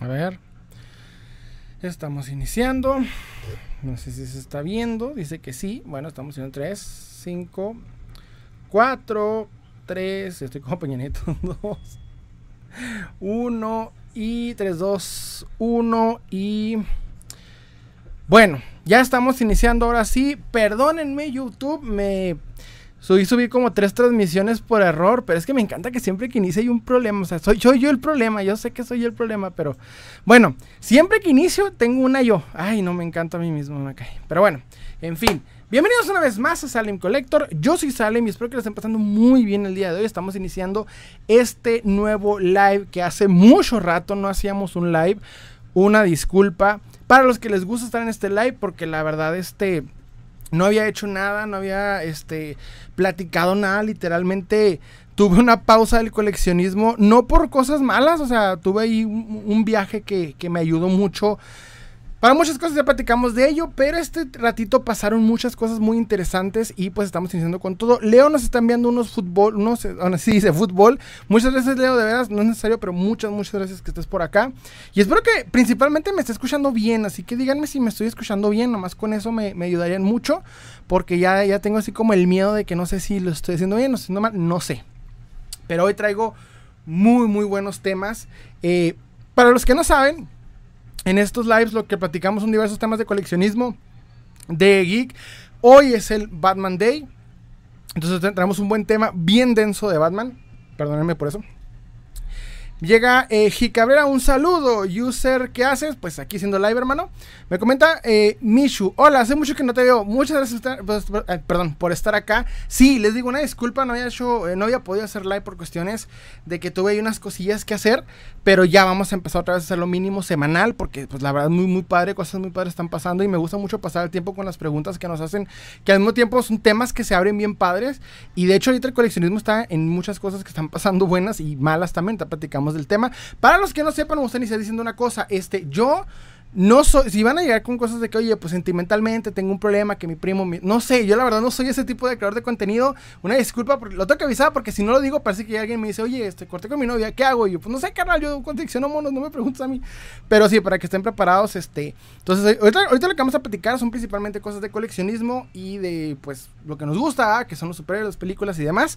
A ver. Estamos iniciando. No sé si se está viendo. Dice que sí. Bueno, estamos en 3, 5, 4, 3. Estoy como Peñanito. 2, 1 y 3, 2, 1 y... Bueno, ya estamos iniciando ahora sí. Perdónenme YouTube, me Subí, subí como tres transmisiones por error, pero es que me encanta que siempre que inicie hay un problema. O sea, soy, yo el problema, yo sé que soy yo el problema, pero bueno, siempre que inicio tengo una yo. Ay, no me encanta a mí mismo, me cae. Pero bueno, en fin. Bienvenidos una vez más a Salem Collector. Yo soy Salem y espero que lo estén pasando muy bien el día de hoy. Estamos iniciando este nuevo live que hace mucho rato no hacíamos un live. Una disculpa para los que les gusta estar en este live porque la verdad este no había hecho nada, no había este platicado nada, literalmente tuve una pausa del coleccionismo, no por cosas malas, o sea, tuve ahí un, viaje que, que me ayudó mucho para muchas cosas ya platicamos de ello, pero este ratito pasaron muchas cosas muy interesantes y pues estamos iniciando con todo. Leo nos está enviando unos fútbol, unos, bueno, sí dice fútbol. Muchas gracias Leo, de veras, no es necesario, pero muchas, muchas gracias que estés por acá. Y espero que principalmente me esté escuchando bien, así que díganme si me estoy escuchando bien, nomás con eso me, ayudarían mucho, porque ya, ya tengo así como el miedo de que no sé si lo estoy haciendo bien o haciendo mal, no sé. Pero hoy traigo muy, muy buenos temas. Eh, para los que no saben, en estos lives lo que platicamos son diversos temas de coleccionismo, de geek. Hoy es el Batman Day. Entonces tendremos un buen tema bien denso de Batman. Perdónenme por eso. Llega eh, Cabrera, un saludo. User, ¿qué haces? Pues aquí siendo live, hermano. Me comenta eh, Mishu. Hola, hace mucho que no te veo. Muchas gracias pues, eh, perdón, por estar acá. Sí, les digo una disculpa, no había hecho, eh, no había podido hacer live por cuestiones de que tuve unas cosillas que hacer. Pero ya vamos a empezar otra vez a hacer lo mínimo semanal. Porque, pues la verdad, muy, muy padre, cosas muy padres están pasando. Y me gusta mucho pasar el tiempo con las preguntas que nos hacen. Que al mismo tiempo son temas que se abren bien padres. Y de hecho, ahorita el coleccionismo está en muchas cosas que están pasando buenas y malas también. Te platicamos del tema. Para los que no sepan, me gusta iniciar diciendo una cosa. Este, yo no soy, si van a llegar con cosas de que, oye, pues sentimentalmente tengo un problema, que mi primo, no sé, yo la verdad no soy ese tipo de creador de contenido. Una disculpa, porque, lo tengo que avisar porque si no lo digo parece que alguien me dice, oye, este, corté con mi novia, ¿qué hago? Y yo, pues no sé, carnal, yo colecciono monos, no me preguntes a mí. Pero sí, para que estén preparados, este. Entonces, ahorita, ahorita lo que vamos a platicar son principalmente cosas de coleccionismo y de, pues, lo que nos gusta, que son los superhéroes, películas y demás.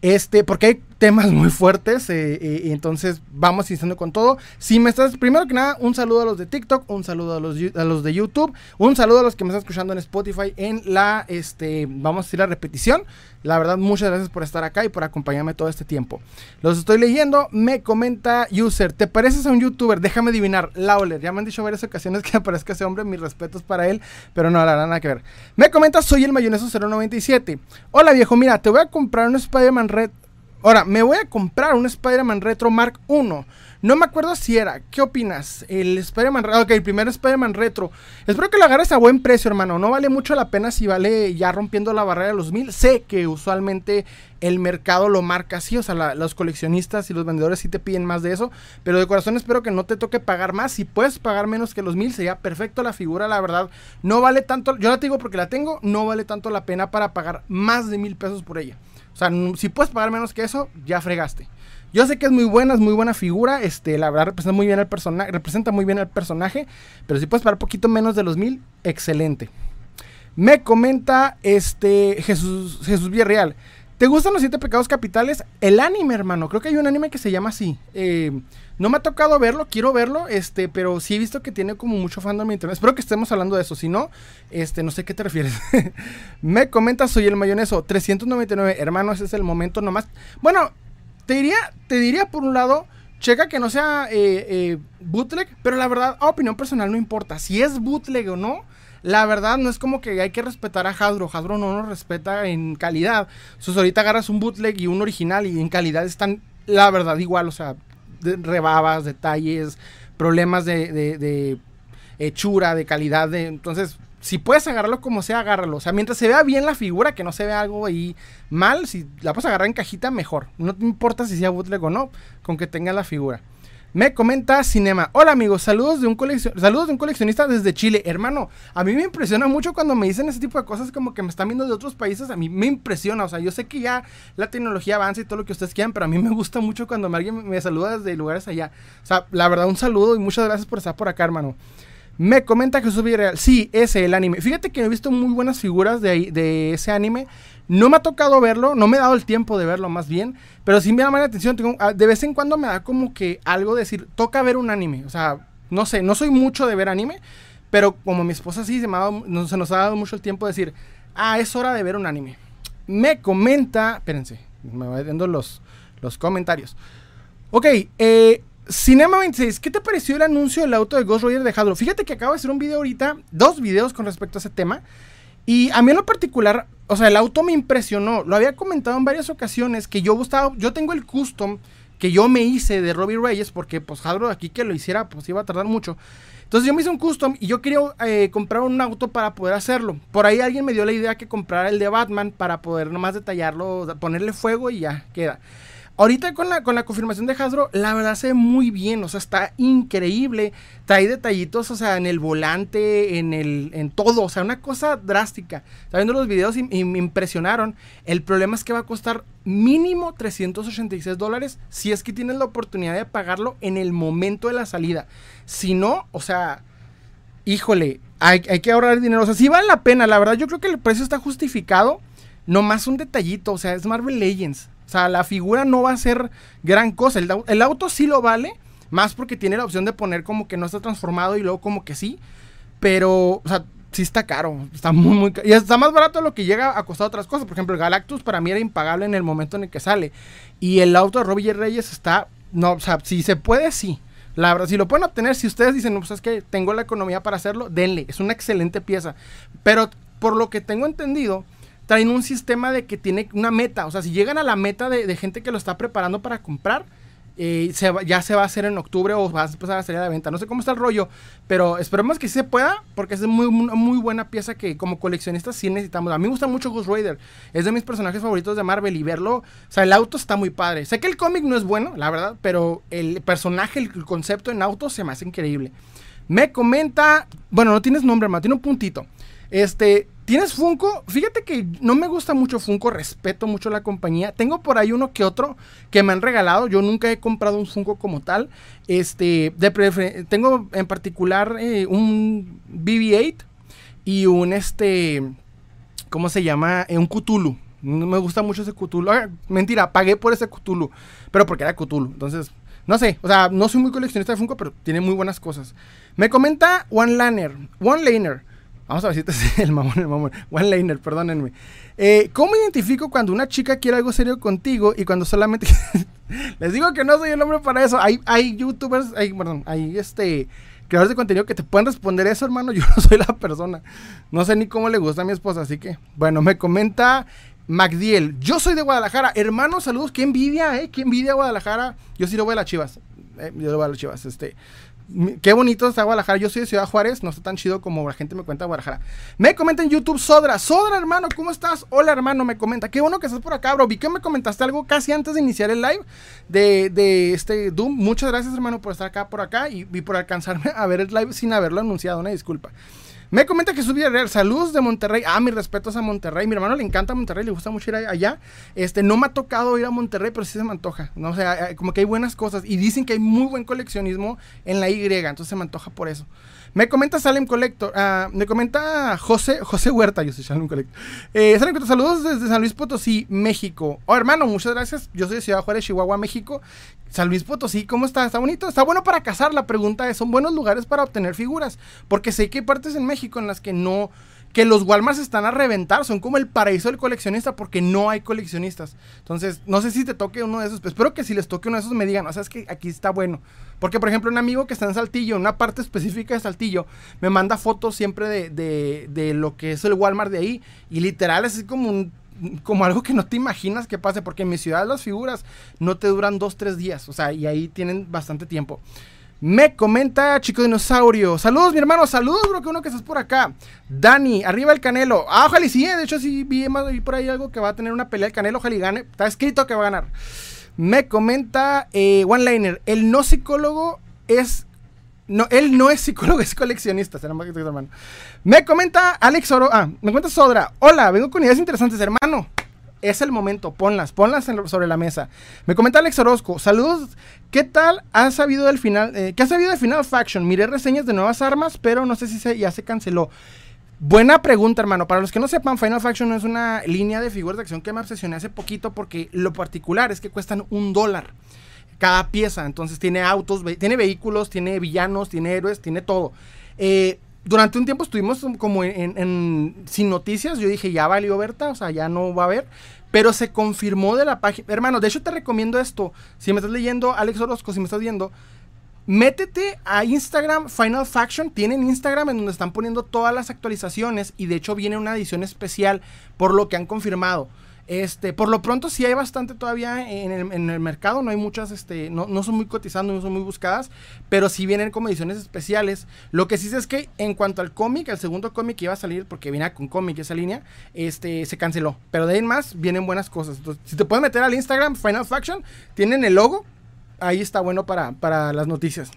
Este, porque hay temas muy fuertes, eh, eh, entonces vamos iniciando con todo. Si me estás, primero que nada, un saludo a los de TikTok, un saludo a los, a los de YouTube, un saludo a los que me están escuchando en Spotify en la, este, vamos a decir la repetición. La verdad, muchas gracias por estar acá y por acompañarme todo este tiempo. Los estoy leyendo. Me comenta User, ¿te pareces a un youtuber? Déjame adivinar. Lawler. Ya me han dicho varias ocasiones que aparezca ese hombre. Mis respetos para él. Pero no, la nada que ver. Me comenta, soy el mayoneso 097. Hola viejo, mira, te voy a comprar un Spider-Man Red. Ahora, me voy a comprar un Spider-Man Retro Mark 1. No me acuerdo si era. ¿Qué opinas? El Spider-Man. Ok, el primer Spider-Man retro. Espero que lo agarres a buen precio, hermano. No vale mucho la pena si vale ya rompiendo la barrera de los mil. Sé que usualmente el mercado lo marca así. O sea, los coleccionistas y los vendedores sí te piden más de eso. Pero de corazón espero que no te toque pagar más. Si puedes pagar menos que los mil, sería perfecto la figura. La verdad, no vale tanto. Yo la tengo porque la tengo. No vale tanto la pena para pagar más de mil pesos por ella. O sea, si puedes pagar menos que eso, ya fregaste. Yo sé que es muy buena, es muy buena figura. Este, la verdad representa muy bien el personaje, representa muy bien personaje. Pero si puedes pagar poquito menos de los mil, excelente. Me comenta este Jesús, Jesús Villarreal. ¿Te gustan los siete pecados capitales? El anime, hermano. Creo que hay un anime que se llama así. Eh, no me ha tocado verlo, quiero verlo, este, pero sí he visto que tiene como mucho fandom en internet. Espero que estemos hablando de eso. Si no, este, no sé qué te refieres. me comenta, soy el mayoneso. 399, hermano, ese es el momento nomás. Bueno, te diría, te diría por un lado, checa que no sea eh, eh, bootleg, pero la verdad, a opinión personal no importa. Si es bootleg o no, la verdad no es como que hay que respetar a Hasbro. Hasbro no nos respeta en calidad. Entonces ahorita agarras un bootleg y un original y en calidad están, la verdad, igual. O sea, rebabas, detalles, problemas de, de, hechura, de calidad. De, entonces, si puedes agarrarlo como sea, agárralo. O sea, mientras se vea bien la figura, que no se vea algo ahí mal, si la puedes agarrar en cajita, mejor. No te importa si sea bootleg o no, con que tenga la figura. Me comenta Cinema. Hola amigos, saludos de, un saludos de un coleccionista desde Chile. Hermano, a mí me impresiona mucho cuando me dicen ese tipo de cosas como que me están viendo de otros países. A mí me impresiona. O sea, yo sé que ya la tecnología avanza y todo lo que ustedes quieran, pero a mí me gusta mucho cuando alguien me saluda desde lugares allá. O sea, la verdad, un saludo y muchas gracias por estar por acá, hermano. Me comenta Jesús Villarreal. Sí, ese, el anime. Fíjate que he visto muy buenas figuras de, de ese anime. No me ha tocado verlo, no me he dado el tiempo de verlo más bien, pero sí me llama la atención. Ah, de vez en cuando me da como que algo decir, toca ver un anime. O sea, no sé, no soy mucho de ver anime, pero como mi esposa sí, se, se nos ha dado mucho el tiempo de decir, ah, es hora de ver un anime. Me comenta, espérense, me voy viendo los, los comentarios. Ok, eh, Cinema 26, ¿qué te pareció el anuncio del auto de Ghost Rider de Hadro? Fíjate que acabo de hacer un video ahorita, dos videos con respecto a ese tema. Y a mí en lo particular, o sea, el auto me impresionó. Lo había comentado en varias ocasiones que yo gustaba, yo tengo el custom que yo me hice de Robbie Reyes porque pues Hadro aquí que lo hiciera pues iba a tardar mucho. Entonces yo me hice un custom y yo quería eh, comprar un auto para poder hacerlo. Por ahí alguien me dio la idea que comprara el de Batman para poder nomás detallarlo, ponerle fuego y ya queda. Ahorita con la, con la confirmación de Hasbro, la verdad se ve muy bien, o sea, está increíble. Trae detallitos, o sea, en el volante, en el, en todo, o sea, una cosa drástica. Está viendo los videos y, me impresionaron. El problema es que va a costar mínimo 386 dólares si es que tienes la oportunidad de pagarlo en el momento de la salida. Si no, o sea, híjole, hay, hay que ahorrar dinero. O sea, si vale la pena, la verdad, yo creo que el precio está justificado. Nomás un detallito, o sea, es Marvel Legends. O sea, la figura no va a ser gran cosa. El, auto sí lo vale, más porque tiene la opción de poner como que no está transformado y luego como que sí. Pero, o sea, sí está caro. Está muy, muy caro. Y está más barato lo que llega a costar otras cosas. Por ejemplo, el Galactus para mí era impagable en el momento en el que sale. Y el auto de Robbie Reyes está, no, o sea, si se puede, sí. La verdad, si lo pueden obtener, si ustedes dicen, no, pues es que tengo la economía para hacerlo, denle. Es una excelente pieza. Pero por lo que tengo entendido, traen un sistema de que tiene una meta. O sea, si llegan a la meta de, gente que lo está preparando para comprar, eh, ya se va a hacer en octubre o va a empezar a salir a la venta. No sé cómo está el rollo, pero esperemos que sí se pueda, porque es muy, muy buena pieza que como coleccionistas sí necesitamos. A mí me gusta mucho Ghost Rider, es de mis personajes favoritos de Marvel y verlo, o sea, el auto está muy padre. Sé que el cómic no es bueno, la verdad, pero el personaje, el, concepto en auto se me hace increíble. Me comenta, bueno, no tienes nombre, hermano, tiene un puntito. Este, ¿Tienes Funko? Fíjate que no me gusta mucho Funko, respeto mucho la compañía. Tengo por ahí uno que otro que me han regalado. Yo nunca he comprado un Funko como tal. Este, tengo en particular eh, un BB-8 y un este, ¿cómo se llama? Eh, un Cthulhu. No me gusta mucho ese Cthulhu. Ah, mentira, pagué por ese Cthulhu, pero porque era Cthulhu. Entonces, no sé, o sea, no soy muy coleccionista de Funko, pero tiene muy buenas cosas. Me comenta One Laner, One Laner. Vamos a ver si este el mamón, el mamón. One liner, perdónenme. Eh, ¿Cómo identifico cuando una chica quiere algo serio contigo y cuando solamente... Les digo que no soy el hombre para eso. Hay, hay youtubers, hay, perdón, hay este creadores de contenido que te pueden responder eso, hermano. Yo no soy la persona. No sé ni cómo le gusta a mi esposa, así que... Bueno, me comenta Magdiel. Yo soy de Guadalajara. Hermano, saludos. Qué envidia, ¿eh? Qué envidia Guadalajara. Yo sí lo voy a las chivas. Eh, yo lo voy a las chivas. Este... Qué bonito está Guadalajara. Yo soy de Ciudad Juárez, no está tan chido como la gente me cuenta Guadalajara. Me comenta en YouTube Sodra. Sodra, hermano, ¿cómo estás? Hola, hermano, me comenta. Qué bueno que estás por acá, bro. Vi que me comentaste algo casi antes de iniciar el live de, de este Doom. Muchas gracias, hermano, por estar acá por acá y, y por alcanzarme a ver el live sin haberlo anunciado. Una disculpa. Me comenta que subí real. Saludos de Monterrey. Ah, mis respetos a Monterrey. Mi hermano le encanta Monterrey, le gusta mucho ir allá. Este, no me ha tocado ir a Monterrey, pero sí se me antoja. No o sea, como que hay buenas cosas. Y dicen que hay muy buen coleccionismo en la Y, entonces se me antoja por eso. Me comenta Salem Collector. Uh, me comenta José, José Huerta. Yo soy Salem Collector. Eh, Salem Collector, saludos desde San Luis Potosí, México. Oh, hermano, muchas gracias. Yo soy de Ciudad Juárez, Chihuahua, México. San Luis Potosí, ¿cómo está? ¿Está bonito? Está bueno para cazar. La pregunta es, ¿son buenos lugares para obtener figuras? Porque sé que hay partes en México en las que no que los Walmarts están a reventar, son como el paraíso del coleccionista porque no hay coleccionistas. Entonces, no sé si te toque uno de esos, pero espero que si les toque uno de esos me digan, o sea, es que aquí está bueno. Porque, por ejemplo, un amigo que está en Saltillo, en una parte específica de Saltillo, me manda fotos siempre de, de, de lo que es el Walmart de ahí y literal es como un como algo que no te imaginas que pase, porque en mi ciudad las figuras no te duran dos, tres días, o sea, y ahí tienen bastante tiempo. Me comenta Chico Dinosaurio. Saludos, mi hermano. Saludos, bro. Que uno que estás por acá. Dani, arriba el Canelo. Ah, ojalá sí. Eh, de hecho, sí vi, por ahí algo que va a tener una pelea el Canelo. Ojalá y gane. Está escrito que va a ganar. Me comenta eh, One Liner, el no psicólogo es no, él no es psicólogo, es coleccionista, hermano. Me comenta Alex Oro, ah, me cuenta Sodra. Hola, vengo con ideas interesantes, hermano. Es el momento, ponlas, ponlas sobre la mesa. Me comenta Alex Orozco, saludos, ¿qué tal has sabido del final? Eh, ¿Qué has sabido del Final Faction? Miré reseñas de nuevas armas, pero no sé si se, ya se canceló. Buena pregunta, hermano. Para los que no sepan, Final Faction es una línea de figuras de acción que me obsesioné hace poquito porque lo particular es que cuestan un dólar cada pieza. Entonces tiene autos, tiene vehículos, tiene villanos, tiene héroes, tiene todo. Eh, durante un tiempo estuvimos como sin noticias. Yo dije, ya valió Berta, o sea, ya no va a haber. Pero se confirmó de la página. Hermano, de hecho te recomiendo esto. Si me estás leyendo, Alex Orozco, si me estás viendo, métete a Instagram Final Faction. Tienen Instagram en donde están poniendo todas las actualizaciones. Y de hecho viene una edición especial por lo que han confirmado. Este, por lo pronto sí hay bastante todavía en el, mercado, no hay muchas, este, no, no, son muy cotizadas, no son muy buscadas, pero sí vienen como ediciones especiales. Lo que sí sé es que en cuanto al cómic, el segundo cómic que iba a salir, porque viene con cómic esa línea, este, se canceló. Pero de ahí en más vienen buenas cosas. Entonces, si te puedes meter al Instagram, Final Faction, tienen el logo, ahí está bueno para, para las noticias.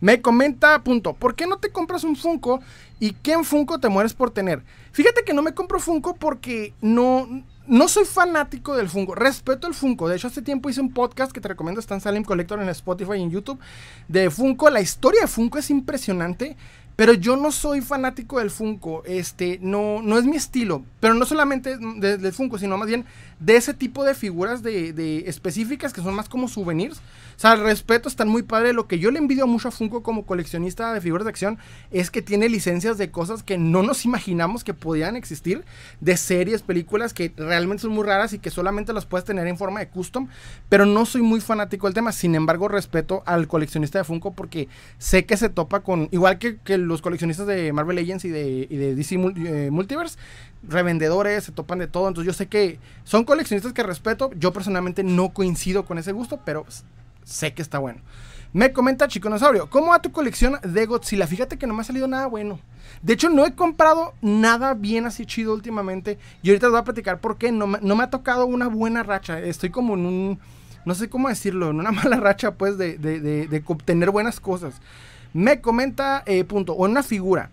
Me comenta, punto, ¿por qué no te compras un Funko y qué en Funko te mueres por tener? Fíjate que no me compro Funko porque no, no soy fanático del Funko. Respeto el Funko. De hecho, hace tiempo hice un podcast que te recomiendo. Está en Salim Collector en Spotify y en YouTube. De Funko. La historia de Funko es impresionante. Pero yo no soy fanático del Funko. Este, no, no es mi estilo. Pero no solamente del Funko, sino más bien de ese tipo de figuras de, de, específicas que son más como souvenirs. Sea, respeto, están muy padre. Lo que yo le envidio mucho a Funko como coleccionista de figuras de acción es que tiene licencias de cosas que no nos imaginamos que podían existir. De series, películas que realmente son muy raras y que solamente las puedes tener en forma de custom. Pero no soy muy fanático del tema. Sin embargo, respeto al coleccionista de Funko porque sé que se topa con, igual que, que los coleccionistas de Marvel Legends y de, y de DC eh, Multiverse, revendedores, se topan de todo. Entonces yo sé que son coleccionistas que respeto. Yo personalmente no coincido con ese gusto, pero sé que está bueno. Me comenta Chiconosaurio, ¿cómo va tu colección de Godzilla? Fíjate que no me ha salido nada bueno. De hecho, no he comprado nada bien así chido últimamente. Y ahorita os voy a platicar por qué. No me, no me ha tocado una buena racha. Estoy como en un, no sé cómo decirlo, en una mala racha pues de, de, de, obtener buenas cosas. Me comenta, eh, punto, o una figura.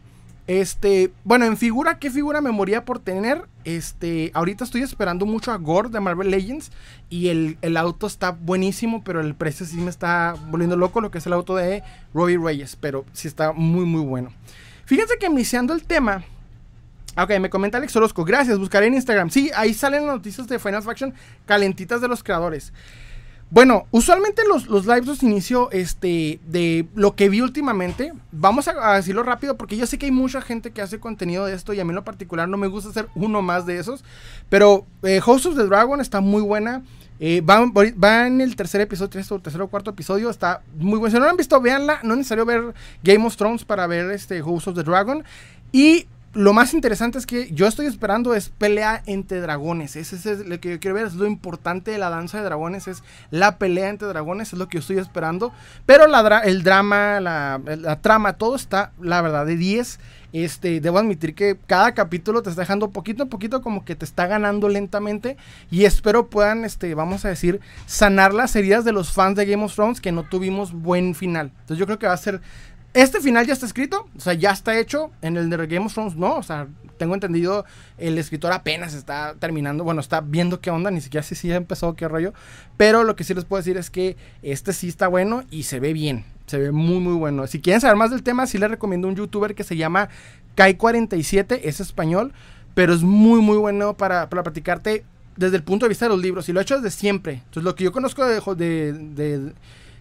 Este, bueno, en figura, ¿qué figura me moría por tener? Este, ahorita estoy esperando mucho a Gore de Marvel Legends y el, auto está buenísimo, pero el precio sí me está volviendo loco, lo que es el auto de Robbie Reyes, pero sí está muy, muy bueno. Fíjense que iniciando el tema, Ok, me comenta Alex Orozco. Gracias, buscaré en Instagram. Sí, ahí salen las noticias de Final Faction calentitas de los creadores. Bueno, usualmente los, los lives los inicio este, de lo que vi últimamente. Vamos a, decirlo rápido porque yo sé que hay mucha gente que hace contenido de esto y a mí en lo particular no me gusta hacer uno más de esos. Pero eh, Host of the Dragon está muy buena. Eh, va, en el tercer episodio, tercer o cuarto episodio. Está muy bueno. Si no lo han visto, véanla. No es necesario ver Game of Thrones para ver este Host of the Dragon. Y lo más interesante es que yo estoy esperando es pelea entre dragones. Ese es lo que yo quiero ver. Es lo importante de la danza de dragones. Es la pelea entre dragones. Es lo que yo estoy esperando. Pero la el drama, la, trama, todo está, la verdad, de 10. Este, debo admitir que cada capítulo te está dejando poquito a poquito como que te está ganando lentamente. Y espero puedan, este, vamos a decir, sanar las heridas de los fans de Game of Thrones que no tuvimos buen final. Entonces yo creo que va a ser este final ya está escrito, o sea, ya está hecho. En el de Game of Thrones no, o sea, tengo entendido, el escritor apenas está terminando, bueno, está viendo qué onda, ni siquiera si sí empezó, qué rollo. Pero lo que sí les puedo decir es que este sí está bueno y se ve bien, se ve muy, muy bueno. Si quieren saber más del tema, sí les recomiendo un youtuber que se llama Kai47, es español, pero es muy, muy bueno para, para platicarte desde el punto de vista de los libros y lo he hecho desde siempre. Entonces, lo que yo conozco de, de, de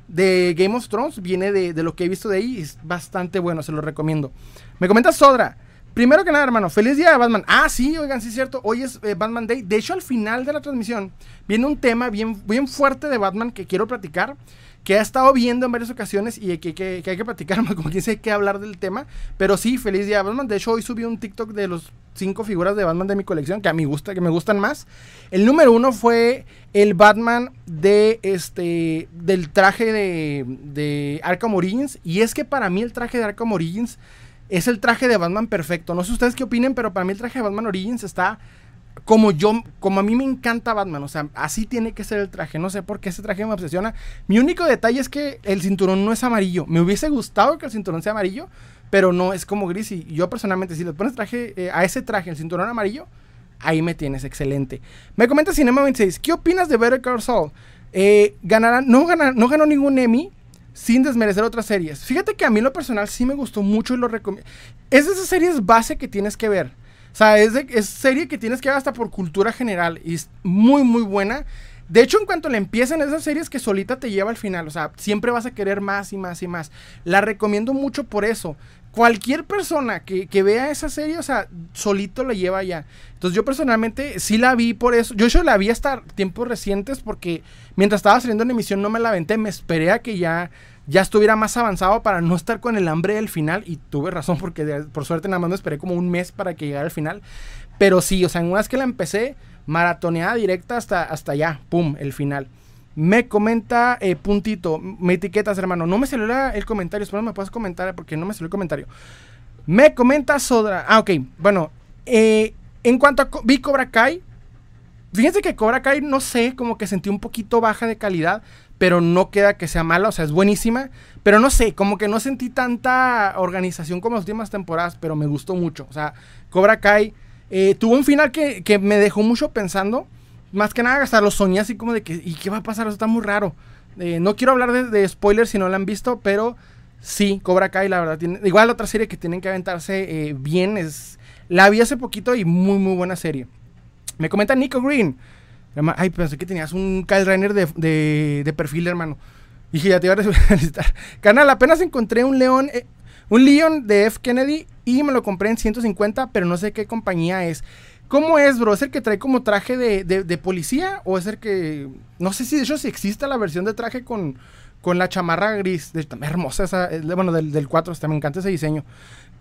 de Game of Thrones viene de, lo que he visto de ahí. Es bastante bueno, se lo recomiendo. Me comenta Sodra. Primero que nada, hermano, feliz día de Batman. Ah, sí, oigan, sí es cierto. Hoy es eh, Batman Day. De hecho, al final de la transmisión viene un tema bien, bien fuerte de Batman que quiero platicar que ha estado viendo en varias ocasiones y que, hay que platicar, como quien sé que hablar del tema. Pero sí, feliz día Batman. De hecho, hoy subí un TikTok de los cinco figuras de Batman de mi colección que a mí gusta, que me gustan más. El número uno fue el Batman de este del traje de, de Arkham Origins. Y es que para mí el traje de Arkham Origins es el traje de Batman perfecto. No sé ustedes qué opinen, pero para mí el traje de Batman Origins está como yo, como a mí me encanta Batman, o sea, así tiene que ser el traje. No sé por qué ese traje me obsesiona. Mi único detalle es que el cinturón no es amarillo. Me hubiese gustado que el cinturón sea amarillo, pero no es como gris. Y yo personalmente, si le pones traje eh, a ese traje, el cinturón amarillo, ahí me tienes, excelente. Me comenta Cinema 26, ¿qué opinas de Better Call Saul? Eh, no, no ganó ningún Emmy sin desmerecer otras series. Fíjate que a mí lo personal sí me gustó mucho y lo recomiendo. Es de esas series base que tienes que ver. Sea, es, de, es serie que tienes que ver hasta por cultura general y es muy, muy buena. De hecho, en cuanto le empiecen esas series que solita te lleva al final, o sea, siempre vas a querer más y más y más. La recomiendo mucho por eso. Cualquier persona que, vea esa serie, o sea, solito la lleva ya. Entonces yo personalmente sí la vi por eso. Yo, yo la vi hasta tiempos recientes porque mientras estaba saliendo en emisión no me la aventé, me esperé a que ya ya estuviera más avanzado para no estar con el hambre del final. Y tuve razón porque por suerte nada más me esperé como un mes para que llegara al final. Pero sí, o sea, en una vez que la empecé, maratoneada directa hasta, hasta allá, pum, el final. Me comenta eh, puntito, me etiquetas, hermano. No me salió el comentario, espero me puedes comentar porque no me salió el comentario. Me comenta Sodra. Ah, ok. Bueno, eh, en cuanto a vi Cobra Kai, fíjense que Cobra Kai, no sé, como que sentí un poquito baja de calidad pero no queda que sea mala, o sea, es buenísima, pero no sé, como que no sentí tanta organización como las últimas temporadas, pero me gustó mucho, o sea, Cobra Kai eh, tuvo un final que, me dejó mucho pensando, más que nada hasta lo soñé así como de que, ¿y qué va a pasar? Eso está muy raro. Eh, no quiero hablar de, spoilers si no la han visto, pero sí, Cobra Kai, la verdad, tiene, igual otra serie que tienen que aventarse eh, bien, es, la vi hace poquito y muy, muy buena serie. Me comenta Nico Green. Ay, pensé que tenías un Kyle Rainer de, perfil, hermano. Dije, ya te iba a necesitar. Canal, apenas encontré un león, eh, un Leon de F. Kennedy y me lo compré en 150, pero no sé qué compañía es. ¿Cómo es, bro? ¿Es el que trae como traje de, policía? ¿O es el que.? No sé si de hecho si existe la versión de traje con, con la chamarra gris. De, hermosa esa. Bueno, del, del 4, hasta me encanta ese diseño.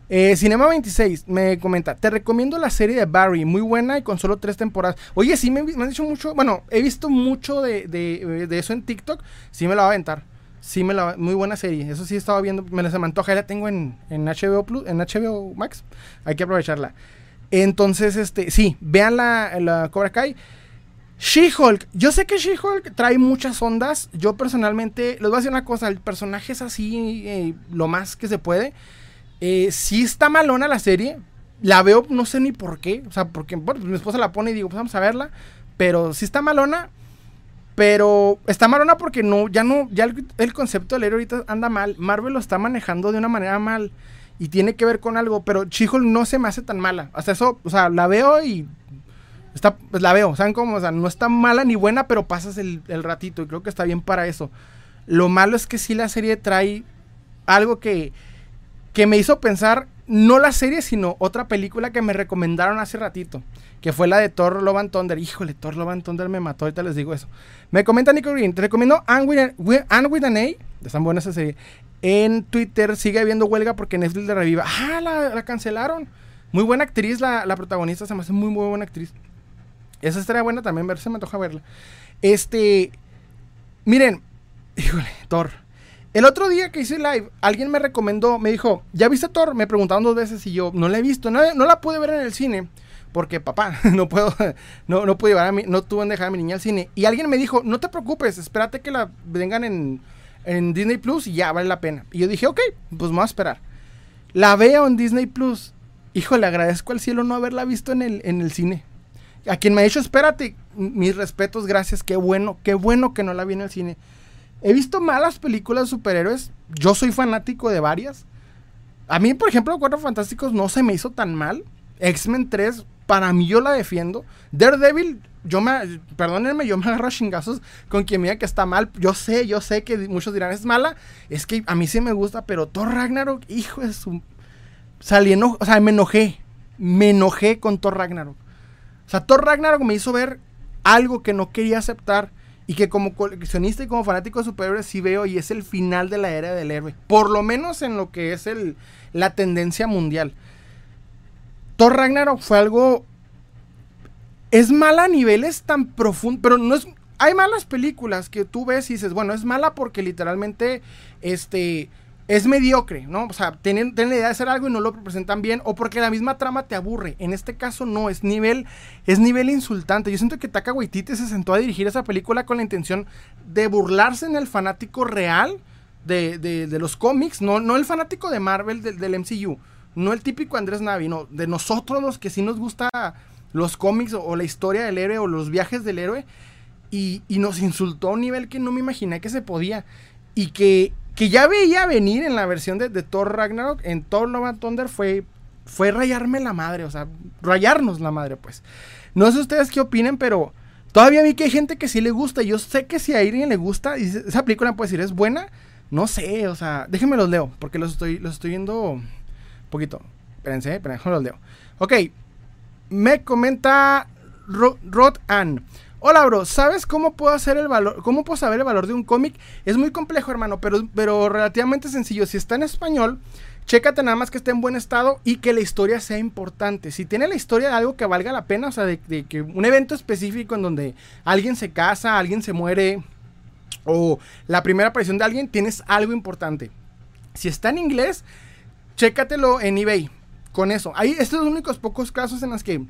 Eh, Cinema 26 me comenta, te recomiendo la serie de Barry, muy buena y con solo tres temporadas. Oye, sí me, han dicho mucho, bueno, he visto mucho de, eso en TikTok, sí me la va a aventar. Sí me la muy buena serie. Eso sí he estado viendo, me la se me antoja, la tengo en, HBO Plus, en HBO Max. Hay que aprovecharla. Entonces, este, sí, vean la, la Cobra Kai. She-Hulk, yo sé que She-Hulk trae muchas ondas. Yo personalmente, les voy a decir una cosa, el personaje es así eh, lo más que se puede. Eh, sí está malona la serie. La veo, no sé ni por qué. O sea, porque mi esposa la pone y digo, pues vamos a verla. Pero sí está malona. Pero está malona porque no, ya no, ya el, concepto del héroe ahorita anda mal. Marvel lo está manejando de una manera mal. Y tiene que ver con algo. Pero Chihol no se me hace tan mala. Hasta eso, o sea, la veo y. Está, pues la veo, ¿saben cómo? O sea, no está mala ni buena, pero pasas el, el ratito. Y creo que está bien para eso. Lo malo es que sí la serie trae algo que que me hizo pensar no la serie, sino otra película que me recomendaron hace ratito, que fue la de Thor Love and Thunder. Híjole, Thor Love and Thunder me mató, ahorita les digo eso. Me comenta Nico Green, te recomiendo Anne with, with an A, están buenas esa serie. En Twitter sigue habiendo huelga porque Netflix la reviva. Ah, la, cancelaron. Muy buena actriz, la, la, protagonista se me hace muy, muy buena actriz. Esa estaría buena también, ver, se me antoja verla. Este, miren, híjole, Thor. El otro día que hice live, alguien me recomendó, me dijo, ¿ya viste Thor? Me preguntaron dos veces y yo, no la he visto, no, la pude ver en el cine. Porque papá, no puedo, no, no pude llevar a mi, no tuve en dejar a mi niña al cine. Y alguien me dijo, no te preocupes, espérate que la vengan en, en Disney Plus y ya vale la pena. Y yo dije, ok, pues me a esperar. La veo en Disney Plus. Hijo, le agradezco al cielo no haberla visto en el, en el cine. A quien me ha dicho, espérate, mis respetos, gracias, qué bueno, qué bueno que no la vi en el cine. He visto malas películas de superhéroes. Yo soy fanático de varias. A mí, por ejemplo, Cuatro Fantásticos no se me hizo tan mal. X-Men 3, para mí yo la defiendo. Daredevil, yo me, perdónenme, yo me agarro a chingazos con quien me diga que está mal. Yo sé, yo sé que muchos dirán es mala. Es que a mí sí me gusta, pero Thor Ragnarok, hijo de su. Salí o sea, me enojé. Me enojé con Thor Ragnarok. O sea, Thor Ragnarok me hizo ver algo que no quería aceptar y que como coleccionista y como fanático de superhéroes sí veo y es el final de la era del héroe. Por lo menos en lo que es el, la tendencia mundial. Thor Ragnarok fue algo... Es mala a niveles tan profundos, pero no es... Hay malas películas que tú ves y dices, bueno, es mala porque literalmente, este, es mediocre, ¿no? O sea, tienen, la idea de hacer algo y no lo presentan bien, o porque la misma trama te aburre. En este caso no, es nivel, es nivel insultante. Yo siento que Taka Waititi se sentó a dirigir esa película con la intención de burlarse en el fanático real de, de, los cómics, no, no el fanático de Marvel del, MCU, no el típico Andrés Navi, no, de nosotros los que sí nos gusta los cómics o, o la historia del héroe o los viajes del héroe. Y, y, nos insultó a un nivel que no me imaginé que se podía. Y que, que ya veía venir en la versión de, Thor Ragnarok, en Thor Love and Thunder, fue, fue rayarme la madre, o sea, rayarnos la madre, pues. No sé ustedes qué opinen, pero todavía vi que hay gente que sí le gusta. Yo sé que si a alguien le gusta, y esa película puede decir, es buena, no sé, o sea, déjenme los leo, porque los estoy, los estoy viendo poquito. Espérense, espérense, los leo. Ok, me comenta Rod Ann. Hola, bro, ¿sabes cómo puedo hacer el valor? ¿Cómo puedo saber el valor de un cómic? Es muy complejo, hermano, pero, pero relativamente sencillo. Si está en español, chécate nada más que esté en buen estado y que la historia sea importante. Si tiene la historia de algo que valga la pena, o sea, de, que un evento específico en donde alguien se casa, alguien se muere, o la primera aparición de alguien, tienes algo importante. Si está en inglés, chécatelo en eBay. Con eso. Hay estos únicos pocos casos en los que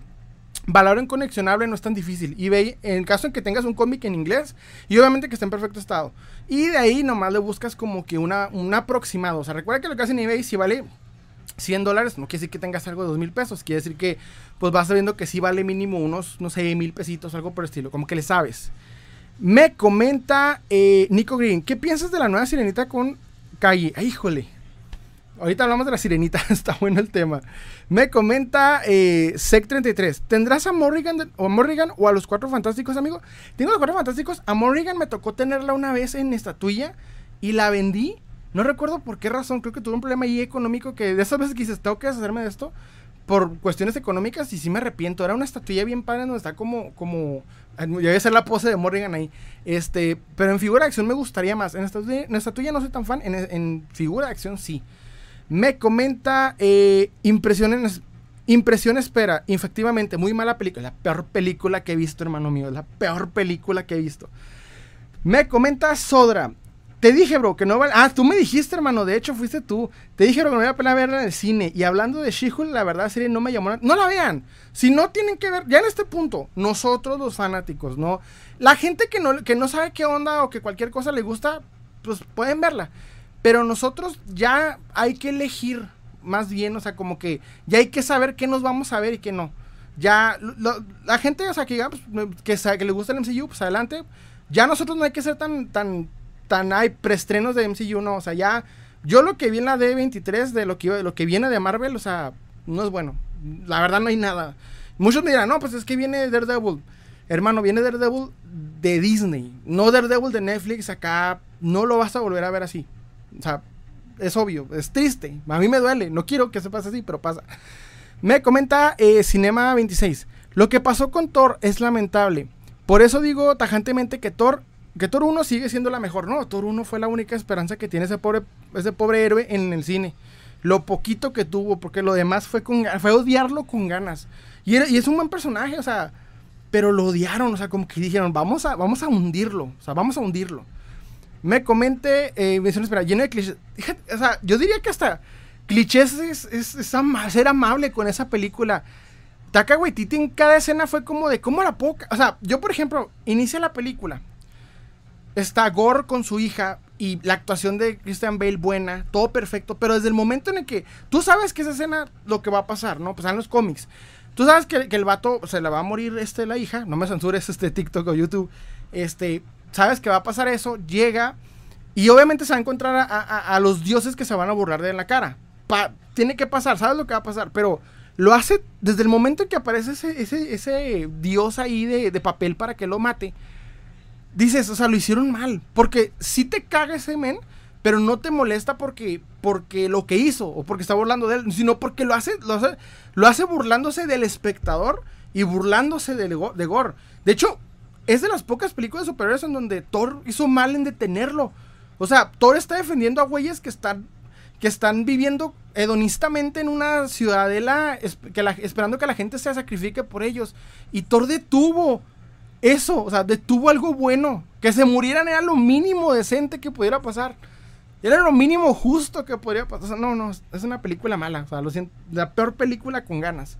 valor en conexionable no es tan difícil. eBay, en caso en que tengas un cómic en inglés y obviamente que esté en perfecto estado. Y de ahí nomás le buscas como que una, un aproximado. O sea, recuerda que lo que hace en eBay si vale 100 dólares, no quiere decir que tengas algo de 2 mil pesos. Quiere decir que pues vas sabiendo que sí vale mínimo unos, no sé, mil pesitos, algo por el estilo. Como que le sabes. Me comenta eh, Nico Green, ¿qué piensas de la nueva sirenita con Calle? Híjole. Ahorita hablamos de la sirenita, está bueno el tema. Me comenta eh, Sec33, ¿tendrás a Morrigan, o a Morrigan o a los Cuatro Fantásticos, amigo? Tengo los Cuatro Fantásticos. A Morrigan me tocó tenerla una vez en estatuilla y la vendí. No recuerdo por qué razón, creo que tuve un problema ahí económico que de esas veces que dices, tengo que deshacerme de esto por cuestiones económicas y sí me arrepiento. Era una estatuilla bien padre donde está como, como, ya voy a hacer la pose de Morrigan ahí. Este, pero en figura de acción me gustaría más. En estatuilla, en estatuilla no soy tan fan, en figura de acción sí. Me comenta eh, impresiones, impresión espera. Efectivamente, muy mala película. La peor película que he visto, hermano mío. La peor película que he visto. Me comenta Sodra. Te dije, bro, que no vale. Ah, tú me dijiste, hermano. De hecho, fuiste tú. Te dije, bro, que no voy a pena verla en el cine. Y hablando de she la verdad, la serie no me llamó. No la vean. Si no tienen que ver, ya en este punto, nosotros los fanáticos, ¿no? La gente que no, que no sabe qué onda o que cualquier cosa le gusta, pues pueden verla. Pero nosotros ya hay que elegir más bien, o sea, como que ya hay que saber qué nos vamos a ver y qué no. Ya, lo, la gente, o sea, que, digamos, que, que le gusta el MCU, pues adelante. Ya nosotros no hay que ser tan, tan, tan, hay preestrenos de MCU, no, o sea, ya, yo lo que vi en la D23 de lo que, de lo que viene de Marvel, o sea, no es bueno. La verdad no hay nada. Muchos me dirán, no, pues es que viene Daredevil. Hermano, viene Daredevil de Disney, no Daredevil de Netflix, acá no lo vas a volver a ver así. O sea, es obvio, es triste. A mí me duele, no quiero que se pase así, pero pasa. Me comenta eh, Cinema 26. Lo que pasó con Thor es lamentable. Por eso digo tajantemente que Thor, que Thor 1 sigue siendo la mejor. No, Thor 1 fue la única esperanza que tiene ese pobre, ese pobre héroe en el cine. Lo poquito que tuvo, porque lo demás fue, con, fue odiarlo con ganas. Y, es un buen personaje, o sea, pero lo odiaron, o sea, como que dijeron, vamos a, vamos a hundirlo, o sea, vamos a hundirlo me comente, eh, me espera, lleno de clichés. O sea, yo diría que hasta clichés es, es, ser amable con esa película. Taka Waititi en cada escena fue como de, ¿cómo la poca? O sea, yo por ejemplo, inicia la película. Está Gore con su hija y la actuación de Christian Bale buena, todo perfecto, pero desde el momento en el que tú sabes que esa escena lo que va a pasar, ¿no? Pues en los cómics. Tú sabes que, el vato se le va a morir este la hija, no me censures este TikTok o YouTube. Este, sabes que va a pasar eso, llega y obviamente se va a encontrar a, los dioses que se van a burlar de la cara. Tiene que pasar, sabes lo que va a pasar, pero lo hace desde el momento en que aparece ese, dios ahí de, papel para que lo mate. Dices, o sea, lo hicieron mal. Porque sí te caga ese men, pero no te molesta porque, porque lo que hizo o porque está burlando de él, sino porque lo hace, lo hace, lo hace burlándose del espectador y burlándose de, de Gore. De hecho, es de las pocas películas de superhéroes en donde Thor hizo mal en detenerlo. O sea, Thor está defendiendo a güeyes que están, que están viviendo hedonistamente en una ciudadela que la, esperando que la gente se sacrifique por ellos. Y Thor detuvo eso, o sea, detuvo algo bueno. Que se murieran era lo mínimo decente que pudiera pasar. Era lo mínimo justo que podría pasar. no, no, es una película mala. O sea, lo siento, la peor película con ganas.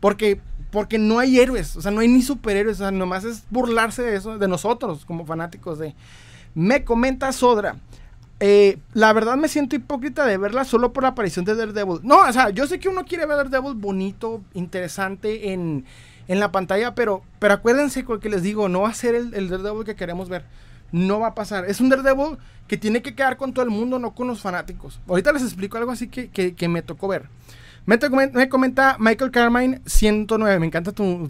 Porque, porque no hay héroes, o sea, no hay ni superhéroes, o sea, nomás es burlarse de eso, de nosotros como fanáticos de... Me comenta Sodra, eh, la verdad me siento hipócrita de verla solo por la aparición de Daredevil. No, o sea, yo sé que uno quiere ver Daredevil bonito, interesante en, en la pantalla, pero, pero acuérdense con que les digo, no va a ser el, el, Daredevil que queremos ver. No va a pasar. Es un Daredevil que tiene que quedar con todo el mundo, no con los fanáticos. Ahorita les explico algo así que, que me tocó ver. Me, me, comenta Michael Carmine 109, me encanta tu,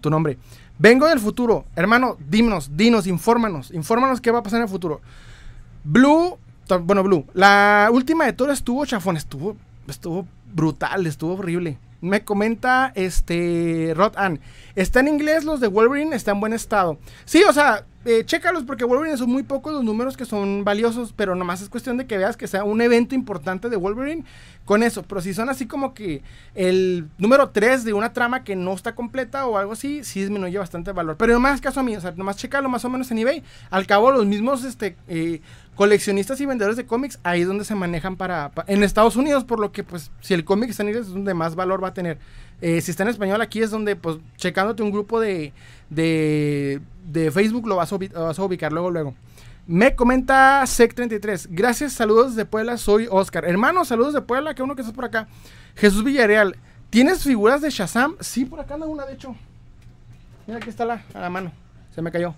tu, nombre. Vengo del futuro. Hermano, dinos, dinos, infórmanos. Infórmanos qué va a pasar en el futuro. Blue, bueno, Blue, la última de todo estuvo chafón, estuvo, estuvo brutal, estuvo horrible. Me comenta este Rod Ann. Está en inglés, los de Wolverine están en buen estado. Sí, o sea, eh, chécalos porque Wolverine son muy pocos los números que son valiosos, pero nomás es cuestión de que veas que sea un evento importante de Wolverine con eso. Pero si son así como que el número 3 de una trama que no está completa o algo así, sí disminuye bastante valor. Pero nomás caso a mí, o sea, nomás chécalo más o menos en eBay. Al cabo, los mismos este, eh, coleccionistas y vendedores de cómics, ahí es donde se manejan para, En Estados Unidos, por lo que, pues, si el cómic está en inglés es donde más valor va a tener. Eh, si está en español, aquí es donde, pues, checándote un grupo de, de Facebook lo vas, a ubicar luego, luego. Me comenta Sec33. Gracias, saludos de Puebla, soy Oscar. Hermano, saludos de Puebla, que uno que estás por acá. Jesús Villarreal. ¿Tienes figuras de Shazam? Sí, por acá anda una, de hecho. Mira, aquí está la, a la mano. Se me cayó.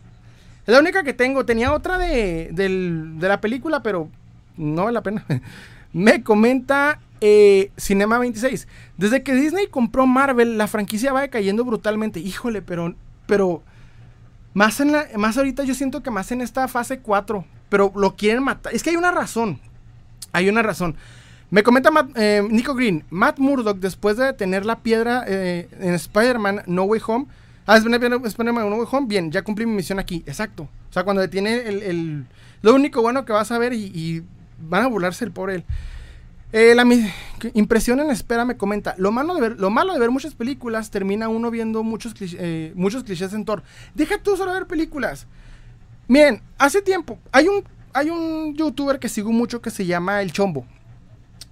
Es la única que tengo. Tenía otra de, de la película, pero no vale la pena. Me comenta eh, Cinema 26. Desde que Disney compró Marvel, la franquicia va cayendo brutalmente. Híjole, pero pero más, en la, más ahorita yo siento que más en esta fase 4, pero lo quieren matar. Es que hay una razón. Hay una razón. Me comenta eh, Nico Green, Matt Murdock, después de tener la piedra eh, en Spider-Man No Way Home. Ah, Spider-Man No Way Home. Bien, ya cumplí mi misión aquí. Exacto. O sea, cuando detiene el. lo único bueno que vas a ver y, y van a burlarse el pobre él. Eh, la impresión en espera me comenta, lo malo, de ver, lo malo de ver muchas películas termina uno viendo muchos, eh, muchos clichés en Thor. Deja tú solo ver películas. Miren, hace tiempo, hay un, hay un youtuber que sigo mucho que se llama El Chombo.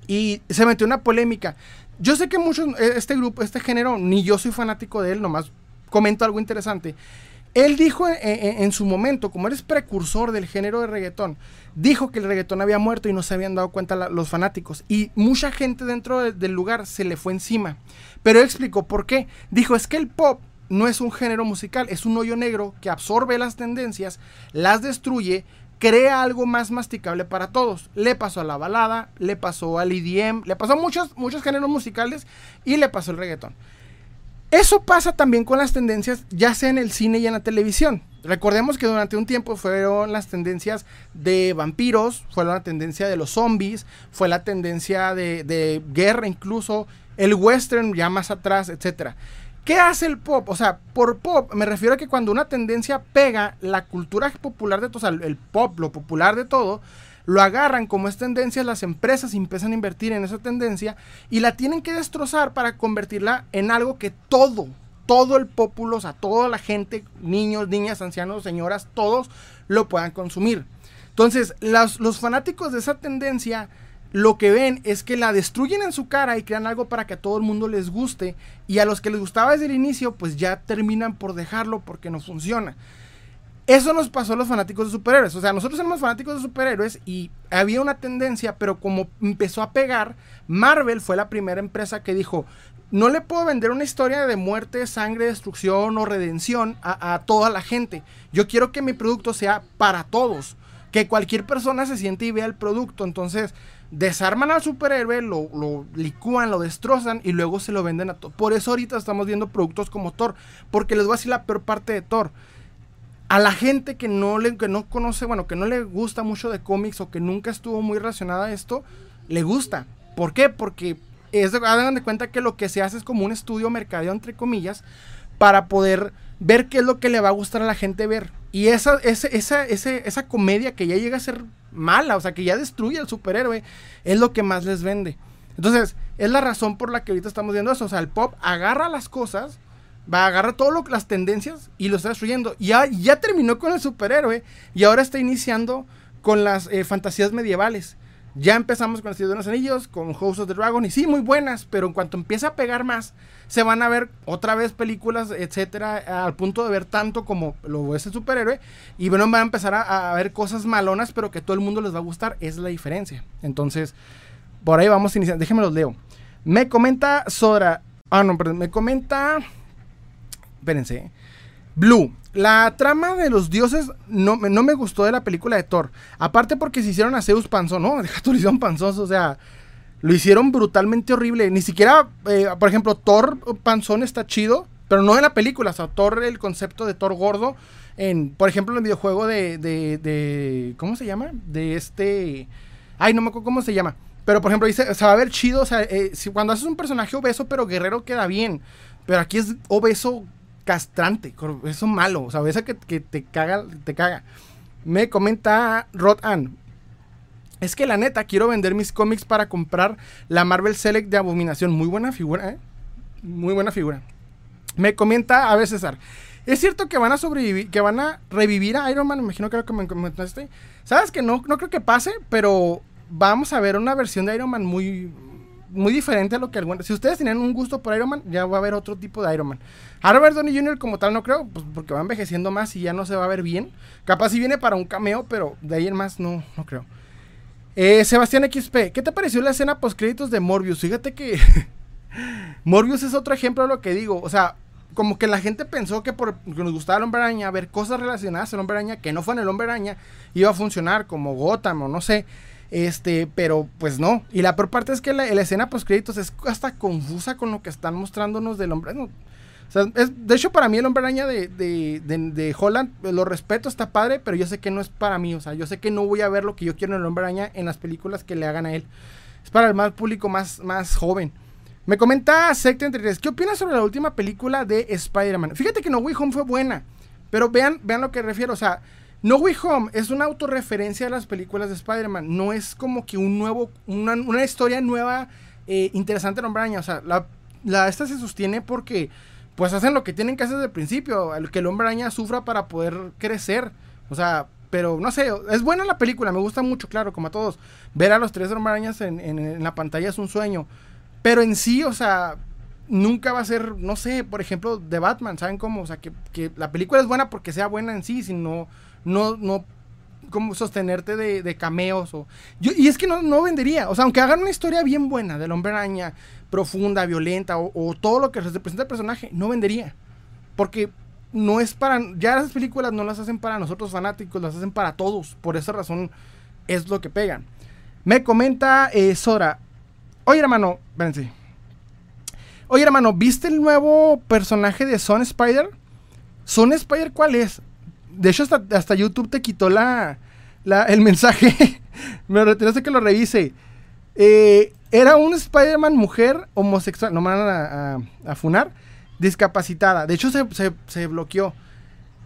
Y se metió una polémica. Yo sé que muchos, eh, este grupo, este género, ni yo soy fanático de él, nomás comento algo interesante. Él dijo en, su momento, como eres precursor del género de reggaetón, dijo que el reggaetón había muerto y no se habían dado cuenta los fanáticos. Y mucha gente dentro del lugar se le fue encima. Pero él explicó por qué. Dijo, es que el pop no es un género musical, es un hoyo negro que absorbe las tendencias, las destruye, crea algo más masticable para todos. Le pasó a la balada, le pasó al EDM, le pasó a muchos, muchos géneros musicales y le pasó el reggaetón. Eso pasa también con las tendencias, ya sea en el cine y en la televisión. Recordemos que durante un tiempo fueron las tendencias de vampiros, fue la tendencia de los zombies, fue la tendencia de, guerra incluso, el western ya más atrás, etc. ¿Qué hace el pop? O sea, por pop me refiero a que cuando una tendencia pega la cultura popular de todo, o sea, el pop, lo popular de todo, lo agarran como es tendencia, las empresas empiezan a invertir en esa tendencia y la tienen que destrozar para convertirla en algo que todo, todo el pueblo, o sea, toda la gente, niños, niñas, ancianos, señoras, todos lo puedan consumir. Entonces, los fanáticos de esa tendencia lo que ven es que la destruyen en su cara y crean algo para que a todo el mundo les guste y a los que les gustaba desde el inicio pues ya terminan por dejarlo porque no funciona. Eso nos pasó a los fanáticos de superhéroes. O sea, nosotros éramos fanáticos de superhéroes y había una tendencia, pero como empezó a pegar, Marvel fue la primera empresa que dijo, no le puedo vender una historia de muerte, sangre, destrucción o redención a, toda la gente. Yo quiero que mi producto sea para todos. Que cualquier persona se siente y vea el producto. Entonces, desarman al superhéroe, lo, licúan, lo destrozan y luego se lo venden a todos. Por eso ahorita estamos viendo productos como Thor. Porque les voy a decir la peor parte de Thor a la gente que no, le, que no conoce, bueno, que no le gusta mucho de cómics o que nunca estuvo muy relacionada a esto, le gusta. ¿Por qué? Porque es, hagan de cuenta que lo que se hace es como un estudio mercadeo, entre comillas, para poder ver qué es lo que le va a gustar a la gente ver. Y esa, esa, esa, esa comedia que ya llega a ser mala, o sea, que ya destruye al superhéroe, es lo que más les vende. Entonces, es la razón por la que ahorita estamos viendo eso. O sea, el pop agarra las cosas Va a agarrar todas las tendencias y lo está destruyendo. Ya, ya terminó con el superhéroe y ahora está iniciando con las eh, fantasías medievales. Ya empezamos con el de los Anillos, con House of the Dragon, y sí, muy buenas, pero en cuanto empieza a pegar más, se van a ver otra vez películas, etcétera, al punto de ver tanto como lo es el superhéroe, y bueno, van a empezar a, ver cosas malonas, pero que todo el mundo les va a gustar, es la diferencia. Entonces, por ahí vamos a iniciar, déjenme los leo. Me comenta Sora, ah, no, perdón, me comenta, espérense, Blue. La trama de los dioses no, no, me gustó de la película de Thor. Aparte porque se hicieron a Zeus panzón, ¿no? Deja hicieron panzón, o sea, lo hicieron brutalmente horrible. Ni siquiera, eh, por ejemplo, Thor panzón está chido, pero no en la película. O sea, Thor, el concepto de Thor gordo, en, por ejemplo, en el videojuego de, de, de ¿cómo se llama? De este, ay, no me acuerdo cómo se llama. Pero, por ejemplo, dice, se va a ver chido, o sea, eh, si, cuando haces un personaje obeso pero guerrero queda bien. Pero aquí es obeso castrante, eso malo, o sea, esa que, te caga, te caga. Me comenta Rod Ann. Es que la neta, quiero vender mis cómics para comprar la Marvel Select de Abominación. Muy buena figura, ¿eh? Muy buena figura. Me comenta a veces César. Es cierto que van a sobrevivir, que van a revivir a Iron Man, me imagino que lo que me comentaste. Sabes que no, no creo que pase, pero vamos a ver una versión de Iron Man muy, muy diferente a lo que algunos. Si ustedes tienen un gusto por Iron Man, ya va a haber otro tipo de Iron Man. Robert Downey Jr. como tal no creo, pues porque va envejeciendo más y ya no se va a ver bien. Capaz si viene para un cameo, pero de ahí en más no, no creo. Eh, Sebastián XP, ¿qué te pareció la escena post créditos de Morbius? Fíjate que Morbius es otro ejemplo de lo que digo. O sea, como que la gente pensó que porque nos gustaba el hombre araña, ver cosas relacionadas al hombre araña que no fue en el hombre araña, iba a funcionar como Gotham o no sé. Este, pero pues no. Y la peor parte es que la, escena post créditos es hasta confusa con lo que están mostrándonos del hombre. de hecho, para mí el hombre araña de, de, de, Holland, lo respeto, está padre, pero yo sé que no es para mí. O sea, yo sé que no voy a ver lo que yo quiero en el hombre araña en las películas que le hagan a él. Es para el más público más, más joven. Me comenta Secta entre ¿qué opinas sobre la última película de Spider-Man? Fíjate que No Way Home fue buena, pero vean, vean lo que refiero. O sea, no Way Home es una autorreferencia a las películas de Spider-Man. No es como que un nuevo, una, historia nueva, eh, interesante en Hombre Araña. O sea, la, esta se sostiene porque pues hacen lo que tienen que hacer desde el principio. Que el Hombre Araña sufra para poder crecer. O sea, pero no sé, es buena la película, me gusta mucho, claro, como a todos. Ver a los tres Hombre Arañas en, en la pantalla es un sueño. Pero en sí, o sea, nunca va a ser, no sé, por ejemplo, de Batman, ¿saben cómo? O sea, que, que la película es buena porque sea buena en sí, sino no, no como sostenerte de, cameos o yo, y es que no, no vendería. O sea aunque hagan una historia bien buena del hombre araña profunda violenta o, todo lo que representa el personaje no vendería. Porque no es para ya las películas no las hacen para nosotros fanáticos las hacen para todos. Por esa razón es lo que pegan. Me comenta eh, Sora oye hermano espérense. Oye hermano viste el nuevo personaje de Son Spider Son Spider cuál es de hecho, hasta, YouTube te quitó la, el mensaje. Me retiraste que lo revise. Eh, era un Spider-Man mujer homosexual. No me van a, a, funar. Discapacitada. De hecho, se, bloqueó.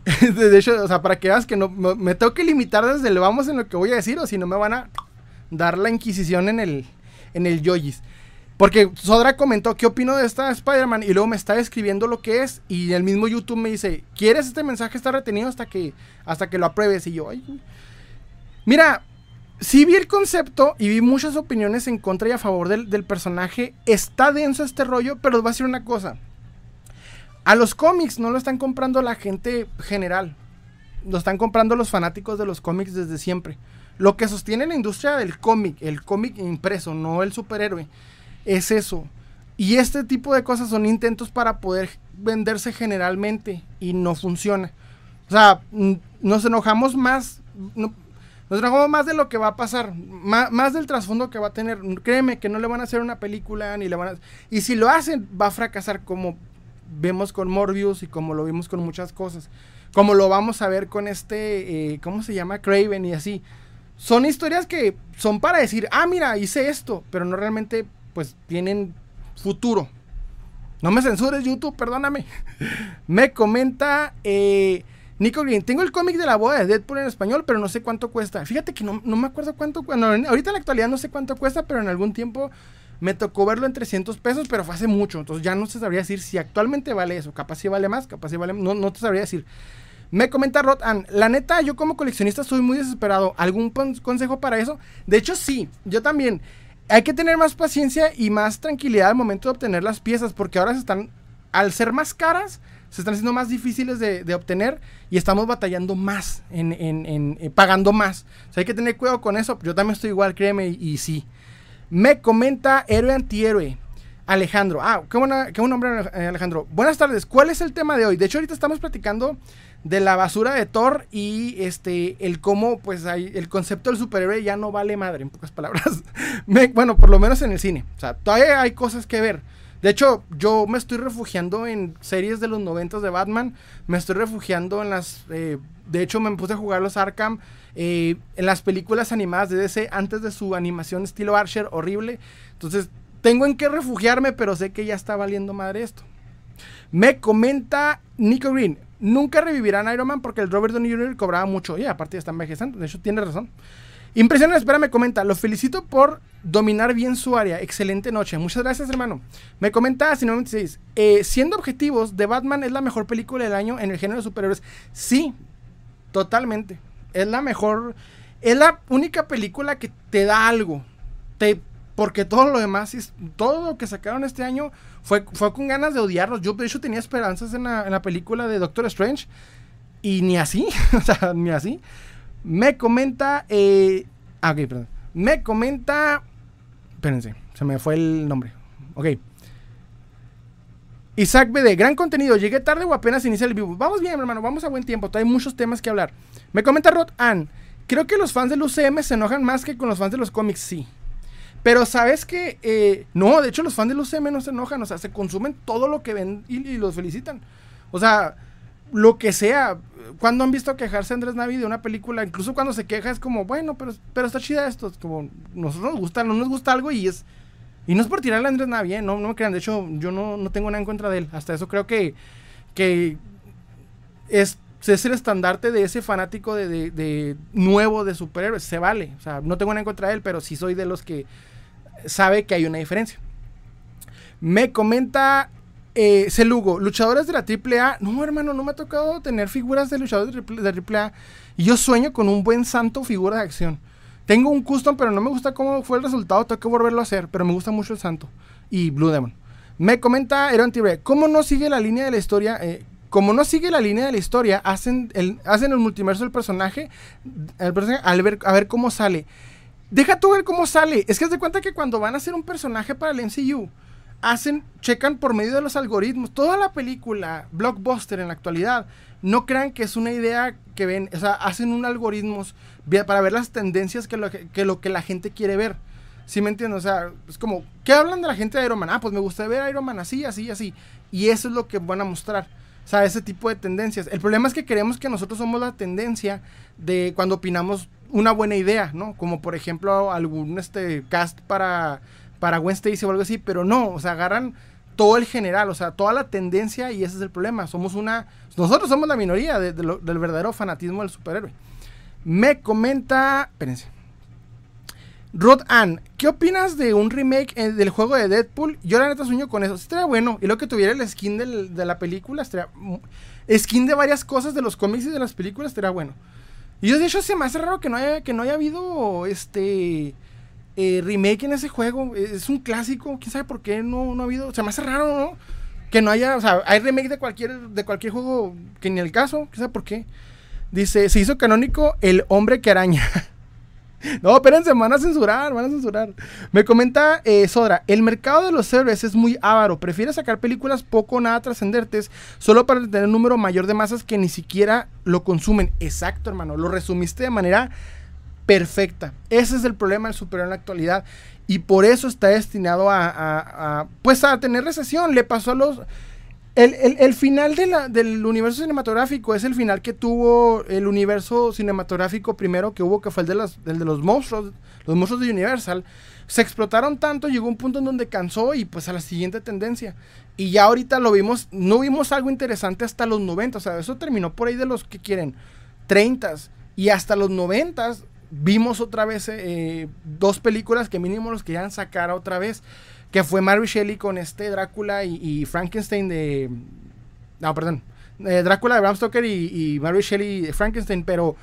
de hecho, o sea, para que veas que no me, tengo que limitar desde el vamos en lo que voy a decir, o si no me van a dar la inquisición en el, en el Yoyis. Porque Sodra comentó qué opino de esta Spider-Man y luego me está escribiendo lo que es y el mismo YouTube me dice, ¿quieres este mensaje estar retenido hasta que, hasta que lo apruebes? Y yo, ay, mira, sí vi el concepto y vi muchas opiniones en contra y a favor del, del personaje. Está denso este rollo, pero os voy a decir una cosa. A los cómics no lo están comprando la gente general. Lo están comprando los fanáticos de los cómics desde siempre. Lo que sostiene la industria del cómic, el cómic impreso, no el superhéroe es eso. Y este tipo de cosas son intentos para poder venderse generalmente y no funciona. O sea, nos enojamos más, nos enojamos más de lo que va a pasar, más, del trasfondo que va a tener. Créeme que no le van a hacer una película ni le van. Y si lo hacen, va a fracasar como vemos con Morbius y como lo vimos con muchas cosas. Como lo vamos a ver con este, eh, ¿cómo se llama? Craven y así. Son historias que son para decir, ah, mira, hice esto, pero no realmente pues tienen futuro. No me censures YouTube, perdóname. me comenta eh, Nico Green, tengo el cómic de la boda de Deadpool en español, pero no sé cuánto cuesta. Fíjate que no, me acuerdo cuánto, cuando, ahorita en la actualidad no sé cuánto cuesta, pero en algún tiempo me tocó verlo en 300 pesos, pero fue hace mucho. Entonces ya no se sabría decir si actualmente vale eso. Capaz si vale más, capaz si vale... No, no te sabría decir. Me comenta Rotan, la neta, yo como coleccionista soy muy desesperado. ¿Algún consejo para eso? De hecho, sí, yo también. Hay que tener más paciencia y más tranquilidad al momento de obtener las piezas, porque ahora se están, al ser más caras, se están haciendo más difíciles de, obtener y estamos batallando más, en, eh, pagando más. O sea, hay que tener cuidado con eso. Yo también estoy igual, créeme, y, sí. Me comenta héroe antihéroe. Alejandro. Ah, qué, buena, qué buen nombre, eh, Alejandro. Buenas tardes. ¿Cuál es el tema de hoy? De hecho, ahorita estamos platicando de la basura de Thor y este el cómo pues hay, el concepto del superhéroe ya no vale madre en pocas palabras. bueno, por lo menos en el cine. O sea, todavía hay cosas que ver. De hecho, yo me estoy refugiando en series de los 90 de Batman. Me estoy refugiando en las. Eh, de hecho, me puse a jugar los Arkham. Eh, en las películas animadas de DC antes de su animación estilo Archer horrible. Entonces, tengo en qué refugiarme, pero sé que ya está valiendo madre esto. Me comenta Nico Green. Nunca revivirán Iron Man porque el Robert Downey Jr. cobraba mucho. Y aparte ya está envejeciendo. De hecho, tiene razón. Impresión espera me comenta. Lo felicito por dominar bien su área. Excelente noche. Muchas gracias, hermano. Me comenta si no eh, siendo objetivos, The Batman es la mejor película del año en el género de superhéroes. Sí, totalmente. Es la mejor. Es la única película que te da algo. Te, porque todo lo demás, todo lo que sacaron este año fue, fue con ganas de odiarlos. Yo, de hecho, tenía esperanzas en la, en la película de Doctor Strange. Y ni así. o sea, ni así. Me comenta. Eh, ah, ok, perdón. Me comenta Espérense, se me fue el nombre. Ok. Isaac BD, gran contenido. Llegué tarde o apenas inicia el vivo. Vamos bien, hermano, vamos a buen tiempo. Hay muchos temas que hablar. Me comenta Rod Ann. Creo que los fans del UCM se enojan más que con los fans de los cómics, sí. Pero sabes que, eh, no, de hecho los fans del UCM no se enojan, o sea, se consumen todo lo que ven y, y los felicitan. O sea, lo que sea. Cuando han visto quejarse Andrés Navi de una película? Incluso cuando se queja es como, bueno, pero, pero está chida esto. Es como, nosotros nos gusta, no nos gusta algo y es... Y no es por tirarle a Andrés Navi, ¿eh? no, no me crean. De hecho, yo no, no tengo nada en contra de él. Hasta eso creo que, que es, es el estandarte de ese fanático de, de, de, nuevo de superhéroes. Se vale. O sea, no tengo nada en contra de él, pero sí soy de los que sabe que hay una diferencia. Me comenta eh, Celugo, luchadores de la AAA. No, hermano, no me ha tocado tener figuras de luchadores de AAA. Y yo sueño con un buen santo figura de acción. Tengo un custom, pero no me gusta cómo fue el resultado. Tengo que volverlo a hacer. Pero me gusta mucho el santo. Y Blue Demon. Me comenta Eron Tibre, ¿cómo no sigue la línea de la historia? Eh, como no sigue la línea de la historia, hacen el, hacen el multiverso del personaje, el personaje al ver, a ver cómo sale. Deja tú ver cómo sale. Es que haz de cuenta que cuando van a hacer un personaje para el MCU, hacen, checan por medio de los algoritmos. Toda la película blockbuster en la actualidad, no crean que es una idea que ven, o sea, hacen un algoritmo para ver las tendencias que lo que, lo que la gente quiere ver. ¿Sí me entiendes? O sea, es como, ¿qué hablan de la gente de Iron Man? Ah, pues me gusta ver Iron Man así, así, así. Y eso es lo que van a mostrar. O sea, ese tipo de tendencias. El problema es que queremos que nosotros somos la tendencia de cuando opinamos una buena idea, ¿no? Como por ejemplo algún este cast para para Stacy o algo así, pero no, o sea, agarran todo el general, o sea, toda la tendencia y ese es el problema. Somos una, nosotros somos la minoría del verdadero fanatismo del superhéroe. Me comenta, espérense. Rod Ann, ¿qué opinas de un remake eh, del juego de Deadpool? Yo la neta sueño con eso. Estaría bueno. Y lo que tuviera el skin de la película, estaría, skin de varias cosas de los cómics y de las películas, estaría bueno. Y yo de hecho se me hace raro que no haya, que no haya habido este eh, remake en ese juego. Es un clásico. ¿Quién sabe por qué no, no ha habido? Se me hace raro, ¿no? Que no haya. O sea, hay remake de cualquier, de cualquier juego que ni el caso. ¿Quién sabe por qué? Dice, se hizo canónico el hombre que araña. no, espérense, van a censurar, van a censurar. Me comenta eh, Sodra, el mercado de los héroes es muy avaro. Prefiere sacar películas poco o nada trascendentes solo para tener un número mayor de masas que ni siquiera lo consumen. Exacto, hermano. Lo resumiste de manera perfecta. Ese es el problema del superhéroe en la actualidad. Y por eso está destinado a, pues a tener recesión. Le pasó a los... El, final de la, del universo cinematográfico es el final que tuvo el universo cinematográfico primero que hubo, que fue el de, los, de los monstruos, los monstruos de Universal. Se explotaron tanto, llegó un punto en donde cansó y pues a la siguiente tendencia. Y ya ahorita lo vimos, no vimos algo interesante hasta los 90, o sea, eso terminó por ahí de los que quieren, 30 y hasta los 90 vimos otra vez eh, dos películas que mínimo los querían sacar otra vez, que fue Mary Shelley con este Drácula y, Frankenstein de... No, perdón. eh, Drácula de Bram Stoker y, Mary Shelley de Frankenstein, pero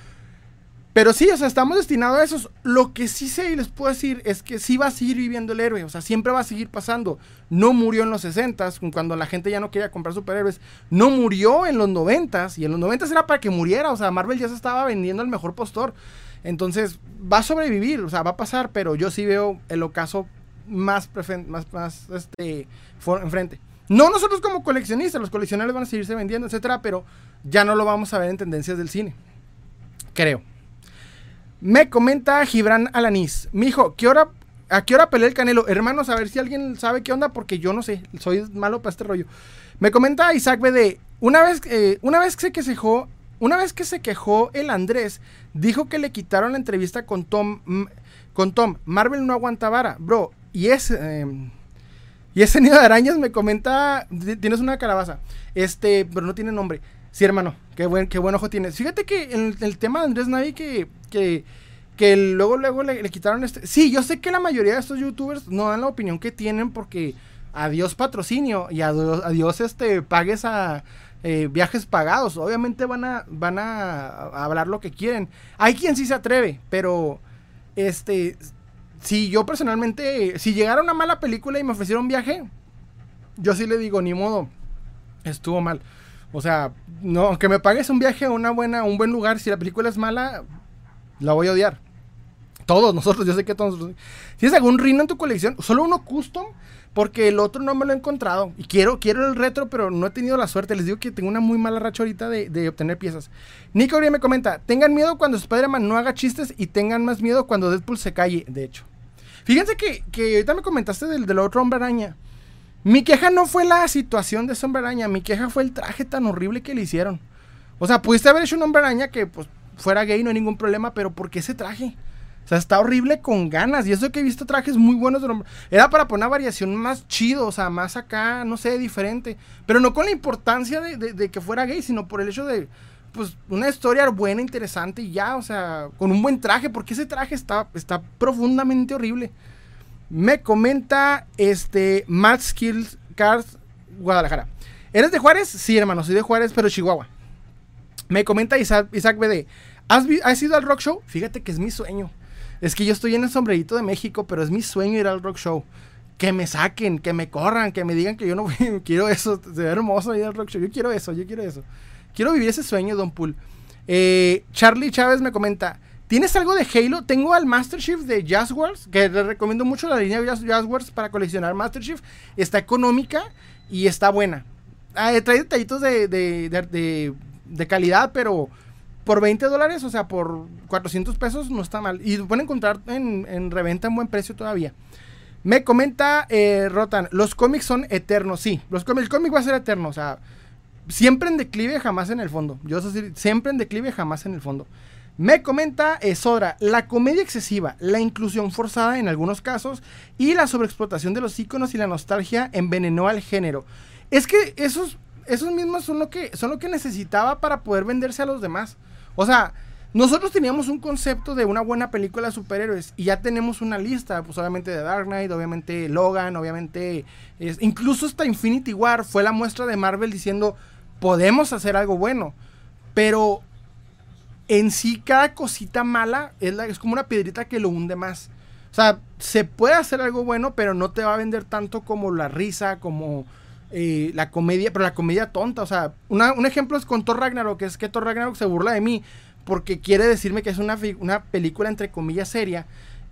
pero sí, o sea, estamos destinados a eso. Lo que sí sé y les puedo decir es que sí va a seguir viviendo el héroe. O sea, siempre va a seguir pasando. No murió en los 60 cuando la gente ya no quería comprar superhéroes. No murió en los 90 y en los 90 era para que muriera. O sea, Marvel ya se estaba vendiendo al mejor postor. Entonces, va a sobrevivir, o sea, va a pasar, pero yo sí veo el ocaso más, este, enfrente. No nosotros como coleccionistas, los coleccionables van a seguirse vendiendo, etcétera, pero ya no lo vamos a ver en tendencias del cine. Creo. Me comenta Gibran Alanis. Mijo, ¿qué hora, ¿a qué hora pelea el Canelo? Hermanos, a ver si alguien sabe qué onda, porque yo no sé. Soy malo para este rollo. Me comenta Isaac BD. Una vez, eh, una vez que se quejó, una vez que se quejó el Andrés, dijo que le quitaron la entrevista con Tom. Con Tom. Marvel no aguanta vara, bro. Y es. Em, y ese nido de arañas me comenta. Tienes una calabaza. Este, pero no tiene nombre. Sí, hermano, qué buen, qué buen ojo tienes. Fíjate que el, tema de Andrés Navi que, que, que luego, luego le, quitaron este... Sí, yo sé que la mayoría de estos youtubers no dan la opinión que tienen porque adiós patrocinio y adiós, este, pagues a eh, viajes pagados. Obviamente van a, van a, hablar lo que quieren. Hay quien sí se atreve, pero este... Si yo personalmente, si llegara una mala película y me ofrecieron un viaje, yo sí le digo, ni modo, estuvo mal. O sea, no, aunque me pagues un viaje a una buena, un buen lugar, si la película es mala, la voy a odiar. Todos nosotros, yo sé que todos. Si ¿Tienes algún rino en tu colección? Solo uno custom, porque el otro no me lo he encontrado. Y quiero, quiero el retro, pero no he tenido la suerte. Les digo que tengo una muy mala racha ahorita de, obtener piezas. Nico me comenta: tengan miedo cuando Spider-Man no haga chistes y tengan más miedo cuando Deadpool se calle, de hecho. Fíjense que, que ahorita me comentaste del, del otro hombre araña. Mi queja no fue la situación de ese hombre araña, mi queja fue el traje tan horrible que le hicieron. O sea, pudiste haber hecho un hombre araña que pues fuera gay, no hay ningún problema, pero ¿por qué ese traje? O sea, está horrible con ganas. Y eso que he visto trajes muy buenos de hombre. Era para poner una variación más chido, o sea, más acá, no sé, diferente. Pero no con la importancia de, que fuera gay, sino por el hecho de, pues, una historia buena, interesante y ya, o sea, con un buen traje, porque ese traje está, está profundamente horrible. Me comenta este Matt Skills Cars Guadalajara. ¿Eres de Juárez? Sí, hermano, soy de Juárez, pero Chihuahua. Me comenta Isaac, Isaac BD. ¿Has, ¿Has ido al rock show? Fíjate que es mi sueño. Es que yo estoy en el sombrerito de México, pero es mi sueño ir al rock show. Que me saquen, que me corran, que me digan que yo no quiero eso. Se ve hermoso ir al rock show. Yo quiero eso, yo quiero eso. Quiero vivir ese sueño, Don Pool. Eh, Charlie Chávez me comenta. ¿Tienes algo de Halo? Tengo al Master Chief de Jazz Wars, que le recomiendo mucho la línea de Jazz, Wars para coleccionar Master Chief. Está económica y está buena. Ah, trae detallitos de, calidad, pero por 20 dólares, o sea, por 400 pesos no está mal. Y lo pueden encontrar en, reventa en buen precio todavía. Me comenta eh, Rotan, los cómics son eternos, sí. Los el cómic va a ser eterno, o sea, siempre en declive, jamás en el fondo. Yo sé decir, siempre en declive, jamás en el fondo. Me comenta Sodra, la comedia excesiva, la inclusión forzada en algunos casos y la sobreexplotación de los iconos y la nostalgia envenenó al género. Es que esos, esos mismos son lo, que, son lo que necesitaba para poder venderse a los demás. O sea, nosotros teníamos un concepto de una buena película de superhéroes y ya tenemos una lista, pues obviamente de Dark Knight, obviamente Logan, obviamente incluso hasta Infinity War fue la muestra de Marvel diciendo podemos hacer algo bueno, pero en sí cada cosita mala es, como una piedrita que lo hunde más. O sea, se puede hacer algo bueno, pero no te va a vender tanto como la risa, como eh, la comedia, pero la comedia tonta. O sea, un ejemplo es con Thor Ragnarok, que es que Thor Ragnarok se burla de mí porque quiere decirme que es una, película entre comillas seria.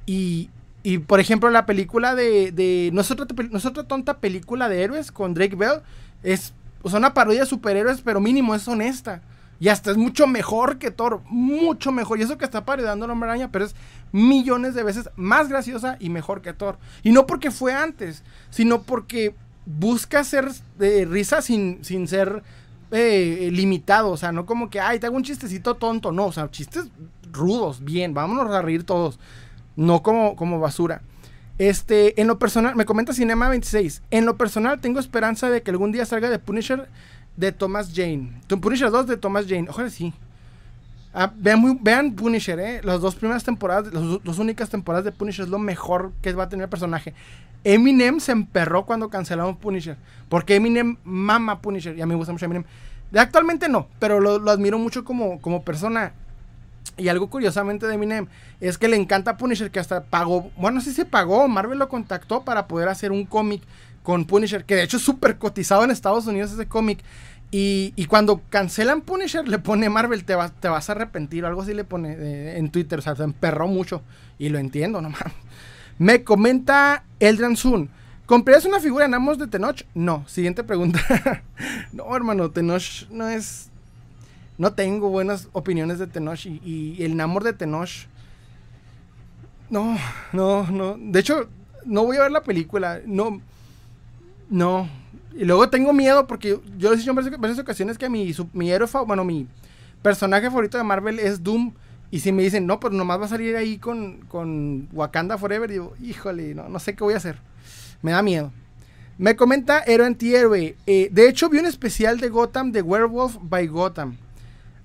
Y, y por ejemplo, la película de. de es otra, tonta película de héroes con Drake Bell. Es una parodia de superhéroes, pero mínimo es honesta. Y hasta es mucho mejor que Thor. Mucho mejor. Y eso que está parodiando a Hombre Araña, pero es millones de veces más graciosa y mejor que Thor. Y no porque fue antes, sino porque busca ser de risa sin, sin ser eh, limitado. O sea, no como que, ay, te hago un chistecito tonto. No, o sea, chistes rudos, bien. Vámonos a reír todos. No como, como basura. Este, en lo personal, me comenta Cinema 26. En lo personal, tengo esperanza de que algún día salga de Punisher de Thomas Jane. Punisher 2 de Thomas Jane. Ojalá sí. Ah, vean, Punisher, ¿eh? Las dos primeras temporadas, las dos únicas temporadas de Punisher es lo mejor que va a tener el personaje. Eminem se emperró cuando cancelaron Punisher. Porque Eminem mama Punisher. Y a mí me gusta mucho Eminem. Actualmente no, pero lo, admiro mucho como, como persona. Y algo curiosamente de Eminem es que le encanta Punisher, que hasta pagó, bueno, sí se pagó, Marvel lo contactó para poder hacer un cómic con Punisher, que de hecho es súper cotizado en Estados Unidos ese cómic. Y, cuando cancelan Punisher, le pone Marvel, te, te vas a arrepentir, o algo así le pone eh, en Twitter, o sea, se emperró mucho. Y lo entiendo, no Me comenta Eldran Sun. ¿Comprarías una figura en Amos de Tenoch? No. Siguiente pregunta. no, hermano, Tenoch no es. No tengo buenas opiniones de Tenoch. Y, el Namor de Tenoch. No, no, no. De hecho, no voy a ver la película. No. No. Y luego tengo miedo porque yo he dicho en varias ocasiones que mi, mi héroe, bueno, mi personaje favorito de Marvel es Doom. Y si me dicen, no, pues nomás va a salir ahí con, con Wakanda Forever, digo, híjole, no, no sé qué voy a hacer. Me da miedo. Me comenta Héroe Antihéroe. Eh, de hecho, vi un especial de Gotham de Werewolf by Gotham.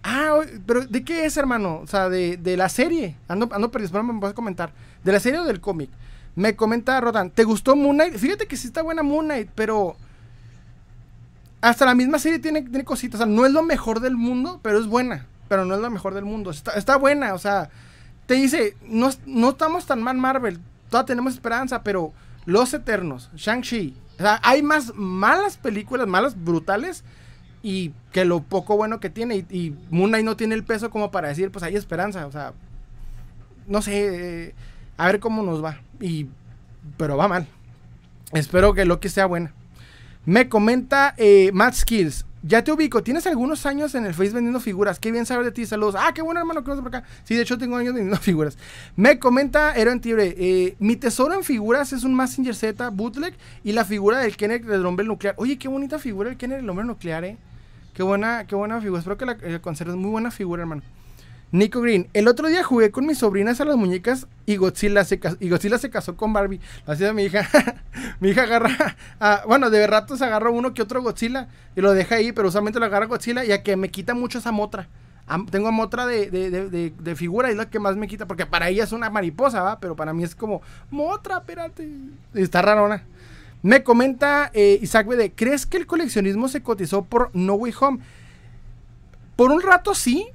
Ah, pero ¿de qué es, hermano? O sea, de, la serie. Ando, ando perdido, me vas a comentar. ¿De la serie o del cómic? Me comenta Rodan, ¿te gustó Moon Knight? Fíjate que sí está buena Moon Knight, pero hasta la misma serie tiene, tiene cositas. O sea, no es lo mejor del mundo, pero es buena. Pero no es lo mejor del mundo. Está, está buena, o sea, te dice, no, no estamos tan mal Marvel. Todavía tenemos esperanza, pero los Eternos, Shang-Chi. O sea, hay más malas películas, malas, brutales, y que lo poco bueno que tiene. Y, Knight no tiene el peso como para decir, pues hay esperanza. O sea, no sé, eh, a ver cómo nos va. Y, pero va mal. Espero que Loki sea buena. Me comenta eh, Matt Skills. Ya te ubico, tienes algunos años en el Face vendiendo figuras. Qué bien saber de ti, saludos. Ah, qué bueno, hermano, que vas por acá. Sí, de hecho tengo años vendiendo figuras. Me comenta Aaron Tibre. Eh, mi tesoro en figuras es un Massinger Z bootleg y la figura del Kenner del hombre nuclear. Oye, qué bonita figura el Kenner del hombre nuclear, eh. Qué buena, qué buena figura. Espero que la eh, conserves. Muy buena figura, hermano. Nico Green, el otro día jugué con mis sobrinas a las muñecas y Godzilla se, y Godzilla se casó con Barbie. Así de mi hija. mi hija agarra, bueno, de rato se agarra uno que otro Godzilla y lo deja ahí, pero usualmente lo agarra Godzilla ya que me quita mucho esa motra. tengo motra de, de, de, figura y es la que más me quita, porque para ella es una mariposa, ¿va? Pero para mí es como, motra, espérate. Está rarona. Me comenta eh, Isaac de ¿crees que el coleccionismo se cotizó por No Way Home? Por un rato sí,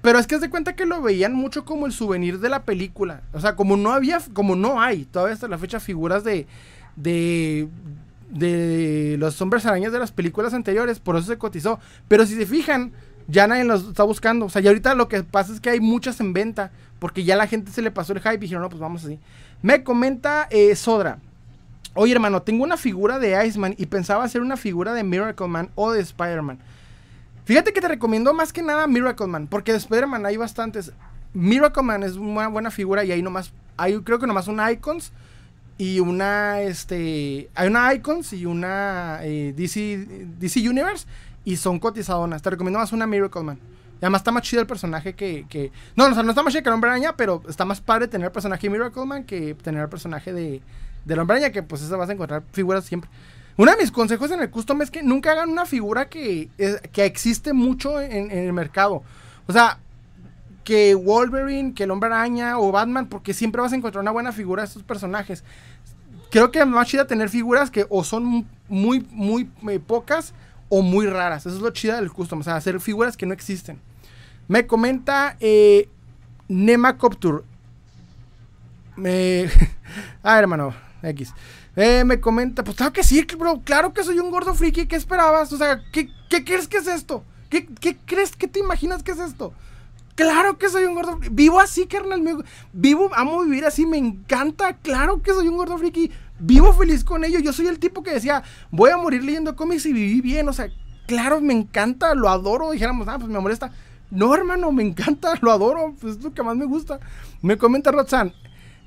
pero es que es de cuenta que lo veían mucho como el souvenir de la película. O sea, como no había, como no hay todavía hasta la fecha figuras de, de, de los hombres arañas de las películas anteriores, por eso se cotizó. Pero si se fijan, ya nadie los está buscando. O sea, y ahorita lo que pasa es que hay muchas en venta, porque ya la gente se le pasó el hype y dijeron, no, pues vamos así. Me comenta eh, Sodra. Oye, hermano, tengo una figura de Iceman y pensaba hacer una figura de Miracle Man o de Spider-Man. Fíjate que te recomiendo más que nada Miracle Man, porque de Spider-Man hay bastantes. Miracle Man es una buena figura y hay nomás, hay creo que nomás una Icons y una, este, hay una Icons y una eh, DC, DC Universe y son cotizadonas. Te recomiendo más una Miracle Man. Y además está más chido el personaje que. No, o no está más chido que el Hombre Araña, pero está más padre tener el personaje de Miracle Man que tener el personaje de, del Hombre Araña, que pues esa vas a encontrar figuras siempre. Uno de mis consejos en el custom es que nunca hagan una figura que, que existe mucho en, el mercado. O sea, que Wolverine, que el Hombre Araña o Batman, porque siempre vas a encontrar una buena figura de estos personajes. Creo que es más chida tener figuras que o son muy, muy, eh, pocas o muy raras. Eso es lo chida del custom, o sea, hacer figuras que no existen. Me comenta eh, Nemacoptur. Me... ah, hermano, X. Eh, me comenta, pues claro que sí, bro, claro que soy un gordo friki, ¿qué esperabas? O sea, ¿qué, crees que es esto? ¿Qué, crees, qué te imaginas que es esto? Claro que soy un gordo friki. Vivo así, carnal. vivo, amo vivir así, me encanta. Claro que soy un gordo friki. Vivo feliz con ello. Yo soy el tipo que decía, voy a morir leyendo cómics y viví bien. O sea, claro, me encanta, lo adoro. Dijéramos, ah, pues me molesta. No, hermano, me encanta, lo adoro. Pues es lo que más me gusta. Me comenta Roxanne,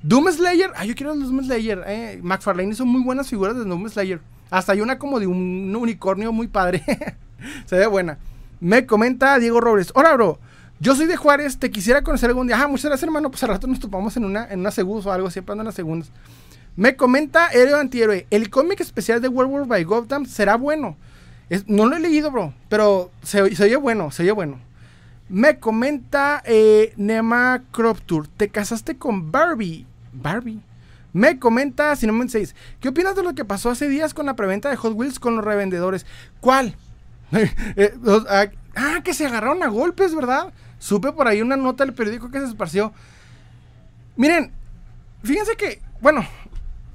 Doom Slayer, ah, yo quiero el Doom Slayer. Eh. McFarlane hizo muy buenas figuras de Doom Slayer. Hasta hay una como de un unicornio muy padre. Se ve buena. Me comenta Diego Robles. Hola, bro. Yo soy de Juárez, te quisiera conocer algún día. Ah, muchas gracias, hermano. Pues al rato nos topamos en una, en una segundos o algo, siempre ando en las segundas. Me comenta Héroe Antihéroe. El cómic especial de Werewolf by Gotham será bueno. no lo he leído, bro, pero se, oye bueno, se oye bueno. Me comenta eh, Nema. Te casaste con Barbie. Barbie. Me comenta Cinnamon 6. ¿Qué opinas de lo que pasó hace días con la preventa de Hot Wheels con los revendedores? ¿Cuál? Eh, ah, ah, que se agarraron a golpes, ¿verdad? Supe por ahí una nota del periódico que se esparció. Miren, fíjense que, bueno,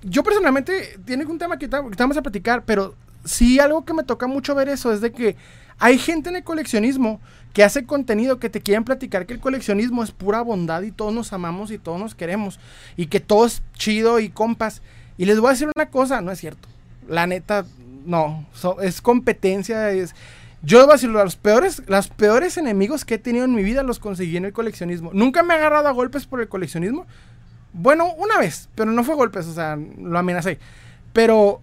yo personalmente tiene un tema que, vamos a platicar, pero sí algo que me toca mucho ver eso es de que hay gente en el coleccionismo que hace contenido que te quieren platicar que el coleccionismo es pura bondad y todos nos amamos y todos nos queremos y que todo es chido y compas. Y les voy a decir una cosa, no es cierto. La neta, no, es competencia, es... Yo voy a decir, los peores, los peores enemigos que he tenido en mi vida los conseguí en el coleccionismo. Nunca me he agarrado a golpes por el coleccionismo. Bueno, una vez, pero no fue golpes, o sea, lo amenacé. Pero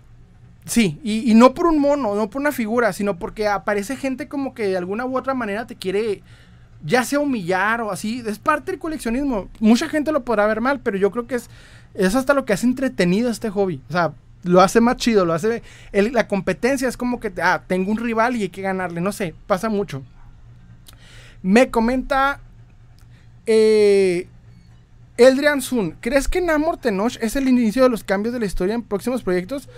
Sí, y, no por un mono, no por una figura, sino porque aparece gente como que de alguna u otra manera te quiere ya sea humillar o así. Es parte del coleccionismo. Mucha gente lo podrá ver mal, pero yo creo que es, es hasta lo que hace entretenido este hobby. O sea, lo hace más chido, lo hace... la competencia es como que, ah, tengo un rival y hay que ganarle. No sé, pasa mucho. Me comenta... Eh, Eldrian Sun, ¿crees que Namor Tenoch es el inicio de los cambios de la historia en próximos proyectos?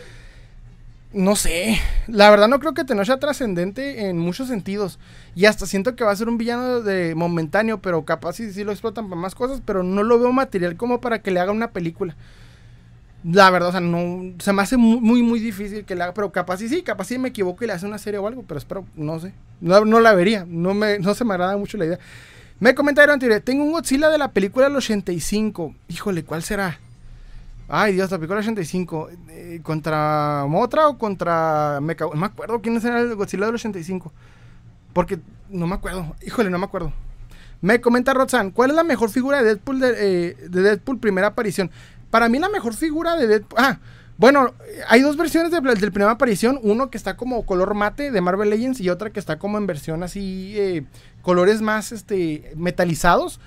No sé, la verdad no creo que Tenoch sea trascendente en muchos sentidos. Y hasta siento que va a ser un villano de momentáneo, pero capaz sí, sí lo explotan para más cosas, pero no lo veo material como para que le haga una película. La verdad, o sea, no, se me hace muy, muy, difícil que le haga, pero capaz sí, sí, capaz sí me equivoco y le hace una serie o algo, pero espero, no sé, no, la vería, no, me, no se me agrada mucho la idea. Me comentaron anterior, tengo un Godzilla de la película del 85, híjole, ¿cuál será? Ay, Dios, la película 85. Eh, ¿Contra Motra o contra Mecha? No me acuerdo quién era el Godzilla del 85. Porque no me acuerdo. Híjole, no me acuerdo. Me comenta Roxanne, ¿cuál es la mejor figura de Deadpool de, eh, de, Deadpool primera aparición? Para mí la mejor figura de Deadpool... Ah, bueno, hay dos versiones de, de, primera aparición. Uno que está como color mate de Marvel Legends y otra que está como en versión así, eh, colores más este, metalizados.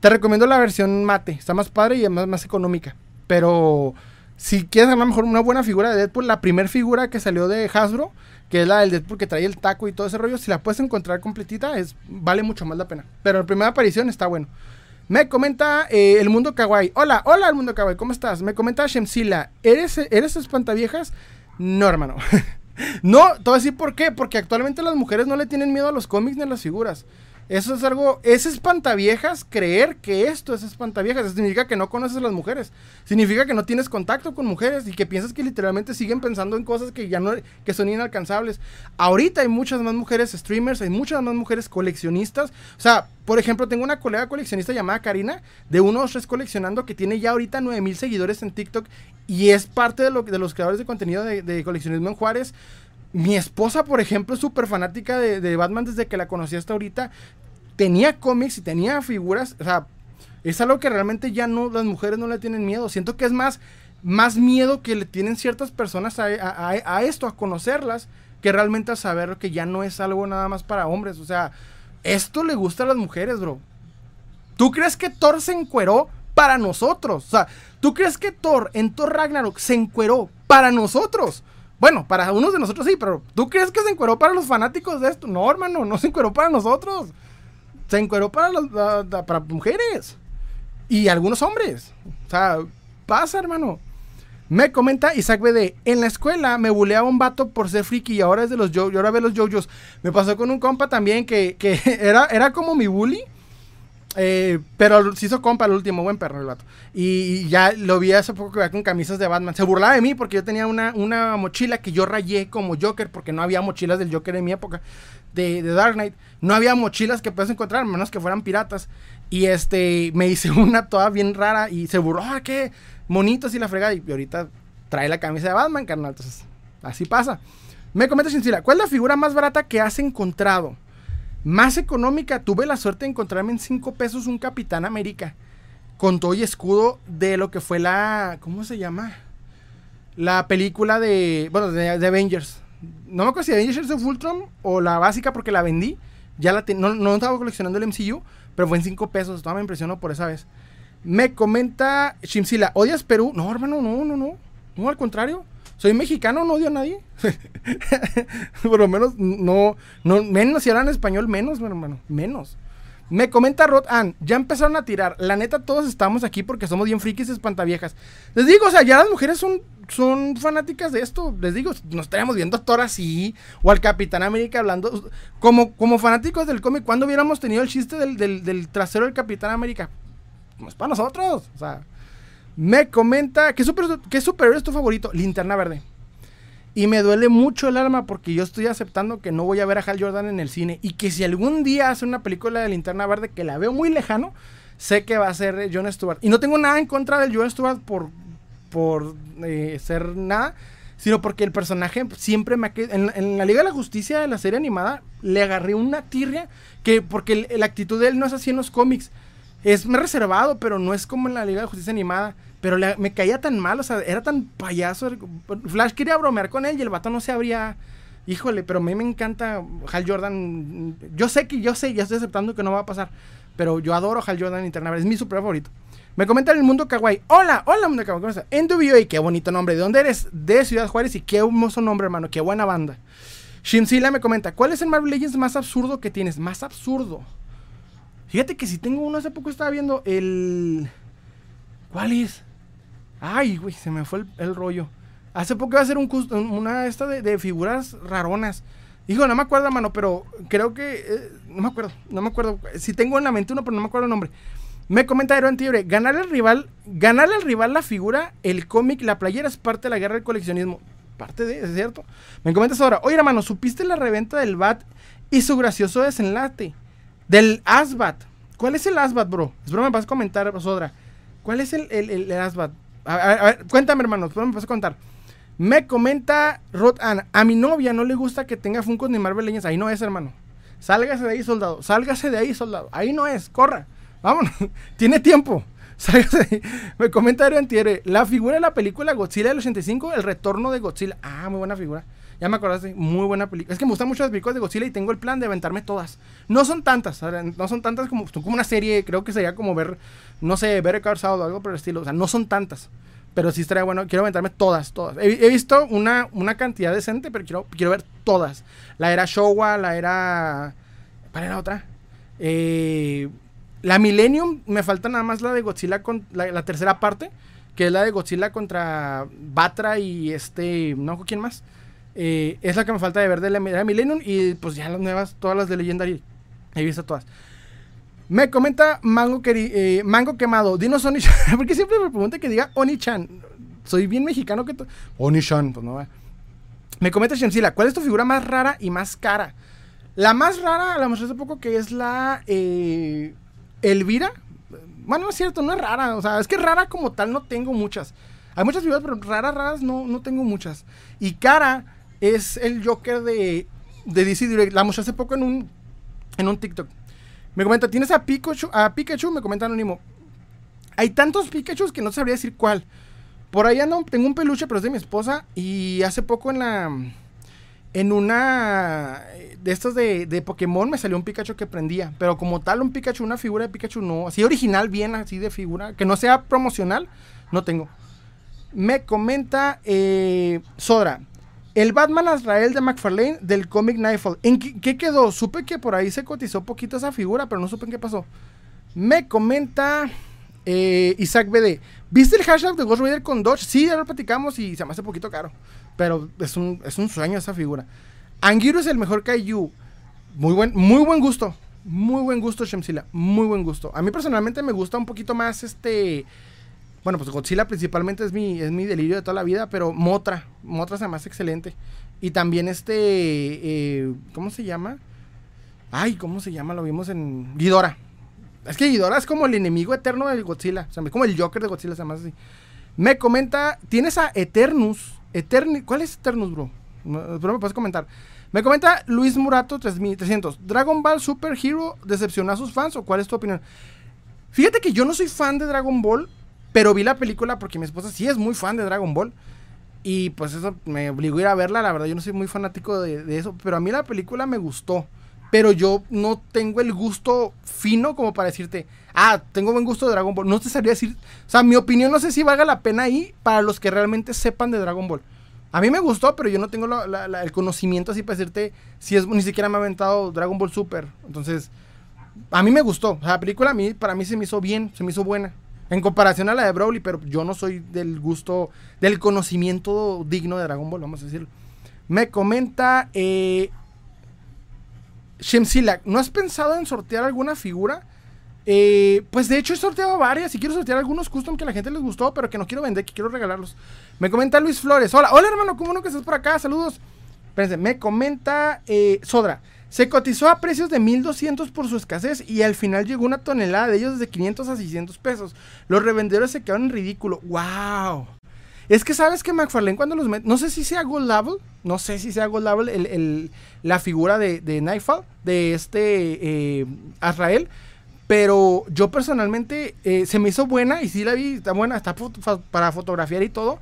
Te recomiendo la versión mate. Está más padre y además más económica. Pero si quieres a lo mejor una buena figura de Deadpool, la primera figura que salió de Hasbro, que es la del Deadpool que trae el taco y todo ese rollo, si la puedes encontrar completita, es, vale mucho más la pena. Pero la primera aparición está bueno. Me comenta eh, el mundo kawaii. Hola, hola el mundo kawaii, ¿cómo estás? Me comenta Shemsila, ¿eres, ¿eres espantaviejas? No, hermano. no, te voy a decir por qué. Porque actualmente las mujeres no le tienen miedo a los cómics ni a las figuras. Eso es algo, es espantaviejas creer que esto es espantaviejas. Eso significa que no conoces a las mujeres. Significa que no tienes contacto con mujeres y que piensas que literalmente siguen pensando en cosas que ya no, que son inalcanzables. Ahorita hay muchas más mujeres streamers, hay muchas más mujeres coleccionistas. O sea, por ejemplo, tengo una colega coleccionista llamada Karina, de uno o tres coleccionando, que tiene ya ahorita 9000 seguidores en TikTok y es parte de, lo, de los creadores de contenido de, de coleccionismo en Juárez. Mi esposa, por ejemplo, es súper fanática de, Batman desde que la conocí hasta ahorita. Tenía cómics y tenía figuras. O sea, es algo que realmente ya no, las mujeres no le tienen miedo. Siento que es más, más miedo que le tienen ciertas personas a, esto, a conocerlas, que realmente a saber que ya no es algo nada más para hombres. O sea, esto le gusta a las mujeres, bro. ¿Tú crees que Thor se encueró para nosotros? O sea, ¿tú crees que Thor en Thor Ragnarok se encueró para nosotros? Bueno, para unos de nosotros sí, pero ¿tú crees que se encueró para los fanáticos de esto? No, hermano, no se encueró para nosotros. Se encueró para, los, para mujeres. Y algunos hombres. O sea, pasa, hermano. Me comenta Isaac BD, en la escuela me buleaba un vato por ser friki y ahora es de los yo, ahora ve los jojos. Me pasó con un compa también que, que era, era como mi bully. Eh, pero se hizo compa el último, buen perro el vato. Y, ya lo vi hace poco que iba con camisas de Batman. Se burlaba de mí porque yo tenía una, una mochila que yo rayé como Joker, porque no había mochilas del Joker en mi época de, Dark Knight. No había mochilas que puedes encontrar, menos que fueran piratas. Y este, me hice una toda bien rara y se burló, ah, qué monitos y la fregada. Y ahorita trae la camisa de Batman, carnal. Entonces, así pasa. Me comenta Chinchila, ¿cuál es la figura más barata que has encontrado? Más económica, tuve la suerte de encontrarme en 5 pesos un Capitán América. Con todo y escudo de lo que fue la. ¿Cómo se llama? La película de. Bueno, de, Avengers. No me acuerdo si Avengers of Ultron o la básica porque la vendí. Ya la no, no estaba coleccionando el MCU, pero fue en 5 pesos. Todavía me impresionó por esa vez. Me comenta Shimsila, ¿odias Perú? No, hermano, no, no, no. No, al contrario soy mexicano, no odio a nadie. Por lo menos, no, no, menos si hablan español, menos, hermano, menos. Me comenta Rod Ann, ya empezaron a tirar. La neta, todos estamos aquí porque somos bien frikis y espantaviejas. Les digo, o sea, ya las mujeres son, son fanáticas de esto. Les digo, nos estaríamos viendo a Thor así, o al Capitán América hablando. Como, como fanáticos del cómic, ¿cuándo hubiéramos tenido el chiste del, del, trasero del Capitán América? Pues para nosotros. O sea, me comenta, ¿qué, super, ¿qué superhéroe es tu favorito? Linterna Verde. Y me duele mucho el alma porque yo estoy aceptando que no voy a ver a Hal Jordan en el cine. Y que si algún día hace una película de Linterna Verde que la veo muy lejano, sé que va a ser John Stewart. Y no tengo nada en contra del John Stewart por, por eh, ser nada, sino porque el personaje siempre me ha en, en, la Liga de la Justicia de la serie animada le agarré una tirria que porque la actitud de él no es así en los cómics. Es reservado, pero no es como en la Liga de la Justicia animada. Pero me caía tan mal, o sea, era tan payaso. Flash quería bromear con él y el vato no se abría. Híjole, pero a mí me encanta Hal Jordan. Yo sé que yo sé, ya estoy aceptando que no va a pasar. Pero yo adoro Hal Jordan Internet, es mi super favorito. Me comentan el mundo kawaii. Hola, hola mundo kawaii. ¿Cómo estás? y qué bonito nombre. ¿De dónde eres? De Ciudad Juárez y qué hermoso nombre, hermano. Qué buena banda. Shimsila me comenta, ¿cuál es el Marvel Legends más absurdo que tienes? Más absurdo. Fíjate que si tengo uno hace poco estaba viendo el... ¿Cuál es? Ay, güey, se me fue el, rollo. Hace poco iba a hacer un, una esta de, figuras raronas. Hijo, no me acuerdo, mano, pero creo que. Eh, no me acuerdo, no me acuerdo. Si tengo en la mente uno, pero no me acuerdo el nombre. Me comenta Aero Antibre, ganar al rival, ganar al rival la figura, el cómic, la playera es parte de la guerra del coleccionismo. Parte de, es cierto. Me comentas ahora, oye hermano, ¿supiste la reventa del BAT y su gracioso desenlace? Del ASBAT. ¿Cuál es el ASBAT, bro? Espero me vas a comentar, Sodra. ¿Cuál es el, el, el ASBAT? A ver, cuéntame, hermano, me vas a contar. Me comenta Rod a mi novia no le gusta que tenga Funkos ni Marvel Legends. Ahí no es, hermano. Sálgase de ahí, soldado. Sálgase de ahí, soldado. Ahí no es, corra. Vámonos. Tiene tiempo. Sálgase de ahí. Me comenta Adrián Tiere. La figura de la película Godzilla del 85, el retorno de Godzilla. Ah, muy buena figura. Ya me acordaste, muy buena película. Es que me gustan mucho las películas de Godzilla y tengo el plan de aventarme todas. No son tantas, no son tantas como, como una serie, creo que sería como ver, no sé, ver el o algo por el estilo. O sea, no son tantas. Pero sí estaría bueno, quiero aventarme todas, todas. He, visto una, una cantidad decente, pero quiero, quiero ver todas. La era Showa, la era... ¿Cuál era otra? Eh, la Millennium, me falta nada más la de Godzilla, con, la, tercera parte, que es la de Godzilla contra Batra y este, no quién más. Eh, es la que me falta de ver de la, Millennium y pues ya las nuevas, todas las de Legendary. He visto todas. Me comenta Mango, eh, Mango Quemado. Dinos Oni-chan. Porque siempre me pregunta que diga Oni-chan. Soy bien mexicano que. Oni-chan, pues no va. Me comenta Shamsila. ¿Cuál es tu figura más rara y más cara? La más rara, la mostré hace poco, que es la eh, Elvira. Bueno, no es cierto, no es rara. O sea, es que rara como tal no tengo muchas. Hay muchas figuras, pero raras, raras no, no tengo muchas. Y cara es el Joker de, de DC Direct. La mostré hace poco en un, en un TikTok. Me comenta, ¿tienes a Pikachu? A Pikachu, me comenta Anónimo. Hay tantos Pikachu que no sabría decir cuál. Por ahí ando, tengo un peluche, pero es de mi esposa. Y hace poco en la. En una. De estos de, de Pokémon me salió un Pikachu que prendía. Pero como tal, un Pikachu, una figura de Pikachu, no. Así original, bien así de figura. Que no sea promocional, no tengo. Me comenta eh, Sodra. El Batman Azrael de McFarlane del cómic Nightfall. ¿En qué, quedó? Supe que por ahí se cotizó poquito esa figura, pero no supe en qué pasó. Me comenta eh, Isaac BD. ¿Viste el hashtag de Ghost Rider con Dodge? Sí, ya lo platicamos y se me hace poquito caro. Pero es un, es un sueño esa figura. Anguiro es el mejor Kaiju. Muy buen, muy buen gusto. Muy buen gusto, Shemsila. Muy buen gusto. A mí personalmente me gusta un poquito más este bueno, pues Godzilla principalmente es mi, es mi delirio de toda la vida, pero Motra, Motra es además excelente. Y también este, eh, ¿cómo se llama? Ay, ¿cómo se llama? Lo vimos en Ghidorah. Es que Ghidorah es como el enemigo eterno de Godzilla. O sea, como el Joker de Godzilla, se llama así. Me comenta, tienes a Eternus. Eterni, ¿Cuál es Eternus, bro? Pero me puedes comentar. Me comenta Luis Murato 3300. ¿Dragon Ball Super Hero decepcionó a sus fans o cuál es tu opinión? Fíjate que yo no soy fan de Dragon Ball, pero vi la película porque mi esposa sí es muy fan de Dragon Ball. Y pues eso me obligó a ir a verla. La verdad, yo no soy muy fanático de, eso. Pero a mí la película me gustó. Pero yo no tengo el gusto fino como para decirte, ah, tengo buen gusto de Dragon Ball. No te sabría decir. O sea, mi opinión no sé si valga la pena ahí para los que realmente sepan de Dragon Ball. A mí me gustó, pero yo no tengo el conocimiento así para decirte si es ni siquiera me ha aventado Dragon Ball Super. Entonces, A mí me gustó. O sea, la película para mí se me hizo bien, se me hizo buena. En comparación a la de Broly, pero yo no soy del gusto, del conocimiento digno de Dragon Ball, vamos a decirlo. Me comenta eh, Shemsila, ¿no has pensado en sortear alguna figura? Eh, pues de hecho he sorteado varias y quiero sortear algunos custom que a la gente les gustó, pero que no quiero vender, que quiero regalarlos. Me comenta Luis Flores. Hola, hola hermano, ¿cómo no que estás por acá? Saludos. Espérense, me comenta eh, Sodra. Se cotizó a precios de 1200 por su escasez y al final llegó una tonelada de ellos desde 500 a 600 pesos. Los revendedores se quedaron en ridículo. ¡Wow! Es que sabes que McFarlane cuando los mete, no sé si sea Gold Level, no sé si sea Gold Level el, la figura de, de Nightfall, de este eh, Azrael, pero yo personalmente eh, se me hizo buena y sí la vi, está buena, está para fotografiar y todo.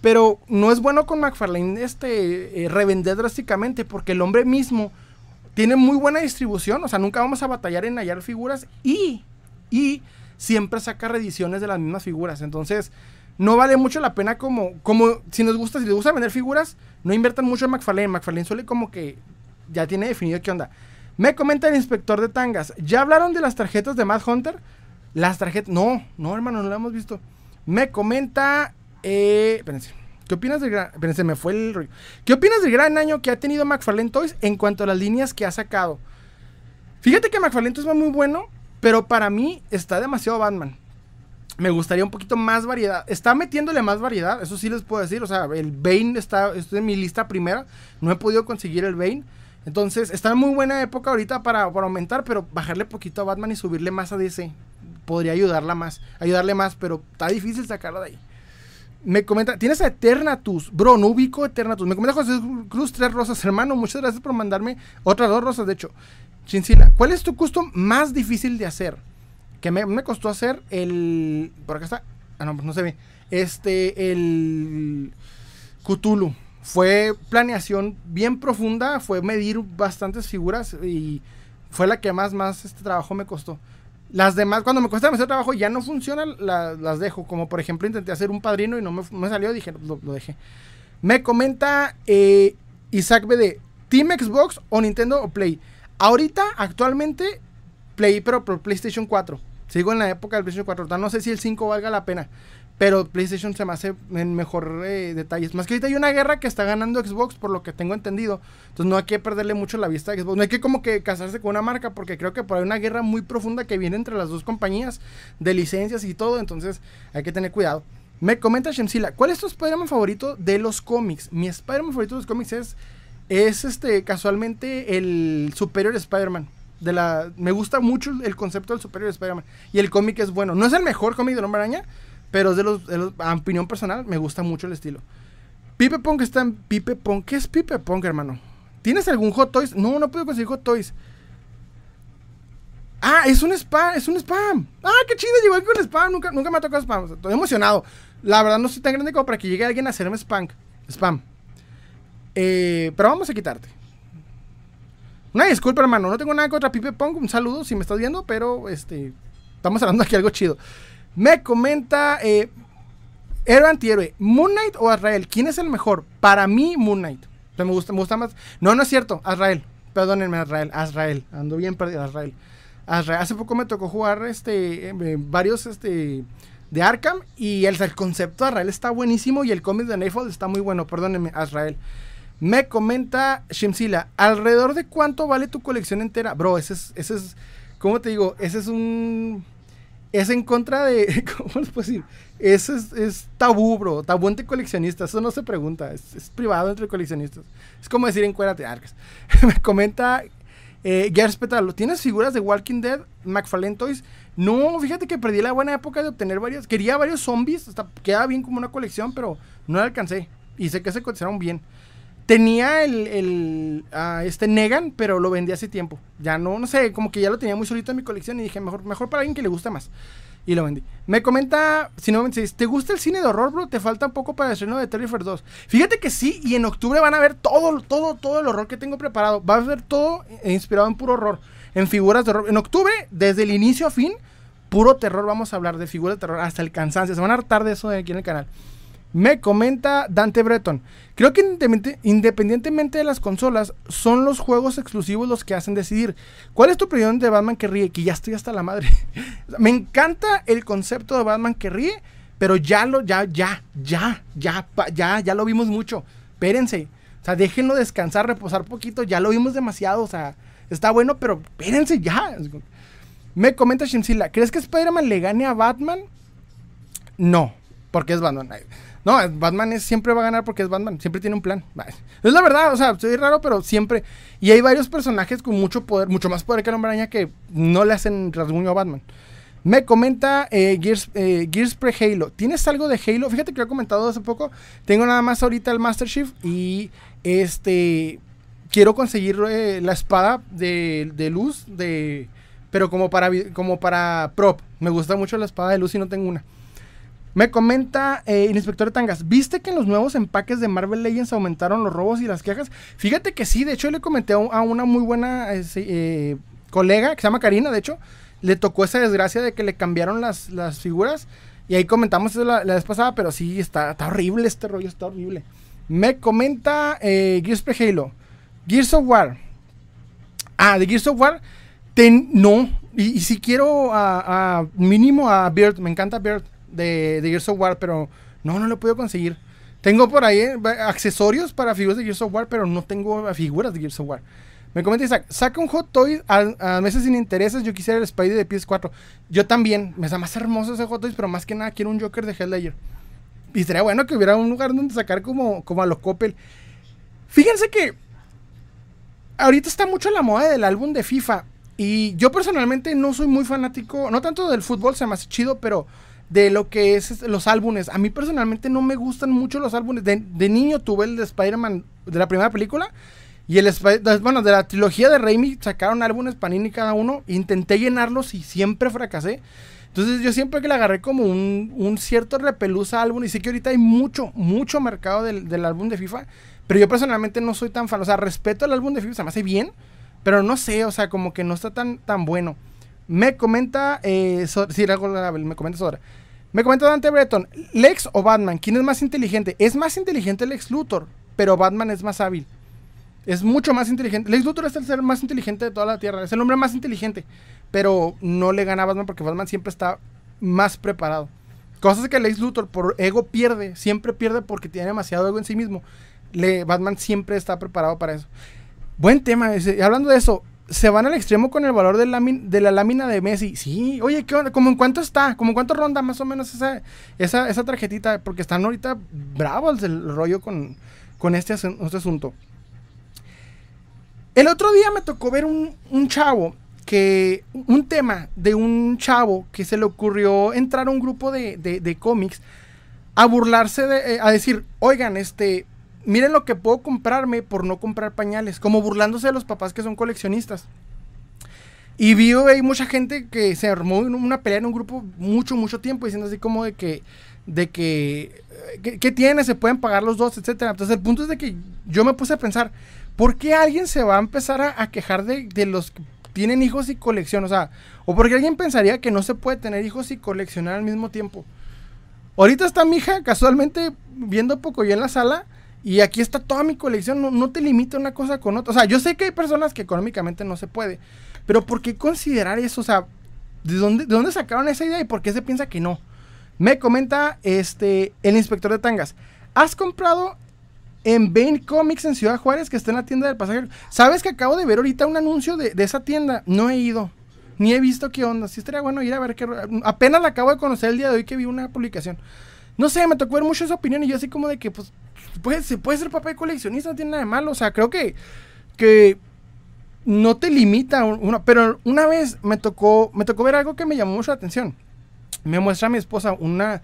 Pero no es bueno con McFarlane este, eh, revender drásticamente porque el hombre mismo tiene muy buena distribución. O sea, nunca vamos a batallar en hallar figuras y, y siempre saca reediciones de las mismas figuras. Entonces, no vale mucho la pena como, como si nos gusta, si les gusta vender figuras, no inviertan mucho en McFarlane. McFarlane suele como que ya tiene definido qué onda. Me comenta el inspector de tangas. ¿Ya hablaron de las tarjetas de Mad Hunter? Las tarjetas. No, no, hermano, no lo hemos visto. Me comenta. Eh, espérense. ¿Qué opinas del gran. Espérense, me fue el. ¿Qué opinas del gran año que ha tenido McFarlane Toys en cuanto a las líneas que ha sacado? Fíjate que McFarlane Toys va muy bueno, pero para mí está demasiado Batman me gustaría un poquito más variedad. Está metiéndole más variedad, eso sí les puedo decir. O sea, el Bane está, en mi lista primera. No he podido conseguir el Bane. Entonces, está en muy buena época ahorita para, aumentar, pero bajarle poquito a Batman y subirle más a DC. Podría ayudarla más, ayudarle más, pero está difícil sacarla de ahí. Me comenta, tienes a Eternatus, bro, no ubico Eternatus. Me comenta José Cruz, tres rosas, hermano. Muchas gracias por mandarme otras dos rosas, de hecho. Chincila, ¿cuál es tu custom más difícil de hacer? que me, costó hacer el. Por acá está. Ah, no, pues no se ve. Este, el. Cthulhu. Fue planeación bien profunda, fue medir bastantes figuras y fue la que más, más este trabajo me costó. Las demás, cuando me cuesta demasiado trabajo ya no funcionan, las dejo. Como por ejemplo intenté hacer un padrino y no me, salió, dije, lo, dejé. Me comenta eh, Isaac BD, ¿Team Xbox o Nintendo o Play? Ahorita, actualmente, Play, pero por PlayStation 4. Sigo en la época del PlayStation 4. No sé si el 5 valga la pena. Pero PlayStation se me hace en mejor eh, detalles. Más que ahorita hay una guerra que está ganando Xbox, por lo que tengo entendido. Entonces no hay que perderle mucho la vista a Xbox. No hay que como que casarse con una marca, porque creo que por ahí hay una guerra muy profunda que viene entre las dos compañías de licencias y todo. Entonces hay que tener cuidado. Me comenta Shemsila, ¿cuál es tu Spider-Man favorito de los cómics? Mi Spider-Man favorito de los cómics es, es este, casualmente el Superior Spider-Man me gusta mucho el concepto del Superior Spider-Man y el cómic es bueno. No es el mejor cómic de Hombre Araña, pero es de los, a opinión personal me gusta mucho el estilo. Pipe Punk está en Pipe Punk. ¿Qué es Pipe Punk, hermano? ¿Tienes algún Hot Toys? No, no puedo conseguir Hot Toys. Ah, es un spam, es un spam. Ah, qué chido, llegó aquí con spam. Nunca, nunca me ha tocado spam. Estoy emocionado. La verdad no soy tan grande como para que llegue alguien a hacerme spam. Spam. Eh, pero vamos a quitarte. Una disculpa, hermano. No tengo nada contra Pipe Pong. Un saludo si me estás viendo, pero este. Estamos hablando aquí algo chido. Me comenta. Eh, héroe antihéroe. ¿Moon Knight o Azrael? ¿Quién es el mejor? Para mí, Moon Knight. me gusta, me gusta más. No, no es cierto. Azrael. Perdónenme, Azrael. Azrael. Ando bien perdido, Azrael. Azrael. Hace poco me tocó jugar este. Eh, varios este. De Arkham. Y el, el concepto de Azrael está buenísimo. Y el cómic de Nightfall está muy bueno. Perdónenme, Azrael. Me comenta Shimsila, ¿alrededor de cuánto vale tu colección entera? Bro, ese es, ese es, ¿cómo te digo? Ese es un... Es en contra de... ¿Cómo les puedo decir? Ese es, es tabú, bro. Tabú entre coleccionistas. Eso no se pregunta. Es, privado entre coleccionistas. Es como decir encuérdate, Arcas. Me comenta eh, Gers Petalo, ¿tienes figuras de Walking Dead, McFarlane Toys? No, fíjate que perdí la buena época de obtener varios. Quería varios zombies, hasta queda bien como una colección, pero no la alcancé. Y sé que se cotizaron bien. Tenía el, este Negan, pero lo vendí hace tiempo. Ya no, no sé, como que ya lo tenía muy solito en mi colección y dije, mejor, mejor para alguien que le guste más. Y lo vendí. Me comenta, si no me dices, ¿te gusta el cine de horror, bro? Te falta un poco para el estreno de Terrifier 2. Fíjate que sí, y en octubre van a ver todo, todo, todo el horror que tengo preparado. Va a ver todo inspirado en puro horror, en figuras de horror. En octubre, desde el inicio a fin, puro terror. Vamos a hablar de figuras de terror hasta el cansancio. Se van a hartar de eso aquí en el canal. Me comenta Dante Breton. Creo que independientemente de las consolas, son los juegos exclusivos los que hacen decidir. ¿Cuál es tu opinión de Batman que ríe? Que ya estoy hasta la madre. Me encanta el concepto de Batman que ríe, pero ya lo, ya, ya, ya, ya, ya, ya lo vimos mucho. Espérense. O sea, déjenlo descansar, reposar poquito. Ya lo vimos demasiado. O sea, está bueno, pero espérense ya. Me comenta Shimsila, ¿crees que Spider-Man le gane a Batman? No, porque es Batman. No, Batman es, siempre va a ganar porque es Batman, siempre tiene un plan. Es la verdad, o sea, soy raro, pero siempre. Y hay varios personajes con mucho poder, mucho más poder que el Hombre que no le hacen rasguño a Batman. Me comenta eh, Gears, eh, Gears Pre Halo. ¿Tienes algo de Halo? Fíjate que lo he comentado hace poco. Tengo nada más ahorita el Master Chief y este. Quiero conseguir eh, la espada de, de luz de pero como para, como para prop. Me gusta mucho la espada de luz y no tengo una. Me comenta eh, el inspector Tangas, ¿viste que en los nuevos empaques de Marvel Legends aumentaron los robos y las quejas? Fíjate que sí, de hecho le comenté a, una muy buena este, eh, colega que se llama Karina, de hecho, le tocó esa desgracia de que le cambiaron las, las figuras y ahí comentamos eso la, vez pasada, pero sí, está, está, horrible este rollo, está horrible. Me comenta eh, Gears of Halo, Gears of War. Ah, de Gears of War no, y, si quiero a, mínimo a Bird, me encanta Bird de, de Gears of War, pero no, no lo puedo conseguir. Tengo por ahí eh, accesorios para figuras de Gears of War, pero no tengo figuras de Gears of War. Me comenta Isaac, saca un Hot Toy a, meses sin intereses. Yo quisiera el Spidey de PS4. Yo también, me está más hermoso ese Hot Toys, pero más que nada quiero un Joker de Hellrayer. Y sería bueno que hubiera un lugar donde sacar como, como a los Coppel. Fíjense que ahorita está mucho la moda del álbum de FIFA. Y yo personalmente no soy muy fanático, no tanto del fútbol, se me hace chido, pero de lo que es los álbumes. A mí personalmente no me gustan mucho los álbumes. De, niño tuve el de Spider-Man de la primera película. Y el bueno, de la trilogía de Raimi sacaron álbumes Panini cada uno. Intenté llenarlos y siempre fracasé. Entonces yo siempre que le agarré como un, cierto repelús a álbum. Y sé que ahorita hay mucho, mucho mercado del, del, álbum de FIFA. Pero yo personalmente no soy tan fan. O sea, respeto el álbum de FIFA, se me hace bien. Pero no sé, o sea, como que no está tan, tan bueno. Me comenta, eh, sí, me comenta Sora. Me comenta Dante Breton, Lex o Batman, ¿quién es más inteligente? Es más inteligente Lex Luthor, pero Batman es más hábil. Es mucho más inteligente. Lex Luthor es el ser más inteligente de toda la Tierra. Es el hombre más inteligente. Pero no le gana a Batman porque Batman siempre está más preparado. Cosas que Lex Luthor por ego pierde. Siempre pierde porque tiene demasiado ego en sí mismo. Le, Batman siempre está preparado para eso. Buen tema. hablando de eso, se van al extremo con el valor de, la lámina de Messi. Sí, oye, ¿qué onda? ¿Cómo en cuánto está? ¿Cómo en cuánto ronda más o menos esa, esa, tarjetita? Porque están ahorita bravos el rollo con, con este, este, asunto. El otro día me tocó ver un, chavo que. Un tema de un chavo que se le ocurrió entrar a un grupo de, cómics a burlarse de. Eh, a decir, oigan, este miren lo que puedo comprarme por no comprar pañales, como burlándose de los papás que son coleccionistas. Y vi ahí mucha gente que se armó una pelea en un grupo mucho, mucho tiempo, diciendo así como de que, de que, eh, ¿qué tiene? Se pueden pagar los dos, etcétera. Entonces el punto es de que yo me puse a pensar, ¿por qué alguien se va a empezar a, quejar de, de, los que tienen hijos y coleccionan? O sea, o porque alguien pensaría que no se puede tener hijos y coleccionar al mismo tiempo. Ahorita está mi hija casualmente viendo poco y en la sala y aquí está toda mi colección, no, te limita una cosa con otra. O sea, yo sé que hay personas que económicamente no se puede, pero ¿por qué considerar eso? O sea, ¿de dónde, ¿de dónde sacaron esa idea y por qué se piensa que no? Me comenta este, el inspector de tangas. ¿Has comprado en Bane Comics en Ciudad Juárez que está en la tienda del pasajero? ¿Sabes que acabo de ver ahorita un anuncio de, esa tienda? No he ido. Ni he visto qué onda. Sí estaría bueno ir a ver qué... Apenas la acabo de conocer el día de hoy que vi una publicación. No sé, me tocó ver mucho esa opinión y yo así como de que, pues, puede, se puede ser papá de coleccionista, no tiene nada de malo. O sea, creo que, que no te limita una, pero una vez me tocó, me tocó ver algo que me llamó mucho la atención. Me muestra mi esposa una,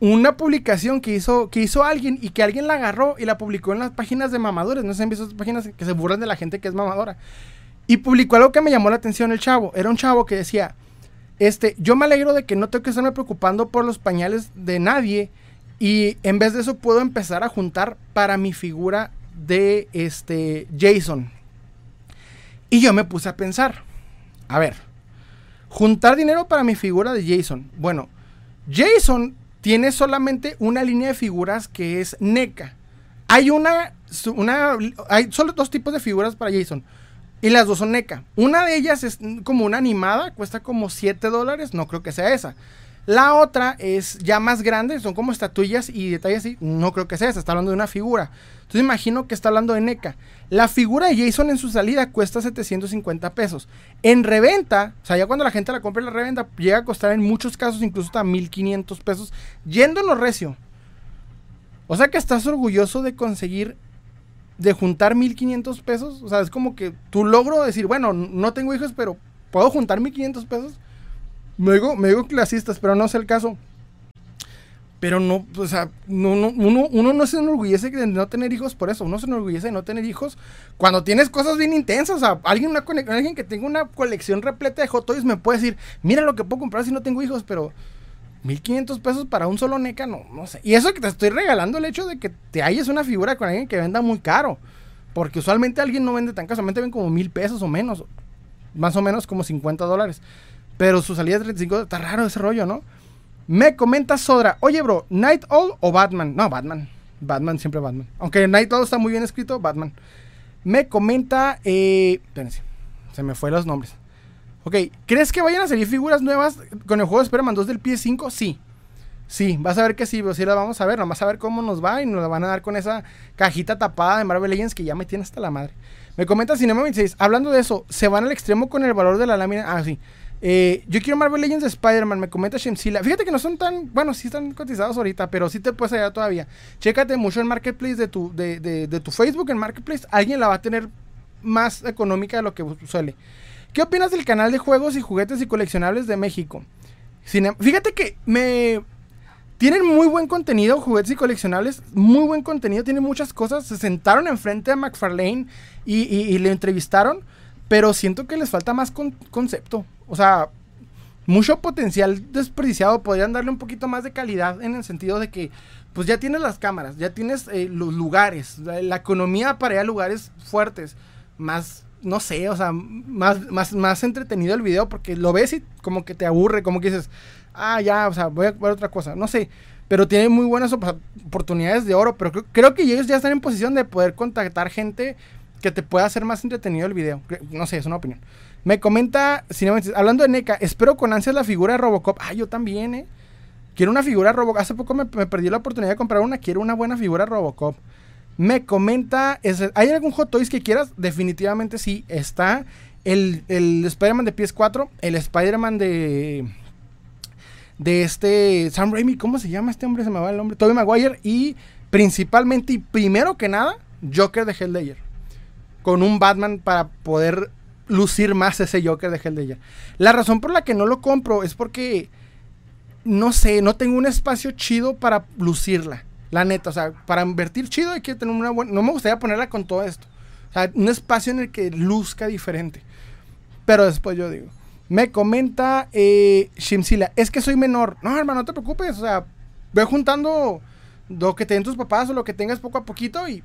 una publicación que hizo, que hizo alguien y que alguien la agarró y la publicó en las páginas de mamadores. No sé si han visto esas páginas que se burlan de la gente que es mamadora. Y publicó algo que me llamó la atención el chavo. Era un chavo que decía, este, yo me alegro de que no tengo que estarme preocupando por los pañales de nadie y en vez de eso puedo empezar a juntar para mi figura de este Jason. Y yo me puse a pensar, a ver, juntar dinero para mi figura de Jason. Bueno, Jason tiene solamente una línea de figuras que es NECA. Hay una, una, hay solo dos tipos de figuras para Jason. Y las dos son NECA. Una de ellas es como una animada, cuesta como 7 dólares, no creo que sea esa. La otra es ya más grande, son como estatuillas y detalles así. No creo que sea esa, está hablando de una figura. Entonces imagino que está hablando de NECA. La figura de Jason en su salida cuesta 750 pesos. En reventa, o sea, ya cuando la gente la compra en la reventa, llega a costar en muchos casos incluso hasta 1500 pesos, yéndonos recio. O sea que estás orgulloso de conseguir, de juntar 1500 pesos. O sea, es como que tu logro decir, bueno, no tengo hijos, pero puedo juntar 1500 pesos. Me digo, me digo clasistas, pero no es el caso. Pero no, o sea, no, no, uno, uno no se enorgullece de no tener hijos por eso. Uno se enorgullece de no tener hijos cuando tienes cosas bien intensas. O sea, alguien, una, alguien que tenga una colección repleta de Hot Toys me puede decir, mira lo que puedo comprar si no tengo hijos, pero 1500 pesos para un solo NECA, no, no sé. Y eso que te estoy regalando el hecho de que te halles una figura con alguien que venda muy caro. Porque usualmente alguien no vende tan caro, solamente ven como mil pesos o menos. Más o menos como 50 dólares. Pero su salida de 35 está raro ese rollo, ¿no? Me comenta Sodra, oye, bro, ¿Night Owl o Batman? No, Batman. Batman, siempre Batman. Aunque Night Owl está muy bien escrito, Batman. Me comenta, eh, espérense, se me fue los nombres. Ok, ¿crees que vayan a salir figuras nuevas con el juego de Spider-Man 2 del PS5? Sí. Sí, vas a ver que sí, pero sí las vamos a ver. Nomás a ver cómo nos va y nos la van a dar con esa cajita tapada de Marvel Legends que ya me tiene hasta la madre. Me comenta Cinema 26, hablando de eso, ¿se van al extremo con el valor de la lámina? Ah, sí. Eh, yo quiero Marvel Legends de Spider-Man, me comenta Shemsila. Fíjate que no son tan, bueno, sí están cotizados ahorita, pero sí te puedes hallar todavía. Chécate mucho el marketplace de tu, de, de, tu Facebook, en marketplace, alguien la va a tener más económica de lo que suele. ¿Qué opinas del canal de juegos y juguetes y coleccionables de México? Fíjate que me... Tienen muy buen contenido, juguetes y coleccionables, muy buen contenido, tienen muchas cosas. Se sentaron enfrente a McFarlane y, le entrevistaron, pero siento que les falta más concepto. O sea, mucho potencial desperdiciado. Podrían darle un poquito más de calidad en el sentido de que, pues ya tienes las cámaras, ya tienes eh, los lugares, la, economía para ir a lugares fuertes, más, no sé, o sea, más, más, más entretenido el video porque lo ves y como que te aburre, como que dices, ah, ya, o sea, voy a ver otra cosa, no sé. Pero tiene muy buenas oportunidades de oro, pero creo, creo que ellos ya están en posición de poder contactar gente que te pueda hacer más entretenido el video. No sé, es una opinión. Me comenta, hablando de NECA, espero con ansias la figura de Robocop. Ah, yo también, ¿eh? Quiero una figura Robocop. Hace poco me, perdí la oportunidad de comprar una. Quiero una buena figura Robocop. Me comenta, ¿hay algún Hot Toys que quieras? Definitivamente sí. Está el, el Spider-Man de PS4, el Spider-Man de... De este Sam Raimi, ¿cómo se llama este hombre? Se me va el nombre. Tobey Maguire y principalmente y primero que nada, Joker de Helldayer. Con un Batman para poder lucir más ese Joker de Helldayer. La razón por la que no lo compro es porque, no sé, no tengo un espacio chido para lucirla. La neta, o sea, para invertir chido hay que tener una buena... No me gustaría ponerla con todo esto. O sea, un espacio en el que luzca diferente. Pero después yo digo, me comenta eh, Shimsila, es que soy menor. No, hermano, no te preocupes. O sea, ve juntando lo que tengan tus papás o lo que tengas poco a poquito y...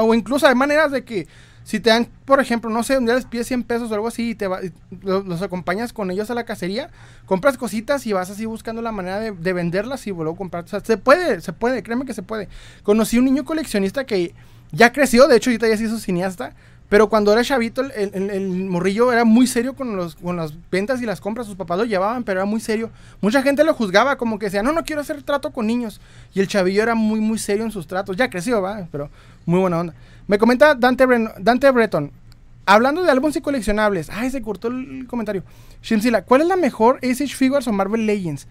O incluso hay maneras de que si te dan, por ejemplo, no sé, un día les pides 100 pesos o algo así y te los, acompañas con ellos a la cacería, compras cositas y vas así buscando la manera de, venderlas y luego comprar. O sea, se puede, se puede, créeme que se puede. Conocí un niño coleccionista que ya creció, de hecho ahorita ya se hizo cineasta, pero cuando era chavito, el, morrillo era muy serio con, los, con las ventas y las compras. Sus papás lo llevaban, pero era muy serio. Mucha gente lo juzgaba como que decía, no, no quiero hacer trato con niños. Y el chavillo era muy, muy serio en sus tratos. Ya creció, va, pero muy buena onda. Me comenta Dante, Breton. Hablando de álbumes y coleccionables. Ay, se cortó el comentario. Shinzilla, ¿cuál es la mejor Age Figures o Marvel Legends?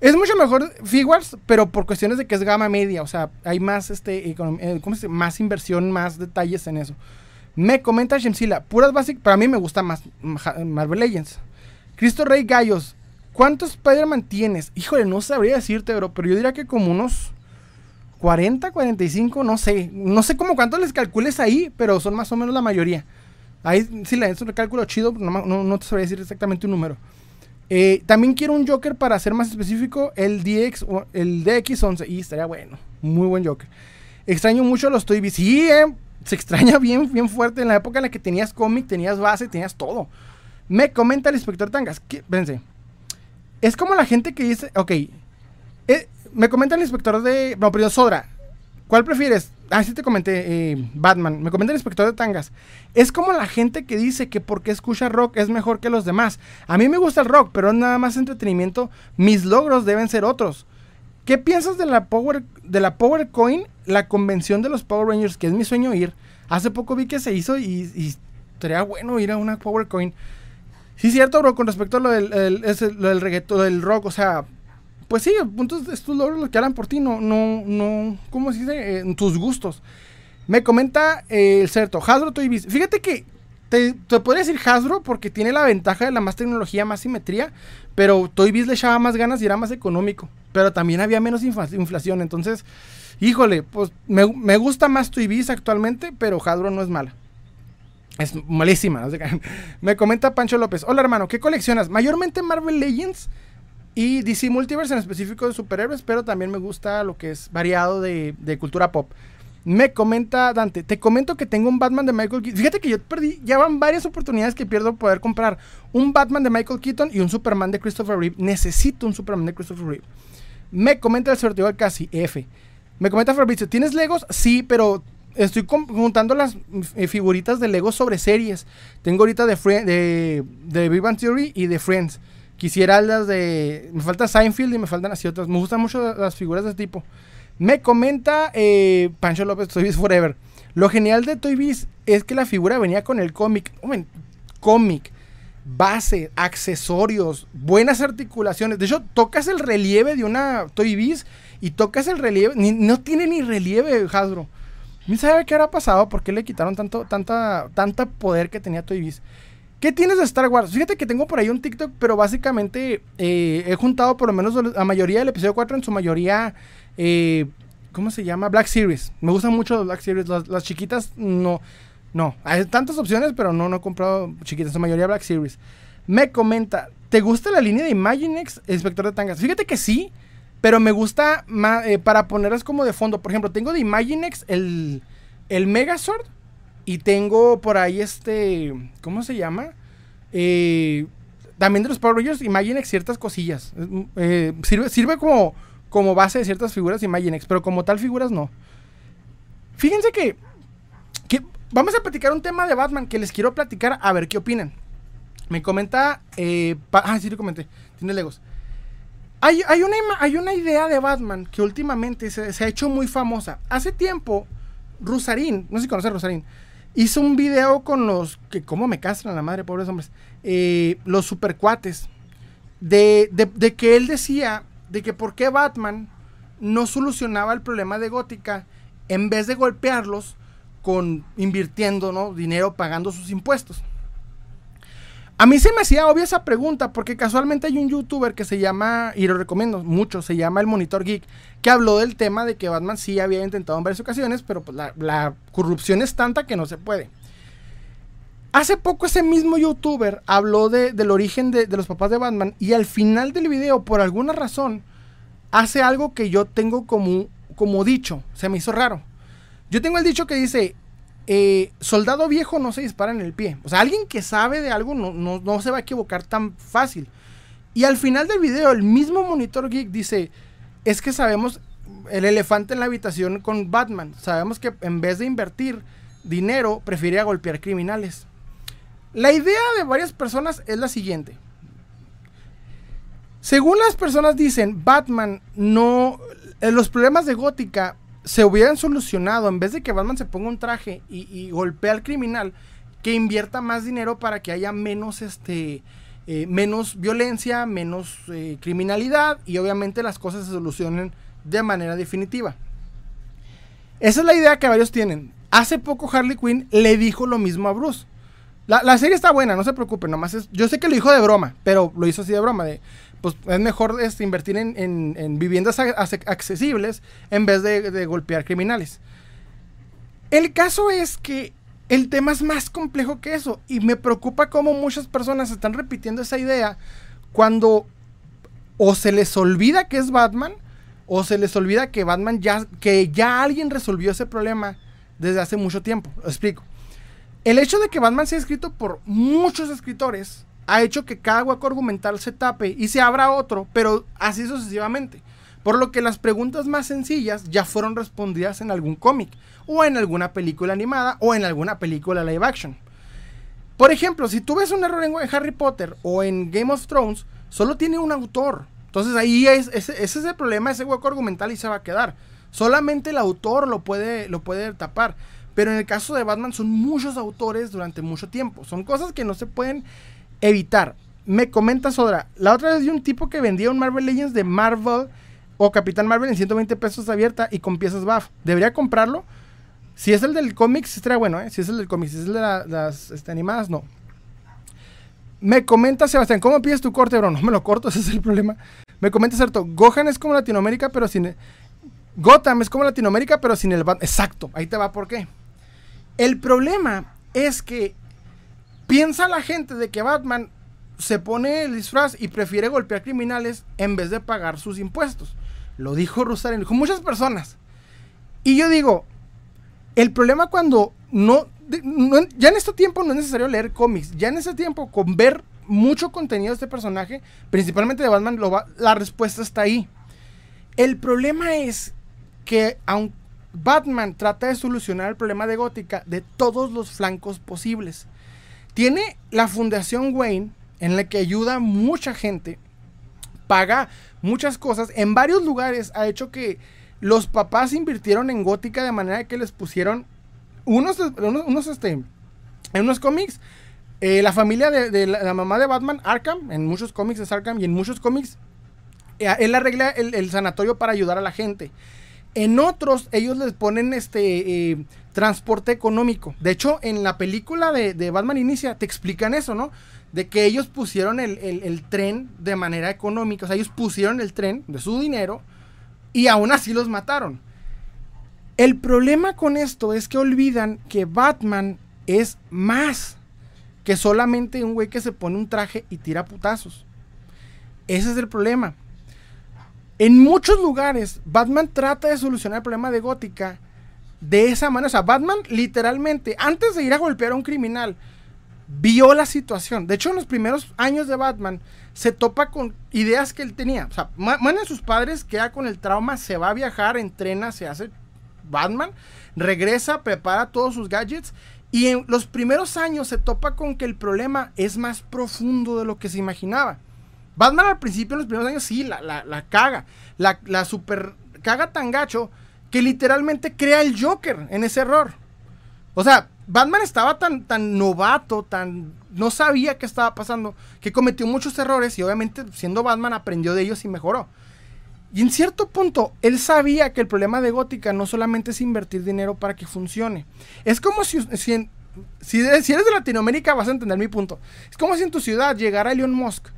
Es mucho mejor Figures, pero por cuestiones de que es gama media. O sea, hay más, este, eh, ¿cómo se más inversión, más detalles en eso. Me comenta Shemsila, puras básicas. Para mí me gusta más Marvel Legends. Cristo Rey Gallos, ¿cuántos Spider-Man tienes? Híjole, no sabría decirte, bro, pero yo diría que como unos 40, 45, no sé. No sé cómo cuánto les calcules ahí, pero son más o menos la mayoría. Ahí sí le es un cálculo chido, no, no, te sabría decir exactamente un número. Eh, también quiero un Joker para ser más específico, el DX, el DX11. Y estaría bueno, muy buen Joker. Extraño mucho los Toy Sí, eh, se extraña bien, bien fuerte en la época en la que tenías cómic, tenías base, tenías todo. Me comenta el inspector Tangas. Que, Es como la gente que dice, ok, eh, me comenta el inspector de. No, pero Sodra. ¿Cuál prefieres? Ah, sí te comenté, eh, Batman. Me comenta el inspector de tangas. Es como la gente que dice que porque escucha rock es mejor que los demás. A mí me gusta el rock, pero es nada más entretenimiento. Mis logros deben ser otros. ¿Qué piensas de la Power, de la Power Coin, la convención de los Power Rangers, que es mi sueño ir? Hace poco vi que se hizo y, y estaría bueno ir a una Power Coin. Sí, cierto, bro, con respecto a lo del, lo del reggaetón, del rock, o sea, pues sí, puntos estos logros los que hablan por ti, no, no, no, ¿cómo se dice? En tus gustos. Me comenta eh, el cierto, Hasbro Toy Biz. Fíjate que te, te, podría decir Hasbro porque tiene la ventaja de la más tecnología, más simetría, pero Toy Biz le echaba más ganas y era más económico. Pero también había menos inflación, entonces, híjole, pues me, me gusta más Toy Biz actualmente, pero Hasbro no es mala. Es malísima. Me comenta Pancho López. Hola hermano, ¿qué coleccionas? Mayormente Marvel Legends y DC Multiverse en específico de superhéroes, pero también me gusta lo que es variado de, cultura pop. Me comenta Dante, te comento que tengo un Batman de Michael Keaton. Fíjate que yo perdí, ya van varias oportunidades que pierdo poder comprar un Batman de Michael Keaton y un Superman de Christopher Reeve. Necesito un Superman de Christopher Reeve. Me comenta el sorteo casi F. Me comenta Fabrizio, ¿tienes Legos? Sí, pero estoy juntando las eh, figuritas de Legos sobre series. Tengo ahorita de, de, de Big Theory y de Friends. Quisiera las de. Me falta Seinfeld y me faltan así otras. Me gustan mucho las figuras de este tipo. Me comenta eh, Pancho López, Toy Biz Forever. Lo genial de Toy Biz es que la figura venía con el cómic. Cómic, base, accesorios, buenas articulaciones. De hecho, tocas el relieve de una Toy Biz y tocas el relieve. no tiene ni relieve, Hasbro. ¿No sabe qué habrá pasado? ¿Por qué le quitaron tanto, tanta, tanta poder que tenía Toy Biz? ¿Qué tienes de Star Wars? Fíjate que tengo por ahí un TikTok, pero básicamente eh, he juntado por lo menos la mayoría del episodio 4, en su mayoría, eh, ¿cómo se llama? Black Series. Me gustan mucho los Black Series. Las, chiquitas, no. No, hay tantas opciones, pero no, no he comprado chiquitas, en su mayoría Black Series. Me comenta, ¿te gusta la línea de Imaginex, Inspector de Tangas? Fíjate que sí, pero me gusta eh, para ponerlas como de fondo. Por ejemplo, tengo de Imaginex el, el Megazord y tengo por ahí este. ¿Cómo se llama? Eh, también de los Power Rangers, Imaginex ciertas cosillas. Eh, sirve, sirve como, como base de ciertas figuras Imaginex, pero como tal figuras no. Fíjense que, vamos a platicar un tema de Batman que les quiero platicar a ver qué opinan. Me comenta. Eh, ah, sí, lo comenté. Tiene Legos. Hay, hay, una, hay una idea de Batman que últimamente se, se, ha hecho muy famosa. Hace tiempo, Rusarín, no sé si conoces a Rusarín, Hizo un video con los que cómo me castran la madre, pobres hombres. Eh, los supercuates. De, de, que él decía de que por qué Batman no solucionaba el problema de Gótica en vez de golpearlos con invirtiendo dinero pagando sus impuestos. A mí se me hacía obvia esa pregunta porque casualmente hay un youtuber que se llama, y lo recomiendo mucho, se llama El Monitor Geek, que habló del tema de que Batman sí había intentado en varias ocasiones, pero pues la, corrupción es tanta que no se puede. Hace poco ese mismo youtuber habló del origen de, de, los papás de Batman y al final del video, por alguna razón, hace algo que yo tengo como, como dicho, se me hizo raro. Yo tengo el dicho que dice, eh, soldado viejo no se dispara en el pie. O sea, alguien que sabe de algo no, no, se va a equivocar tan fácil. Y al final del video, el mismo Monitor Geek dice, es que sabemos el elefante en la habitación con Batman. Sabemos que en vez de invertir dinero, prefiere golpear criminales. La idea de varias personas es la siguiente. Según las personas dicen, Batman no... Eh, los problemas de Gótica se hubieran solucionado, en vez de que Batman se ponga un traje y, golpee al criminal, que invierta más dinero para que haya menos, este, eh, menos violencia, menos eh, criminalidad y obviamente las cosas se solucionen de manera definitiva. Esa es la idea que varios tienen. Hace poco Harley Quinn le dijo lo mismo a Bruce. La, serie está buena, no se preocupen, nomás yo sé que lo dijo de broma, pero lo hizo así de broma, pues es mejor este, invertir en, viviendas accesibles en vez de, golpear criminales. El caso es que el tema es más complejo que eso y me preocupa cómo muchas personas están repitiendo esa idea cuando o se les olvida que es Batman o se les olvida que Batman ya que ya alguien resolvió ese problema desde hace mucho tiempo. Lo explico. El hecho de que Batman sea escrito por muchos escritores ha hecho que cada hueco argumental se tape y se abra otro, pero así sucesivamente. Por lo que las preguntas más sencillas ya fueron respondidas en algún cómic, o en alguna película animada, o en alguna película live action. Por ejemplo, si tú ves un error en Harry Potter o en Game of Thrones, solo tiene un autor. Entonces ahí es, ese, es el problema, ese hueco argumental y se va a quedar. Solamente el autor lo puede, lo puede tapar. Pero en el caso de Batman son muchos autores durante mucho tiempo. Son cosas que no se pueden evitar. Me comenta Sodra, la otra vez vi un tipo que vendía un Marvel Legends de Marvel o Capitán Marvel en 120 pesos abierta y con piezas buff. ¿Debería comprarlo? Si es el del cómic, estaría bueno, ¿eh? Si es el del cómic, si es el de las este, animadas, no. Me comenta Sebastián, ¿cómo pides tu corte, bro? No me lo corto, ese es el problema. Me comenta cierto, Gohan es como Latinoamérica, pero sin... Gotham es como Latinoamérica, pero sin el... Exacto, ahí te va, ¿por qué? El problema es que piensa la gente de que Batman se pone el disfraz y prefiere golpear criminales en vez de pagar sus impuestos. Lo dijo Rosario, con muchas personas. Y yo digo, el problema cuando no, ya en este tiempo no es necesario leer cómics, ya en ese tiempo con ver mucho contenido de este personaje, principalmente de Batman, la respuesta está ahí. El problema es que aunque Batman trata de solucionar el problema de Gótica de todos los flancos posibles. Tiene la Fundación Wayne, en la que ayuda mucha gente, paga muchas cosas. En varios lugares ha hecho que los papás invirtieron en Gótica de manera que les pusieron unos, unos, este, en unos cómics. Eh, la familia de, la, mamá de Batman, Arkham, en muchos cómics es Arkham y en muchos cómics, eh, él arregla el, sanatorio para ayudar a la gente. En otros, ellos les ponen este eh, transporte económico. De hecho, en la película de, Batman Inicia te explican eso, ¿no? De que ellos pusieron el, el, tren de manera económica. O sea, ellos pusieron el tren de su dinero y aún así los mataron. El problema con esto es que olvidan que Batman es más que solamente un güey que se pone un traje y tira putazos. Ese es el problema. En muchos lugares, Batman trata de solucionar el problema de Gótica de esa manera. O sea, Batman literalmente, antes de ir a golpear a un criminal, vio la situación. De hecho, en los primeros años de Batman, se topa con ideas que él tenía. O sea, mueren sus padres, queda con el trauma, se va a viajar, entrena, se hace Batman, regresa, prepara todos sus gadgets y en los primeros años se topa con que el problema es más profundo de lo que se imaginaba. Batman al principio, en los primeros años, sí, la, la, caga. La, la super caga tan gacho que literalmente crea el Joker en ese error. O sea, Batman estaba tan, tan novato, tan no sabía qué estaba pasando, que cometió muchos errores y obviamente siendo Batman aprendió de ellos y mejoró. Y en cierto punto, él sabía que el problema de Gótica no solamente es invertir dinero para que funcione. Es como si, si, si, eres de Latinoamérica vas a entender mi punto. Es como si en tu ciudad llegara Elon Musk,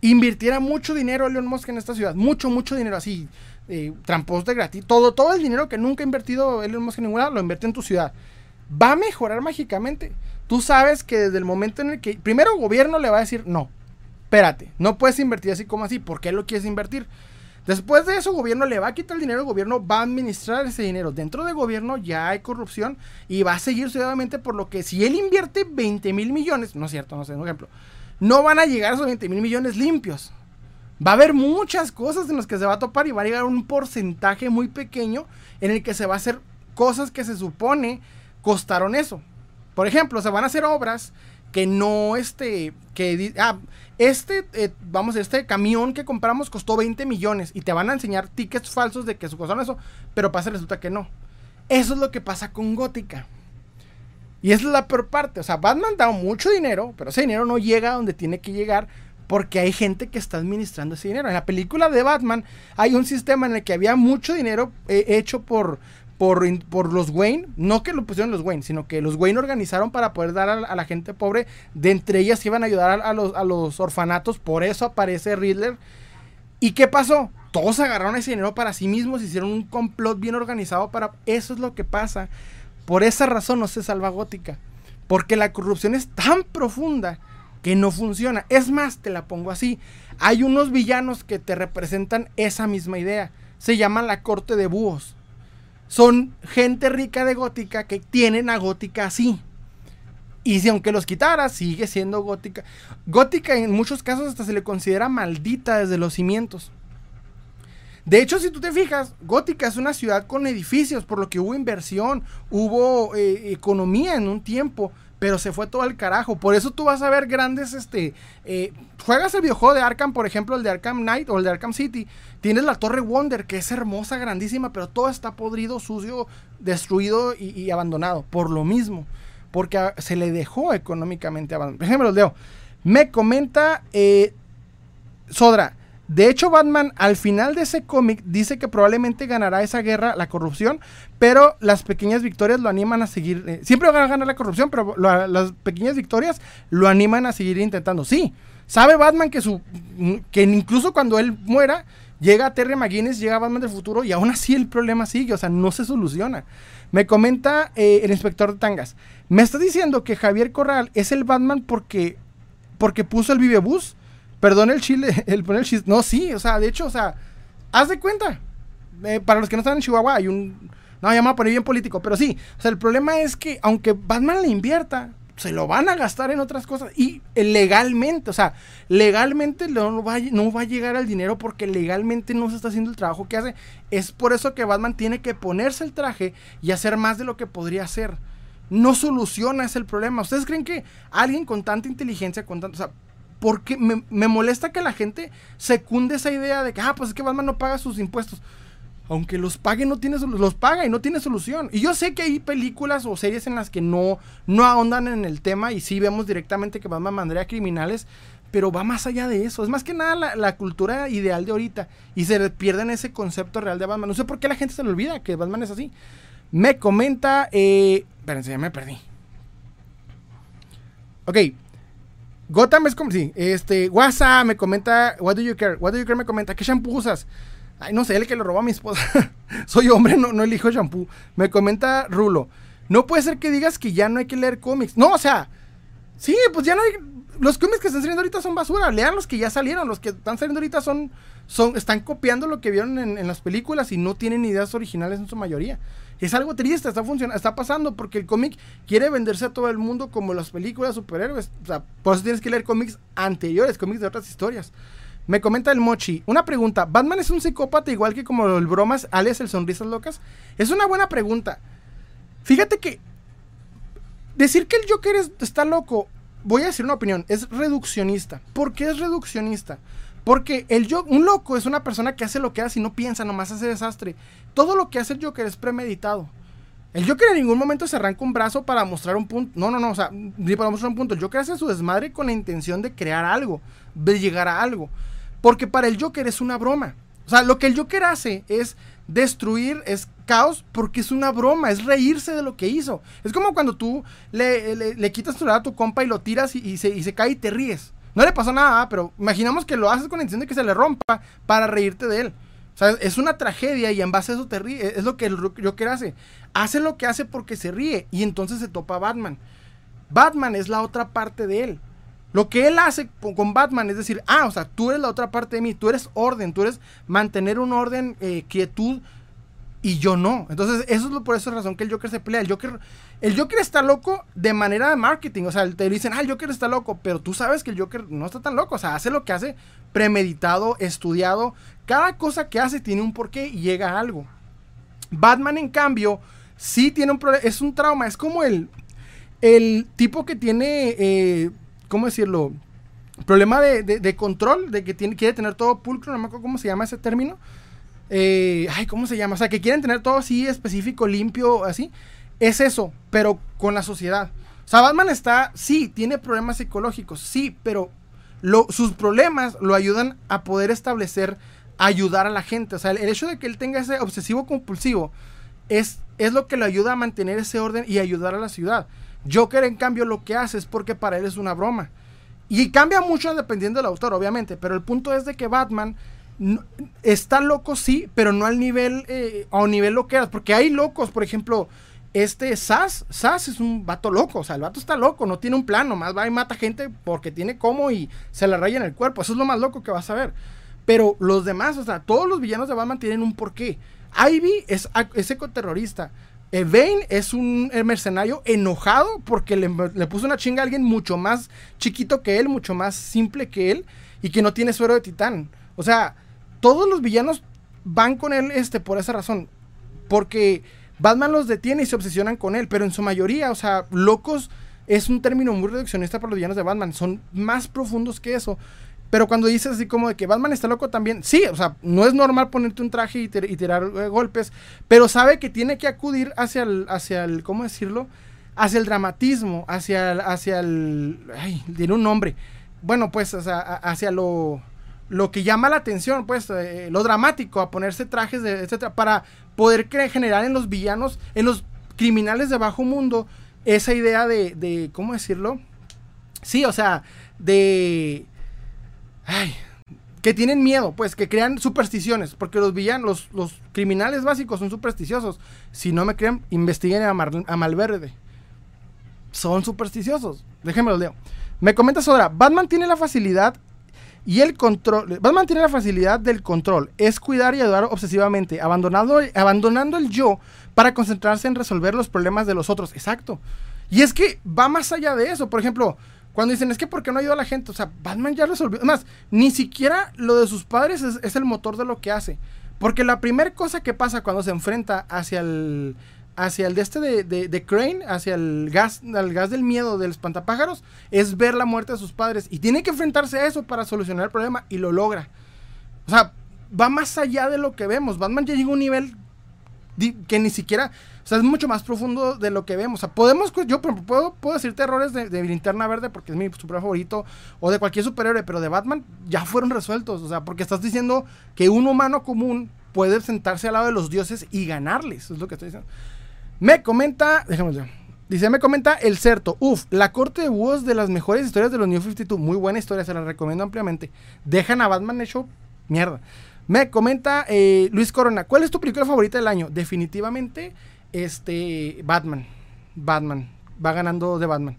invirtiera mucho dinero Elon Musk en esta ciudad, mucho, mucho dinero así, eh, transporte gratis, todo, todo el dinero que nunca ha invertido Elon Musk en ninguna, lo invierte en tu ciudad. Va a mejorar mágicamente tú sabes que desde el momento en el que primero el gobierno le va a decir, no, espérate, no puedes invertir así como así, ¿por qué lo quieres invertir? Después de eso, el gobierno le va a quitar el dinero, el gobierno va a administrar ese dinero. Dentro del gobierno ya hay corrupción y va a seguir ciudadamente por lo que si él invierte 20 mil millones, no es cierto, no sé, un ejemplo, no van a llegar a esos 20 mil millones limpios. Va a haber muchas cosas en las que se va a topar y va a llegar un porcentaje muy pequeño en el que se va a hacer cosas que se supone costaron eso. Por ejemplo, se van a hacer obras que no, este, que, ah, este, eh, vamos, este camión que compramos costó 20 millones y te van a enseñar tickets falsos de que su costaron eso, pero pasa resulta que no. Eso es lo que pasa con Gótica. Y es la peor parte. O sea, Batman da mucho dinero, pero ese dinero no llega a donde tiene que llegar porque hay gente que está administrando ese dinero. En la película de Batman hay un sistema en el que había mucho dinero eh, hecho por por, los Wayne, no que lo pusieron los Wayne, sino que los Wayne organizaron para poder dar a, la gente pobre, de entre ellas iban a ayudar a, los, a los orfanatos, por eso aparece Riddler. ¿Y qué pasó? Todos agarraron ese dinero para sí mismos, hicieron un complot bien organizado para... Eso es lo que pasa. Por esa razón no se salva Gótica. Porque la corrupción es tan profunda que no funciona. Es más, te la pongo así. Hay unos villanos que te representan esa misma idea. Se llaman la corte de búhos son gente rica de gótica que tienen a gótica así. Y si aunque los quitara, sigue siendo gótica. Gótica en muchos casos hasta se le considera maldita desde los cimientos. De hecho, si tú te fijas, Gótica es una ciudad con edificios, por lo que hubo inversión, hubo eh, economía en un tiempo, pero se fue todo al carajo. Por eso tú vas a ver grandes, este, eh, juegas el videojuego de Arkham, por ejemplo, el de Arkham Knight o el de Arkham City. Tienes la Torre Wonder, que es hermosa, grandísima, pero todo está podrido, sucio, destruido y, abandonado. Por lo mismo, porque se le dejó económicamente abandonado. Por ejemplo, Leo, me comenta eh, Sodra. De hecho, Batman al final de ese cómic dice que probablemente ganará esa guerra, la corrupción, pero las pequeñas victorias lo animan a seguir. Eh, siempre va a ganar la corrupción, pero las pequeñas victorias lo animan a seguir intentando. Sí, sabe Batman que su que incluso cuando él muera llega Terry McGuinness, llega Batman del futuro y aún así el problema sigue, o sea, no se soluciona. Me comenta eh, el inspector de Tangas. Me está diciendo que Javier Corral es el Batman porque porque puso el Vivebus Perdón el chile, el poner el chiste. No, sí, o sea, de hecho, o sea, haz de cuenta. Eh, para los que no están en Chihuahua, hay un. No, ya me voy a poner bien político, pero sí. O sea, el problema es que, aunque Batman le invierta, se lo van a gastar en otras cosas. Y legalmente, o sea, legalmente no va, no va a llegar al dinero porque legalmente no se está haciendo el trabajo que hace. Es por eso que Batman tiene que ponerse el traje y hacer más de lo que podría hacer. No soluciona ese el problema. ¿Ustedes creen que alguien con tanta inteligencia, con tanto, o sea, porque me, me, molesta que la gente secunde esa idea de que, ah, pues es que Batman no paga sus impuestos. Aunque los pague, no tiene los paga y no tiene solución. Y yo sé que hay películas o series en las que no, no ahondan en el tema y sí vemos directamente que Batman mandaría criminales, pero va más allá de eso. Es más que nada la, cultura ideal de ahorita y se pierden ese concepto real de Batman. No sé por qué la gente se le olvida que Batman es así. Me comenta, eh, espérense, ya me perdí. Ok, Gotham es como, sí, este, WhatsApp me comenta, what do you care, what do you care me comenta, ¿qué shampoo usas? Ay, no sé, el que lo robó a mi esposa. Soy hombre, no, no elijo shampoo. Me comenta Rulo, no puede ser que digas que ya no hay que leer cómics. No, o sea, sí, pues ya no hay, los cómics que están saliendo ahorita son basura, lean los que ya salieron, los que están saliendo ahorita son, son, están copiando lo que vieron en, en las películas y no tienen ideas originales en su mayoría. Es algo triste, está funcionando, está pasando porque el cómic quiere venderse a todo el mundo como las películas superhéroes. O sea, por eso tienes que leer cómics anteriores, cómics de otras historias. Me comenta el Mochi. Una pregunta. ¿Batman es un psicópata igual que como el bromas, alias el sonrisas locas? Es una buena pregunta. Fíjate que decir que el Joker está loco, voy a decir una opinión, es reduccionista. ¿Por qué es reduccionista? Porque el un loco es una persona que hace lo que hace y no piensa, nomás hace desastre. Todo lo que hace el Joker es premeditado. El Joker en ningún momento se arranca un brazo para mostrar un punto. No, no, no, o sea, ni para mostrar un punto. El Joker hace su desmadre con la intención de crear algo, de llegar a algo. Porque para el Joker es una broma. O sea, lo que el Joker hace es destruir, es caos, porque es una broma, es reírse de lo que hizo. Es como cuando tú le, quitas tu lado a tu compa y lo tiras y se cae y te ríes. No le pasó nada, pero imaginamos que lo haces con la intención de que se le rompa para reírte de él. O sea, es una tragedia y en base a eso te ríe. Es lo que el Joker hace. Hace lo que hace porque se ríe y entonces se topa a Batman. Batman es la otra parte de él. Lo que él hace con, Batman es decir, ah, o sea, tú eres la otra parte de mí, tú eres orden, tú eres mantener un orden, eh, quietud, y yo no. Entonces, eso es por esa razón que el Joker se pelea. El Joker, el Joker está loco de manera de marketing. O sea, te dicen, ah, el Joker está loco, pero tú sabes que el Joker no está tan loco. O sea, hace lo que hace premeditado, estudiado. Cada cosa que hace tiene un porqué y llega a algo. Batman, en cambio, sí tiene un problema. Es un trauma. Es como el, el tipo que tiene, eh, ¿cómo decirlo? Problema de, de, control, de que tiene, quiere tener todo pulcro, no me acuerdo cómo se llama ese término eh, ay, ¿cómo se llama? O sea, que quieren tener todo así específico, limpio, así. Es eso, pero con la sociedad. O sea, Batman está, sí, tiene problemas psicológicos, sí, pero sus problemas lo ayudan a poder establecer, ayudar a la gente. O sea, el, hecho de que él tenga ese obsesivo compulsivo es, es lo que le ayuda a mantener ese orden y ayudar a la ciudad. Joker, en cambio, lo que hace es porque para él es una broma. Y cambia mucho dependiendo del autor, obviamente, pero el punto es de que Batman está loco, sí, pero no al nivel, eh, a un nivel lo que porque hay locos, por ejemplo, este Sass, Sass es un vato loco, o sea, el vato está loco, no tiene un plan, nomás va y mata gente porque tiene como y se la raya en el cuerpo, eso es lo más loco que vas a ver. Pero los demás, o sea, todos los villanos de Batman tienen un porqué. Ivy es, es ecoterrorista. Eh, Bane es un mercenario enojado porque le, le, puso una chinga a alguien mucho más chiquito que él, mucho más simple que él y que no tiene suero de titán. O sea, todos los villanos van con él este, por esa razón. Porque Batman los detiene y se obsesionan con él, pero en su mayoría, o sea, locos es un término muy reduccionista para los villanos de Batman. Son más profundos que eso. Pero cuando dices así como de que Batman está loco también, sí, o sea, no es normal ponerte un traje y, tirar eh, golpes, pero sabe que tiene que acudir hacia el, hacia el, ¿cómo decirlo? Hacia el dramatismo, hacia el, hacia el, ay, tiene un nombre. Bueno, pues, o sea, hacia lo, lo que llama la atención, pues, eh, lo dramático, a ponerse trajes, de, etcétera, para poder generar en los villanos, en los criminales de bajo mundo, esa idea de, de ¿cómo decirlo? Sí, o sea, de ay, que tienen miedo, pues, que crean supersticiones, porque los villanos, los, criminales básicos son supersticiosos. Si no me creen, investiguen a, Malverde. Son supersticiosos. Déjenme lo leo. Me comenta Sodra, Batman tiene la facilidad y el control. Batman tiene la facilidad del control. Es cuidar y ayudar obsesivamente, abandonando, abandonando el yo para concentrarse en resolver los problemas de los otros. Exacto. Y es que va más allá de eso. Por ejemplo, cuando dicen, es que ¿por qué no ayuda a la gente? O sea, Batman ya resolvió. Además, ni siquiera lo de sus padres es, el motor de lo que hace. Porque la primera cosa que pasa cuando se enfrenta hacia el. Hacia el de este de, de, Crane, hacia el gas, el gas del miedo del espantapájaros, es ver la muerte de sus padres. Y tiene que enfrentarse a eso para solucionar el problema y lo logra. O sea, va más allá de lo que vemos. Batman ya llega a un nivel que ni siquiera sea, es mucho más profundo de lo que vemos. O sea, podemos, yo puedo, puedo decirte errores de, de Linterna Verde porque es mi superhéroe favorito, o de cualquier superhéroe, pero de Batman ya fueron resueltos. O sea, porque estás diciendo que un humano común puede sentarse al lado de los dioses y ganarles. Es lo que estoy diciendo. Me comenta, déjame ver. Dice, me comenta el Certo. Uf, la corte de búhos de las mejores historias de los New 52. Muy buena historia, se la recomiendo ampliamente. Dejan a Batman hecho mierda. Me comenta eh, Luis Corona, ¿cuál es tu película favorita del año? Definitivamente este, Batman. Batman. Va ganando de Batman.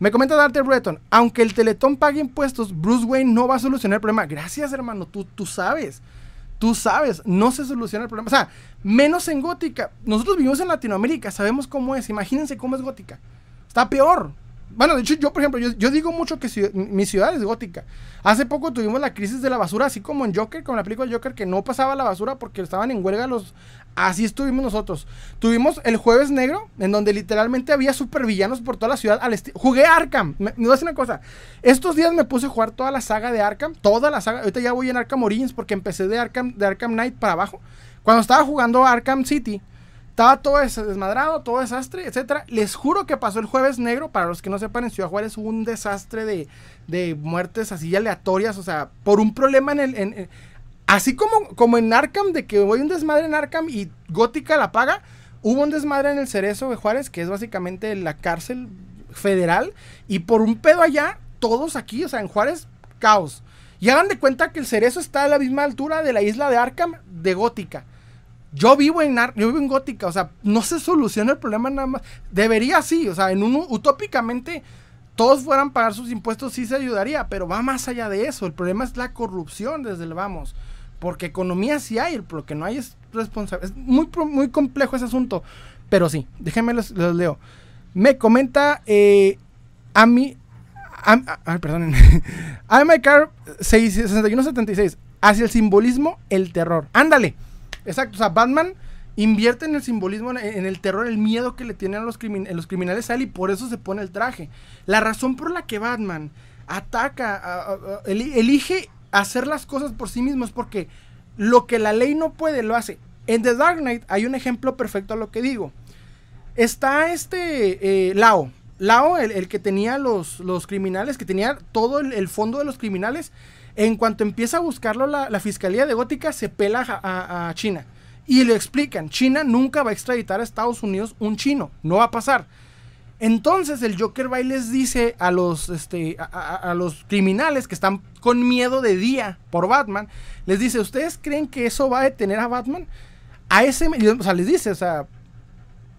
Me comenta Dante Breton, aunque el Teletón pague impuestos, Bruce Wayne no va a solucionar el problema. Gracias, hermano, tú, tú sabes. Tú sabes, no se soluciona el problema. O sea, menos en Gótica. Nosotros vivimos en Latinoamérica, sabemos cómo es. Imagínense cómo es Gótica. Está peor. Bueno, de hecho, yo, por ejemplo, yo, digo mucho que mi ciudad es gótica. Hace poco tuvimos la crisis de la basura, así como en Joker, con la película Joker, que no pasaba la basura porque estaban en huelga los. Así estuvimos nosotros. Tuvimos el Jueves Negro, en donde literalmente había supervillanos por toda la ciudad. Al Jugué Arkham. Me, voy a decir una cosa. Estos días me puse a jugar toda la saga de Arkham. Toda la saga. Ahorita ya voy en Arkham Origins porque empecé de Arkham, de Arkham Knight para abajo. Cuando estaba jugando Arkham City estaba todo desmadrado, todo desastre, etcétera. Les juro que pasó el jueves negro. Para los que no sepan, en Ciudad Juárez un desastre de, de muertes así aleatorias. O sea, por un problema en el. Así como, como en Arkham, de que hubo un desmadre en Arkham y Gótica la paga. Hubo un desmadre en el Cerezo de Juárez, que es básicamente la cárcel federal. Y por un pedo allá, todos aquí, o sea, en Juárez, caos. Y hagan de cuenta que el Cerezo está a la misma altura de la isla de Arkham de Gótica. Yo vivo en yo vivo en Gótica, o sea, no se soluciona el problema nada más. Debería sí, o sea, en un utópicamente todos fueran a pagar sus impuestos sí se ayudaría, pero va más allá de eso. El problema es la corrupción desde el vamos. Porque economía sí hay, lo que no hay es responsable. Es muy, muy complejo ese asunto. Pero sí, déjenme los, leo. Me comenta eh, a mí. ay, perdón. A my car 6176. Hacia el simbolismo, el terror. Ándale. Exacto, o sea, Batman invierte en el simbolismo, en el terror, el miedo que le tienen a los, criminales a él y por eso se pone el traje. La razón por la que Batman ataca, elige hacer las cosas por sí mismo es porque lo que la ley no puede lo hace. En The Dark Knight hay un ejemplo perfecto a lo que digo. Está este eh, Lao. Lao, el, que tenía los, los, criminales, que tenía todo el fondo de los criminales, en cuanto empieza a buscarlo la, Fiscalía de Gótica, se pela a, China. Y le explican, China nunca va a extraditar a Estados Unidos un chino, no va a pasar. Entonces el Joker va y les dice a los, este, a, los criminales que están con miedo de día por Batman, les dice, ¿ustedes creen que eso va a detener a Batman? A ese, o sea, les dice, o sea,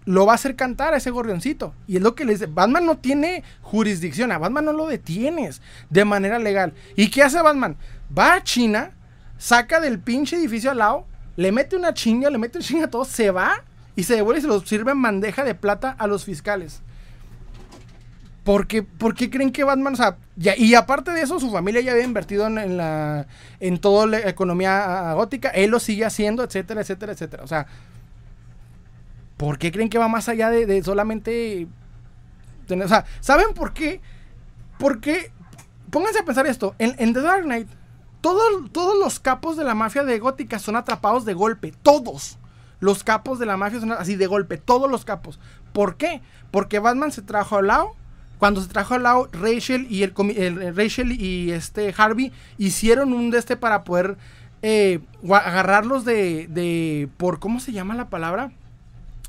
lo va a hacer cantar a ese gorrioncito. Y es lo que le dice, Batman no tiene jurisdicción, a Batman no lo detienes de manera legal. ¿Y qué hace Batman? Va a China, saca del pinche edificio al lado, le mete una chinga, le mete una chinga a todo, se va y se devuelve y se lo sirve en bandeja de plata a los fiscales. ¿Por qué, ¿Por qué, creen que Batman, o sea, y aparte de eso, su familia ya había invertido en, la, en toda la economía gótica, él lo sigue haciendo, etcétera, etcétera, etcétera. O sea, ¿por qué creen que va más allá de, solamente o sea, ¿saben por qué? Porque, pónganse a pensar esto, en, The Dark Knight, todos los capos de la mafia de gótica son atrapados de golpe, todos. Los capos de la mafia son así de golpe, todos los capos. ¿Por qué? Porque Batman se trajo al lado cuando se trajo al lado Rachel y el, Rachel y este Harvey hicieron un de este para poder eh, agarrarlos de, de por cómo se llama la palabra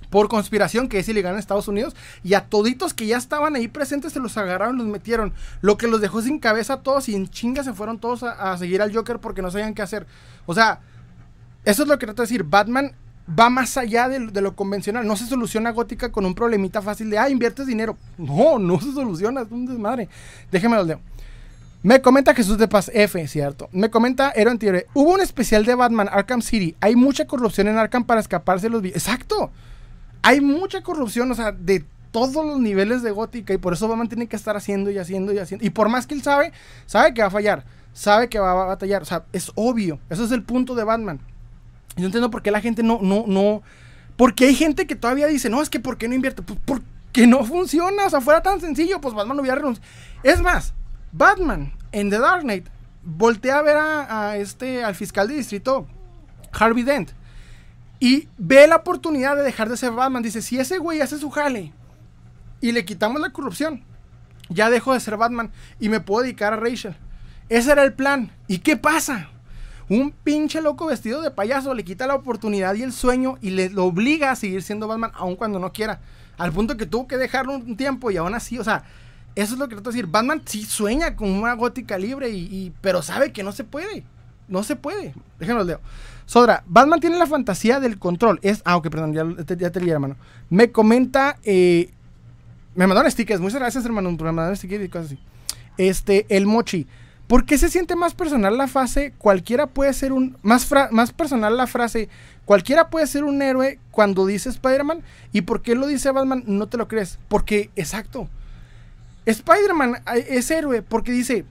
por conspiración que es ilegal en Estados Unidos y a toditos que ya estaban ahí presentes se los agarraron, los metieron, lo que los dejó sin cabeza a todos y en chinga se fueron todos a, a seguir al Joker porque no sabían qué hacer. O sea, eso es lo que trato de decir. Batman va más allá de, lo convencional. No se soluciona gótica con un problemita fácil de, ah, inviertes dinero. No, no se soluciona, es un desmadre. Déjeme lo leo. Me comenta Jesús de Paz F, ¿cierto? Me comenta Ero Antiere. Hubo un especial de Batman Arkham City. Hay mucha corrupción en Arkham para escaparse los... Exacto. Hay mucha corrupción, o sea, de todos los niveles de gótica. Y por eso Batman tiene que estar haciendo y haciendo y haciendo. Y por más que él sabe, sabe que va a fallar. Sabe que va a batallar. O sea, es obvio. Eso es el punto de Batman. Yo entiendo por qué la gente no, no, no. Porque hay gente que todavía dice, no, es que ¿por qué no invierte? Pues porque no funciona. O sea, fuera tan sencillo, pues Batman no hubiera renunciado. Es más, Batman en The Dark Knight voltea a ver a, este, al fiscal de distrito, Harvey Dent, y ve la oportunidad de dejar de ser Batman. Dice, si ese güey hace su jale y le quitamos la corrupción, ya dejo de ser Batman y me puedo dedicar a Rachel. Ese era el plan. ¿Y qué pasa? Un pinche loco vestido de payaso le quita la oportunidad y el sueño y le lo obliga a seguir siendo Batman aun cuando no quiera. Al punto que tuvo que dejarlo un tiempo y aún así, o sea, eso es lo que trato de decir. Batman sí sueña con una gótica libre y, pero sabe que no se puede. No se puede. Déjenlo leo. Sodra, Batman tiene la fantasía del control. Es. Ah, ok, perdón, ya, te leí, hermano. Me comenta. Eh, me mandaron stickers. Muchas gracias, hermano, por mandar stickers y cosas así. Este, el Mochi. ¿Por qué se siente más personal la frase cualquiera puede ser un más más personal la frase cualquiera puede ser un héroe cuando dice Spider-Man y por qué lo dice Batman no te lo crees? Porque exacto. Spider-Man eh, es héroe porque dice,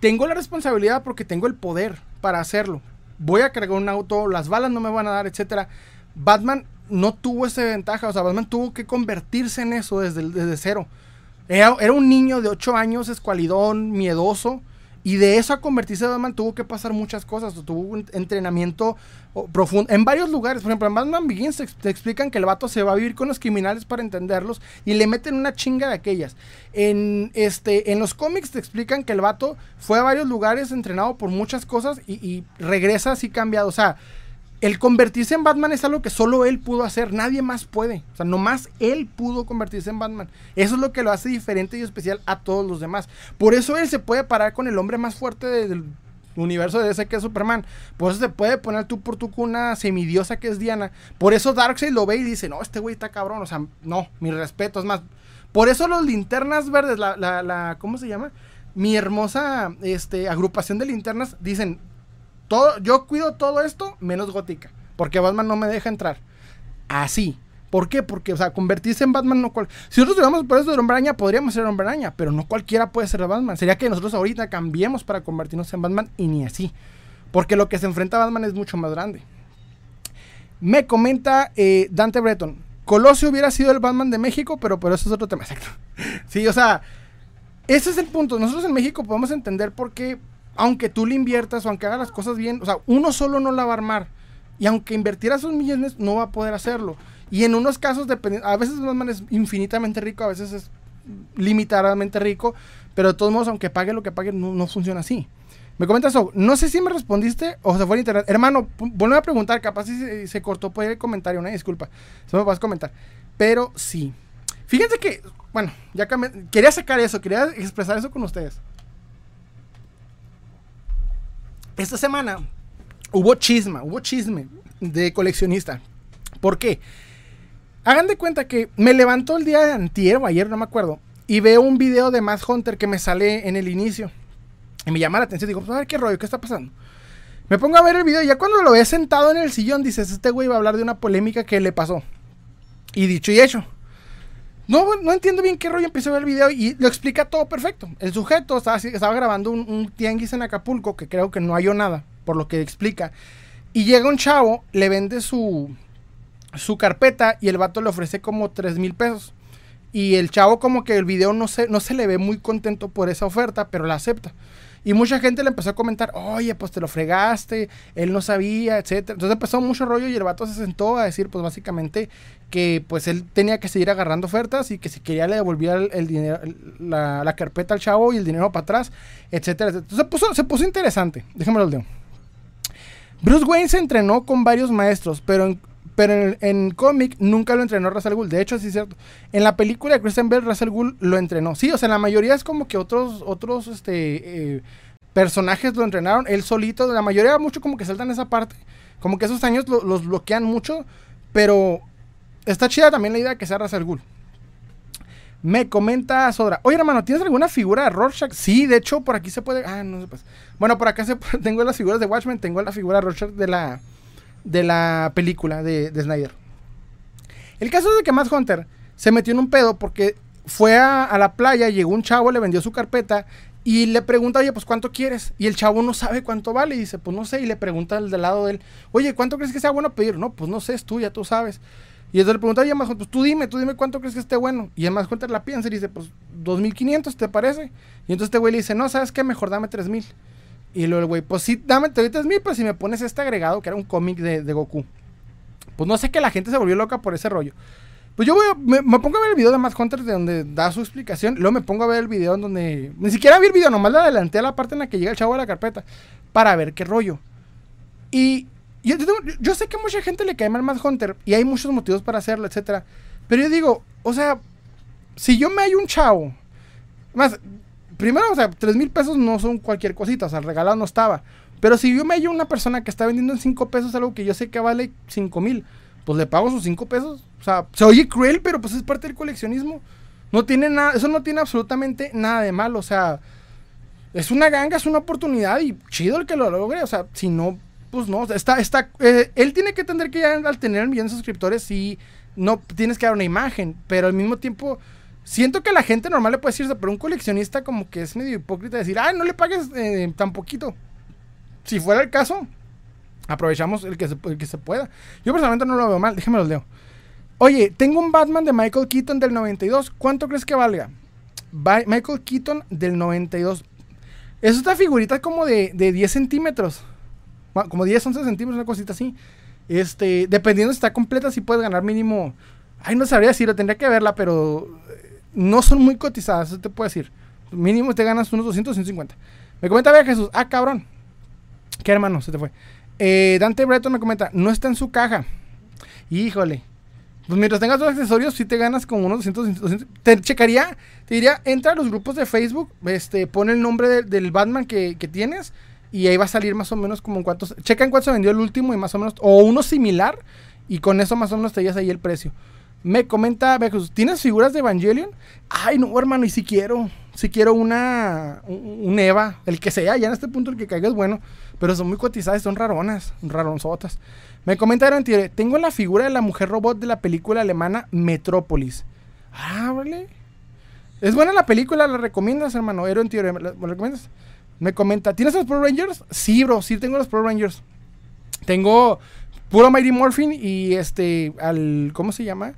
tengo la responsabilidad porque tengo el poder para hacerlo. Voy a cargar un auto, las balas no me van a dar, etcétera. Batman no tuvo esa ventaja, o sea, Batman tuvo que convertirse en eso desde, desde cero. Era, era, un niño de 8 años, escualidón, miedoso, y de eso a convertirse en Batman tuvo que pasar muchas cosas. Tuvo un entrenamiento profundo. En varios lugares, por ejemplo, en Batman Begins te, explican que el vato se va a vivir con los criminales para entenderlos y le meten una chinga de aquellas. En, este, en los cómics te explican que el vato fue a varios lugares entrenado por muchas cosas y, y regresa así cambiado. O sea, el convertirse en Batman es algo que solo él pudo hacer, nadie más puede. O sea, nomás él pudo convertirse en Batman. Eso es lo que lo hace diferente y especial a todos los demás. Por eso él se puede parar con el hombre más fuerte del universo de ese que es Superman. Por eso se puede poner tú por tu cuna semidiosa que es Diana. Por eso Darkseid lo ve y dice, no, este güey está cabrón. O sea, no, mi respeto. Es más, por eso los linternas verdes, la, la, la ¿cómo se llama? Mi hermosa este, agrupación de linternas dicen, yo cuido todo esto menos gótica. Porque Batman no me deja entrar. Así. ¿Por qué? Porque, o sea, convertirse en Batman no cual... Si nosotros tuviéramos por eso de hombre podríamos ser hombre pero no cualquiera puede ser Batman. Sería que nosotros ahorita cambiemos para convertirnos en Batman y ni así. Porque lo que se enfrenta a Batman es mucho más grande. Me comenta eh, Dante Breton. Colosio hubiera sido el Batman de México, pero, pero eso es otro tema. Exacto. sí, o sea, ese es el punto. Nosotros en México podemos entender por qué aunque tú le inviertas o aunque haga las cosas bien, o sea, uno solo no la va a armar. Y aunque invirtiera sus millones, no va a poder hacerlo. Y en unos casos, a veces Batman es infinitamente rico, a veces es limitadamente rico, pero de todos modos, aunque pague lo que pague, no, funciona así. Me comentas eso, no sé si me respondiste o se fue en internet. Hermano, vuelve a preguntar, capaz si se, cortó por el comentario, una disculpa. Se me vas a comentar. Pero sí. Fíjense que, bueno, ya quería sacar eso, quería expresar eso con ustedes. Esta semana hubo chisma, hubo chisme de coleccionista. ¿Por qué? Hagan de cuenta que me levantó el día de antier o ayer, no me acuerdo, y veo un video de Matt Hunter que me sale en el inicio. Y me llama la atención, digo, pues a ver qué rollo, qué está pasando. Me pongo a ver el video y ya cuando lo ve sentado en el sillón, dices, este güey va a hablar de una polémica que le pasó. Y dicho y hecho. No, no entiendo bien qué rollo empecé a ver el video y lo explica todo perfecto. El sujeto estaba, estaba grabando un, un, tianguis en Acapulco que creo que no halló nada, por lo que explica. Y llega un chavo, le vende su, su carpeta y el vato le ofrece como 3 mil pesos. Y el chavo como que el video no se, no se le ve muy contento por esa oferta, pero la acepta. Y mucha gente le empezó a comentar, oye, pues te lo fregaste, él no sabía, etcétera. Entonces empezó mucho rollo y el vato se sentó a decir, pues básicamente, que pues él tenía que seguir agarrando ofertas y que si quería le devolvía el, dinero, la, carpeta al chavo y el dinero para atrás, etcétera, Entonces se puso, se puso interesante. Déjame lo leo. Bruce Wayne se entrenó con varios maestros, pero en, pero en, cómic nunca lo entrenó Russell Gould. De hecho, sí es cierto. En la película de Christian Bell, Russell Gould lo entrenó. Sí, o sea, la mayoría es como que otros, otros, este, eh, personajes lo entrenaron. Él solito, la mayoría mucho como que saltan esa parte. Como que esos años los bloquean mucho. Pero está chida también la idea de que sea Russell Gould. Me comenta Sodra. Oye, hermano, ¿tienes alguna figura de Rorschach? Sí, de hecho, por aquí se puede. Ah, no sé, pues. Bueno, por acá se, tengo las figuras de Watchmen, tengo la figura de Rorschach de la de la película de, Snyder. El caso es de que Matt Hunter se metió en un pedo porque fue a, la playa, llegó un chavo, le vendió su carpeta y le pregunta, oye, pues cuánto quieres? Y el chavo no sabe cuánto vale y dice, pues no sé, y le pregunta al del lado de él, oye, ¿cuánto crees que sea bueno pedir? No, pues no sé, es tuya, tú sabes. Y entonces le pregunta, oye, Matt pues tú dime, tú dime cuánto crees que esté bueno. Y además Hunter la piensa y dice, pues 2500, ¿te parece? Y entonces este güey le dice, no, ¿sabes qué? Mejor dame 3000. Y luego el güey, pues sí, dame, te doy mil, pues si me pones este agregado, que era un cómic de, Goku. Pues no sé que la gente se volvió loca por ese rollo. Pues yo voy me, pongo a ver el video de Matt Hunter de donde da su explicación. Luego me pongo a ver el video en donde. Ni siquiera vi el video, nomás le adelanté a la parte en la que llega el chavo a la carpeta. Para ver qué rollo. Y yo, yo, sé que a mucha gente le cae mal Matt Hunter. Y hay muchos motivos para hacerlo, etcétera. Pero yo digo, o sea, si yo me hay un chavo. Más, primero, o sea, 3 mil pesos no son cualquier cosita, o sea, el regalado no estaba. Pero si yo me hallo una persona que está vendiendo en 5 pesos algo que yo sé que vale 5 mil, pues le pago sus 5 pesos. O sea, se oye cruel, pero pues es parte del coleccionismo. No tiene nada, eso no tiene absolutamente nada de malo, o sea, es una ganga, es una oportunidad y chido el que lo logre, o sea, si no, pues no, está, está, eh, él tiene que entender que ya al tener un millón de suscriptores sí, no tienes que dar una imagen, pero al mismo tiempo Siento que la gente normal le puede decirse, pero un coleccionista como que es medio hipócrita decir, ay, no le pagues eh, tan poquito. Si fuera el caso, aprovechamos el que, se, que se pueda. Yo personalmente no lo veo mal, déjame lo leo. Oye, tengo un Batman de Michael Keaton del 92. ¿Cuánto crees que valga? Michael Keaton del 92. Es esta figurita como de, de 10 centímetros. Como 10, 11 centímetros, una cosita así. Este, dependiendo si está completa, si puedes ganar mínimo. Ay, no sabría decirlo, tendría que verla, pero no son muy cotizadas, eso te puedo decir. Mínimo te ganas unos 200, 150. Me comenta, vea Jesús, ah, cabrón. ¿Qué hermano? Se te fue. Eh, Dante Breton me comenta, no está en su caja. Híjole. Pues mientras tengas los accesorios, sí te ganas como unos 200, 200. Te checaría, te diría, entra a los grupos de Facebook, este, pon el nombre del Batman que, tienes y ahí va a salir más o menos como en cuántos. Checa en cuánto se vendió el último y más o menos, o uno similar y con eso más o menos te llevas ahí el precio. Me comenta, ¿tienes figuras de Evangelion? Ay, no, hermano, y si quiero, si quiero una, un, Eva, el que sea, ya en este punto el que caiga es bueno, pero son muy cotizadas, son raronas, raronzotas. Me comenta Arantiere, tengo la figura de la mujer robot de la película alemana Metrópolis. Ah, vale. Es buena la película, ¿la recomiendas, hermano? Ero ¿me la recomiendas? Me comenta, ¿tienes los Pro Rangers? Sí, bro, sí tengo los Pro Rangers. Tengo puro Mighty Morphin y este, al, ¿cómo se llama?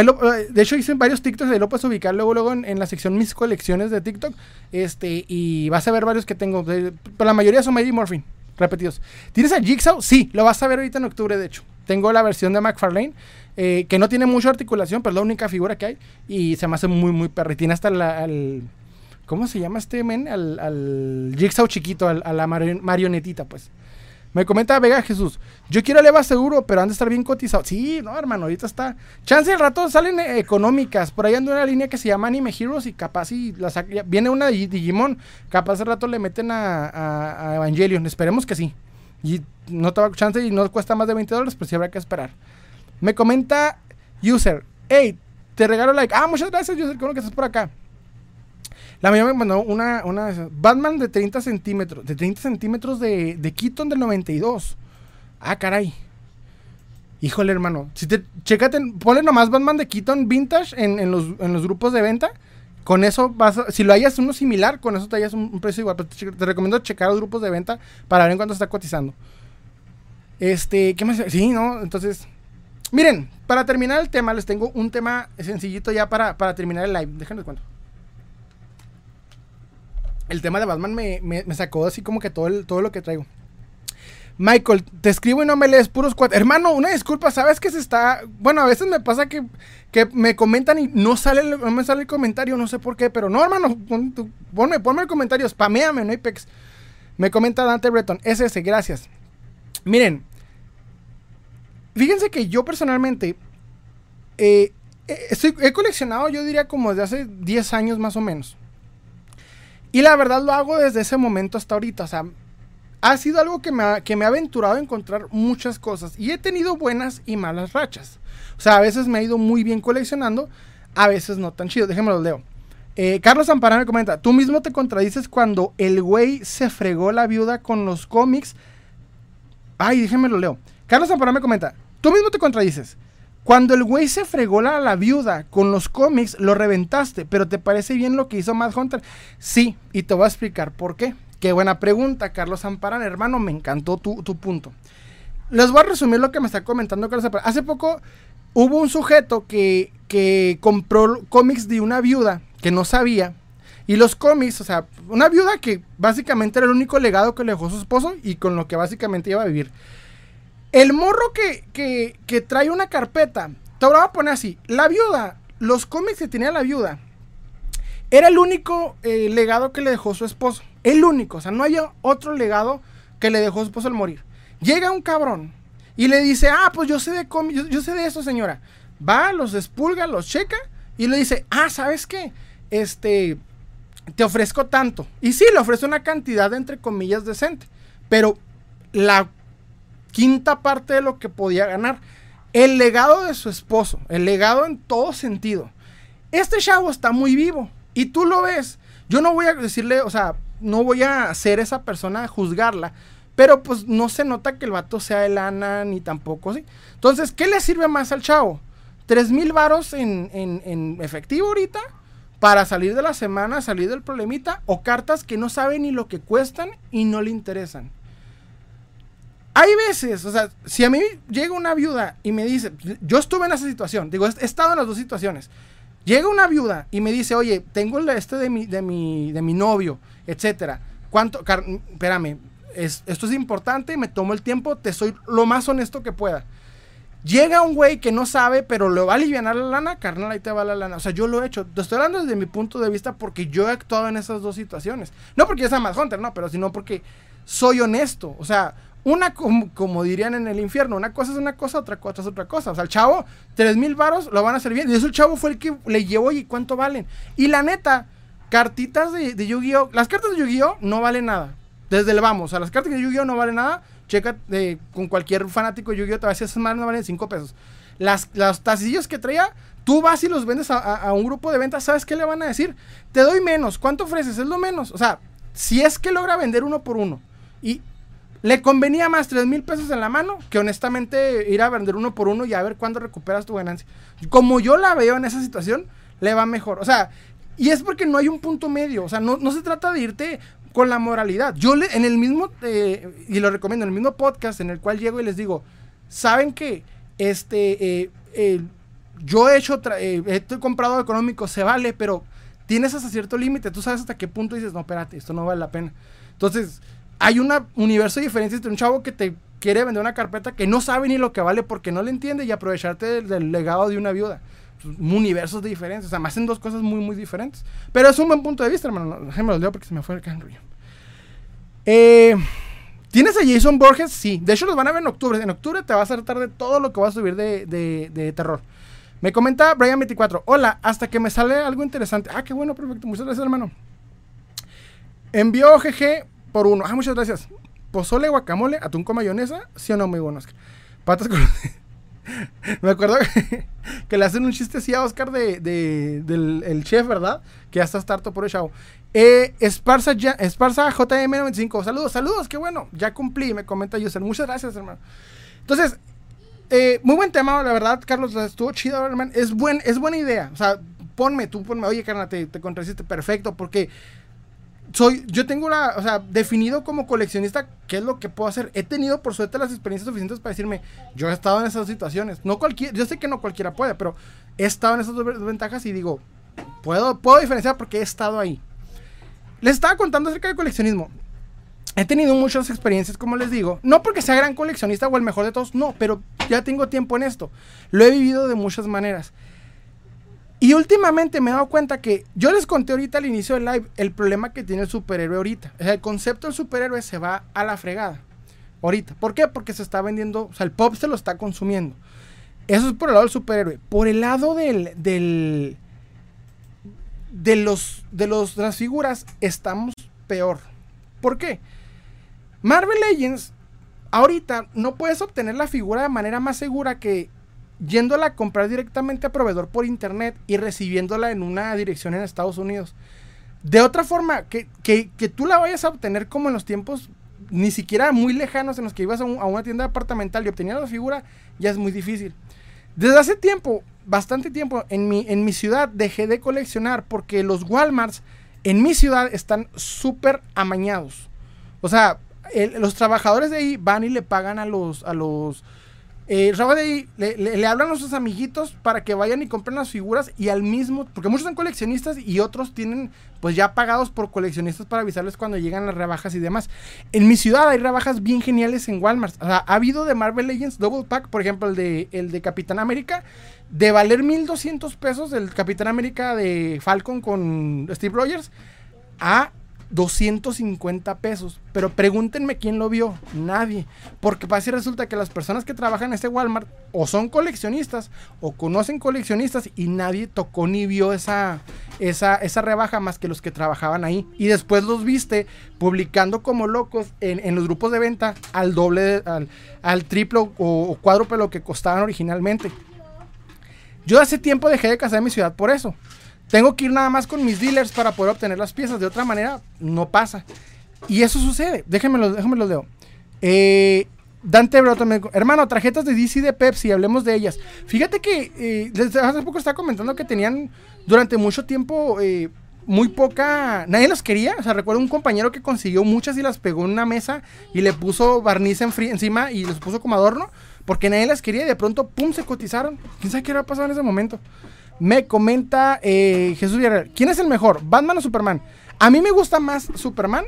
Eh, de hecho, hice varios TikToks, ahí lo puedes ubicar luego, luego en, la sección mis colecciones de TikTok. Este, y vas a ver varios que tengo. pero la mayoría son Mighty Morphin, repetidos. ¿Tienes a Jigsaw? Sí, lo vas a ver ahorita en octubre, de hecho. Tengo la versión de McFarlane, eh, que no tiene mucha articulación, pero es la única figura que hay. Y se me hace muy, muy perra. tiene hasta la, al. ¿Cómo se llama este men? Al, al Jigsaw chiquito, a la marionetita, pues. Me comenta Vega Jesús, yo quiero Leva seguro, pero han de estar bien cotizado. Sí, no, hermano, ahorita está. Chance el rato salen eh, económicas. Por ahí anda una línea que se llama Anime Heroes y capaz y la viene una de Digimon. Capaz el rato le meten a, Evangelion. Esperemos que sí. Y no te va chance y no cuesta más de 20 dólares, pero sí habrá que esperar. Me comenta User, hey, te regalo like. Ah, muchas gracias, User, con que estás por acá. La mayoría me mandó una, una Batman de 30 centímetros. De 30 centímetros de, de Keaton del 92. Ah, caray. Híjole, hermano. Si te, chécate, ponle nomás Batman de Keaton Vintage en, los, en los grupos de venta. Con eso vas a, si lo hayas uno similar, con eso te hayas un, precio igual. te, recomiendo checar los grupos de venta para ver en cuánto está cotizando. Este, ¿qué más? Sí, ¿no? Entonces, miren, para terminar el tema, les tengo un tema sencillito ya para, para terminar el live. Déjenme cuento. El tema de Batman me, me, sacó así como que todo, el, todo lo que traigo. Michael, te escribo y no me lees puros cuatro. Hermano, una disculpa, sabes que se está. Bueno, a veces me pasa que, me comentan y no sale no me sale el comentario, no sé por qué, pero no, hermano, ponme, ponme el comentario, spameame, no hay pex. Me comenta Dante Breton, SS, gracias. Miren, fíjense que yo personalmente eh, eh, he coleccionado, yo diría como desde hace 10 años más o menos. Y la verdad lo hago desde ese momento hasta ahorita. O sea, ha sido algo que me ha, que me ha aventurado a encontrar muchas cosas. Y he tenido buenas y malas rachas. O sea, a veces me ha ido muy bien coleccionando, a veces no tan chido. Déjenme lo leo. Eh, Carlos Amparán me comenta, tú mismo te contradices cuando el güey se fregó la viuda con los cómics. Ay, déjenme lo leo. Carlos Amparán me comenta, tú mismo te contradices. Cuando el güey se fregó la, la, viuda con los cómics, lo reventaste, pero ¿te parece bien lo que hizo Matt Hunter? Sí, y te voy a explicar por qué. Qué buena pregunta, Carlos Amparán, hermano, me encantó tu, punto. Les voy a resumir lo que me está comentando Carlos Amparán. Hace poco hubo un sujeto que, que compró cómics de una viuda que no sabía. Y los cómics, o sea, una viuda que básicamente era el único legado que le dejó su esposo y con lo que básicamente iba a vivir. El morro que, que, trae una carpeta, te voy a poner así, la viuda, los cómics que tenía la viuda, era el único eh, legado que le dejó su esposo. El único, o sea, no había otro legado que le dejó su esposo al morir. Llega un cabrón y le dice, ah, pues yo sé de yo, yo, sé de eso, señora. Va, los despulga, los checa y le dice, ah, ¿sabes qué? Este, te ofrezco tanto. Y sí, le ofrece una cantidad, entre comillas, decente. Pero la quinta parte de lo que podía ganar. El legado de su esposo, el legado en todo sentido. Este chavo está muy vivo y tú lo ves. Yo no voy a decirle, o sea, no voy a ser esa persona a juzgarla. Pero pues no se nota que el vato sea de lana ni tampoco, ¿sí? Entonces, ¿qué le sirve más al chavo? ¿Tres mil varos en, en, efectivo ahorita? Para salir de la semana, salir del problemita. O cartas que no sabe ni lo que cuestan y no le interesan. Hay veces, o sea, si a mí llega una viuda y me dice, yo estuve en esa situación, digo, he estado en las dos situaciones. Llega una viuda y me dice, oye, tengo este de mi, de mi, de mi novio, etcétera. ¿Cuánto? espérame, esto es importante, me tomo el tiempo, te soy lo más honesto que pueda. Llega un güey que no sabe, pero le va a aliviar la lana, carnal, ahí te va la lana. O sea, yo lo he hecho. Te estoy hablando desde mi punto de vista porque yo he actuado en esas dos situaciones. No porque yo sea más hunter, no, pero sino porque soy honesto. O sea, una, como, dirían en el infierno, una cosa es una cosa, otra cosa es otra cosa. O sea, el chavo, tres mil varos lo van a hacer bien. Y eso el chavo fue el que le llevó y cuánto valen. Y la neta, cartitas de, de Yu-Gi-Oh! Las cartas de Yu-Gi-Oh! no valen nada. Desde el vamos. O sea, las cartas de Yu-Gi-Oh! no valen nada. Checa eh, con cualquier fanático de Yu-Gi-Oh! Te va a decir, esas no valen cinco pesos. Las, las tacillas que traía, tú vas y los vendes a, a, un grupo de ventas, ¿sabes qué le van a decir? Te doy menos. ¿Cuánto ofreces? Es lo menos. O sea, si es que logra vender uno por uno. Y le convenía más 3 mil pesos en la mano que honestamente ir a vender uno por uno y a ver cuándo recuperas tu ganancia. Como yo la veo en esa situación, le va mejor. O sea, y es porque no hay un punto medio. O sea, no, se trata de irte con la moralidad. Yo le, en el mismo, eh, y lo recomiendo, en el mismo podcast en el cual llego y les digo, ¿saben qué? Este, eh, yo he hecho, eh, he comprado económico, se vale, pero tienes hasta cierto límite. Tú sabes hasta qué punto dices, no, espérate, esto no vale la pena. Entonces, hay un universo de diferencia entre un chavo que te quiere vender una carpeta que no sabe ni lo que vale porque no le entiende y aprovecharte del, legado de una viuda. Universos de diferencia, o sea, me hacen dos cosas muy, muy diferentes. Pero es un buen punto de vista, hermano. Déjame lo leo porque se me fue el canrio. Eh, ¿Tienes a Jason Borges? Sí. De hecho, los van a ver en octubre. En octubre te vas a tratar de todo lo que va a subir de, de terror. Me comenta Brian24. Hola, hasta que me sale algo interesante. Ah, qué bueno, perfecto. Muchas gracias, hermano. Envió GG por uno. Ah, muchas gracias. Pozole, guacamole, atún con mayonesa. Sí o no, muy bueno, Oscar. Patas con... Me acuerdo que, le hacen un chiste así a Oscar de, del el chef, ¿verdad? Que ya está harto por el chavo. Eh, Esparza, ya, Esparza JM95. Saludos, saludos, qué bueno. Ya cumplí, me comenta User. Muchas gracias, hermano. Entonces, eh, muy buen tema, la verdad, Carlos, estuvo chido, hermano. Es, buen, es buena idea. O sea, ponme, tú ponme, oye, carnal, te, te perfecto, porque soy, yo tengo la, o sea, definido como coleccionista qué es lo que puedo hacer. He tenido, por suerte, las experiencias suficientes para decirme, yo he estado en esas situaciones. No cualquier, yo sé que no cualquiera puede, pero he estado en esas ventajas y digo, puedo, puedo diferenciar porque he estado ahí. Les estaba contando acerca del coleccionismo. He tenido muchas experiencias, como les digo. No porque sea gran coleccionista o el mejor de todos, no, pero ya tengo tiempo en esto. Lo he vivido de muchas maneras. Y últimamente me he dado cuenta que yo les conté ahorita al inicio del live el problema que tiene el superhéroe ahorita. O sea, el concepto del superhéroe se va a la fregada. Ahorita. ¿Por qué? Porque se está vendiendo, o sea, el pop se lo está consumiendo. Eso es por el lado del superhéroe. Por el lado del, del de los de los de las figuras estamos peor. ¿Por qué? Marvel Legends ahorita no puedes obtener la figura de manera más segura que yéndola a comprar directamente a proveedor por internet y recibiéndola en una dirección en Estados Unidos. De otra forma, que, tú la vayas a obtener como en los tiempos ni siquiera muy lejanos en los que ibas a, una tienda departamental y obtenías la figura, ya es muy difícil. Desde hace tiempo, bastante tiempo, en mi, en mi ciudad dejé de coleccionar porque los Walmarts en mi ciudad están súper amañados. O sea, los trabajadores de ahí van y le pagan a los, a los eh, de ahí, le, hablan a sus amiguitos para que vayan y compren las figuras y al mismo, porque muchos son coleccionistas y otros tienen pues ya pagados por coleccionistas para avisarles cuando llegan las rebajas y demás. En mi ciudad hay rebajas bien geniales en Walmart. O sea, ha habido de Marvel Legends Double Pack, por ejemplo, el de, el de Capitán América, de valer 1200 pesos el Capitán América de Falcon con Steve Rogers a 250 pesos. Pero pregúntenme quién lo vio. Nadie. Porque y resulta que las personas que trabajan en este Walmart o son coleccionistas o conocen coleccionistas y nadie tocó ni vio esa, esa, esa rebaja más que los que trabajaban ahí. Y después los viste publicando como locos en, los grupos de venta al doble, al, al triple o, o cuádruple lo que costaban originalmente. Yo hace tiempo dejé de casar en mi ciudad por eso. Tengo que ir nada más con mis dealers para poder obtener las piezas. De otra manera, no pasa. Y eso sucede. Déjenmelo, déjenme lo leo. Eh, Dante Broto hermano, tarjetas de DC de Pepsi, hablemos de ellas. Fíjate que eh, desde hace poco estaba comentando que tenían durante mucho tiempo eh, muy poca. Nadie las quería. O sea, recuerdo un compañero que consiguió muchas y las pegó en una mesa y le puso barniz encima y les puso como adorno porque nadie las quería y de pronto, pum, se cotizaron. ¿Quién sabe qué habrá pasado en ese momento? Me comenta eh, Jesús Villarreal. ¿Quién es el mejor? ¿Batman o Superman? A mí me gusta más Superman,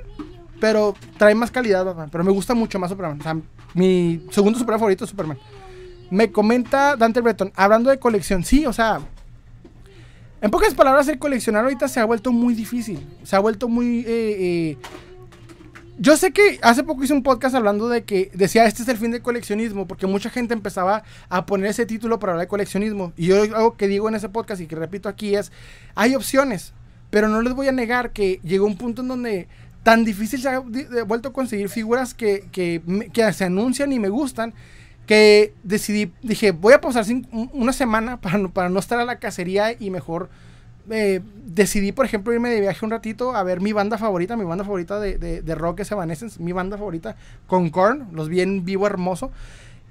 pero trae más calidad Batman. Pero me gusta mucho más Superman. O sea, mi segundo super favorito es Superman. Me comenta Dante Breton, hablando de colección. Sí, o sea, en pocas palabras, el coleccionar ahorita se ha vuelto muy difícil. Se ha vuelto muy eh, eh, yo sé que hace poco hice un podcast hablando de que decía este es el fin del coleccionismo, porque mucha gente empezaba a poner ese título para hablar de coleccionismo. Y yo algo que digo en ese podcast y que repito aquí es, hay opciones, pero no les voy a negar que llegó un punto en donde tan difícil se ha vuelto a conseguir figuras que, que, se anuncian y me gustan, que decidí, dije, voy a pausar una semana para para no estar a la cacería y mejor eh, decidí, por ejemplo, irme de viaje un ratito a ver mi banda favorita, mi banda favorita de, de, rock es Evanescence, mi banda favorita con Korn, los vi en vivo hermoso.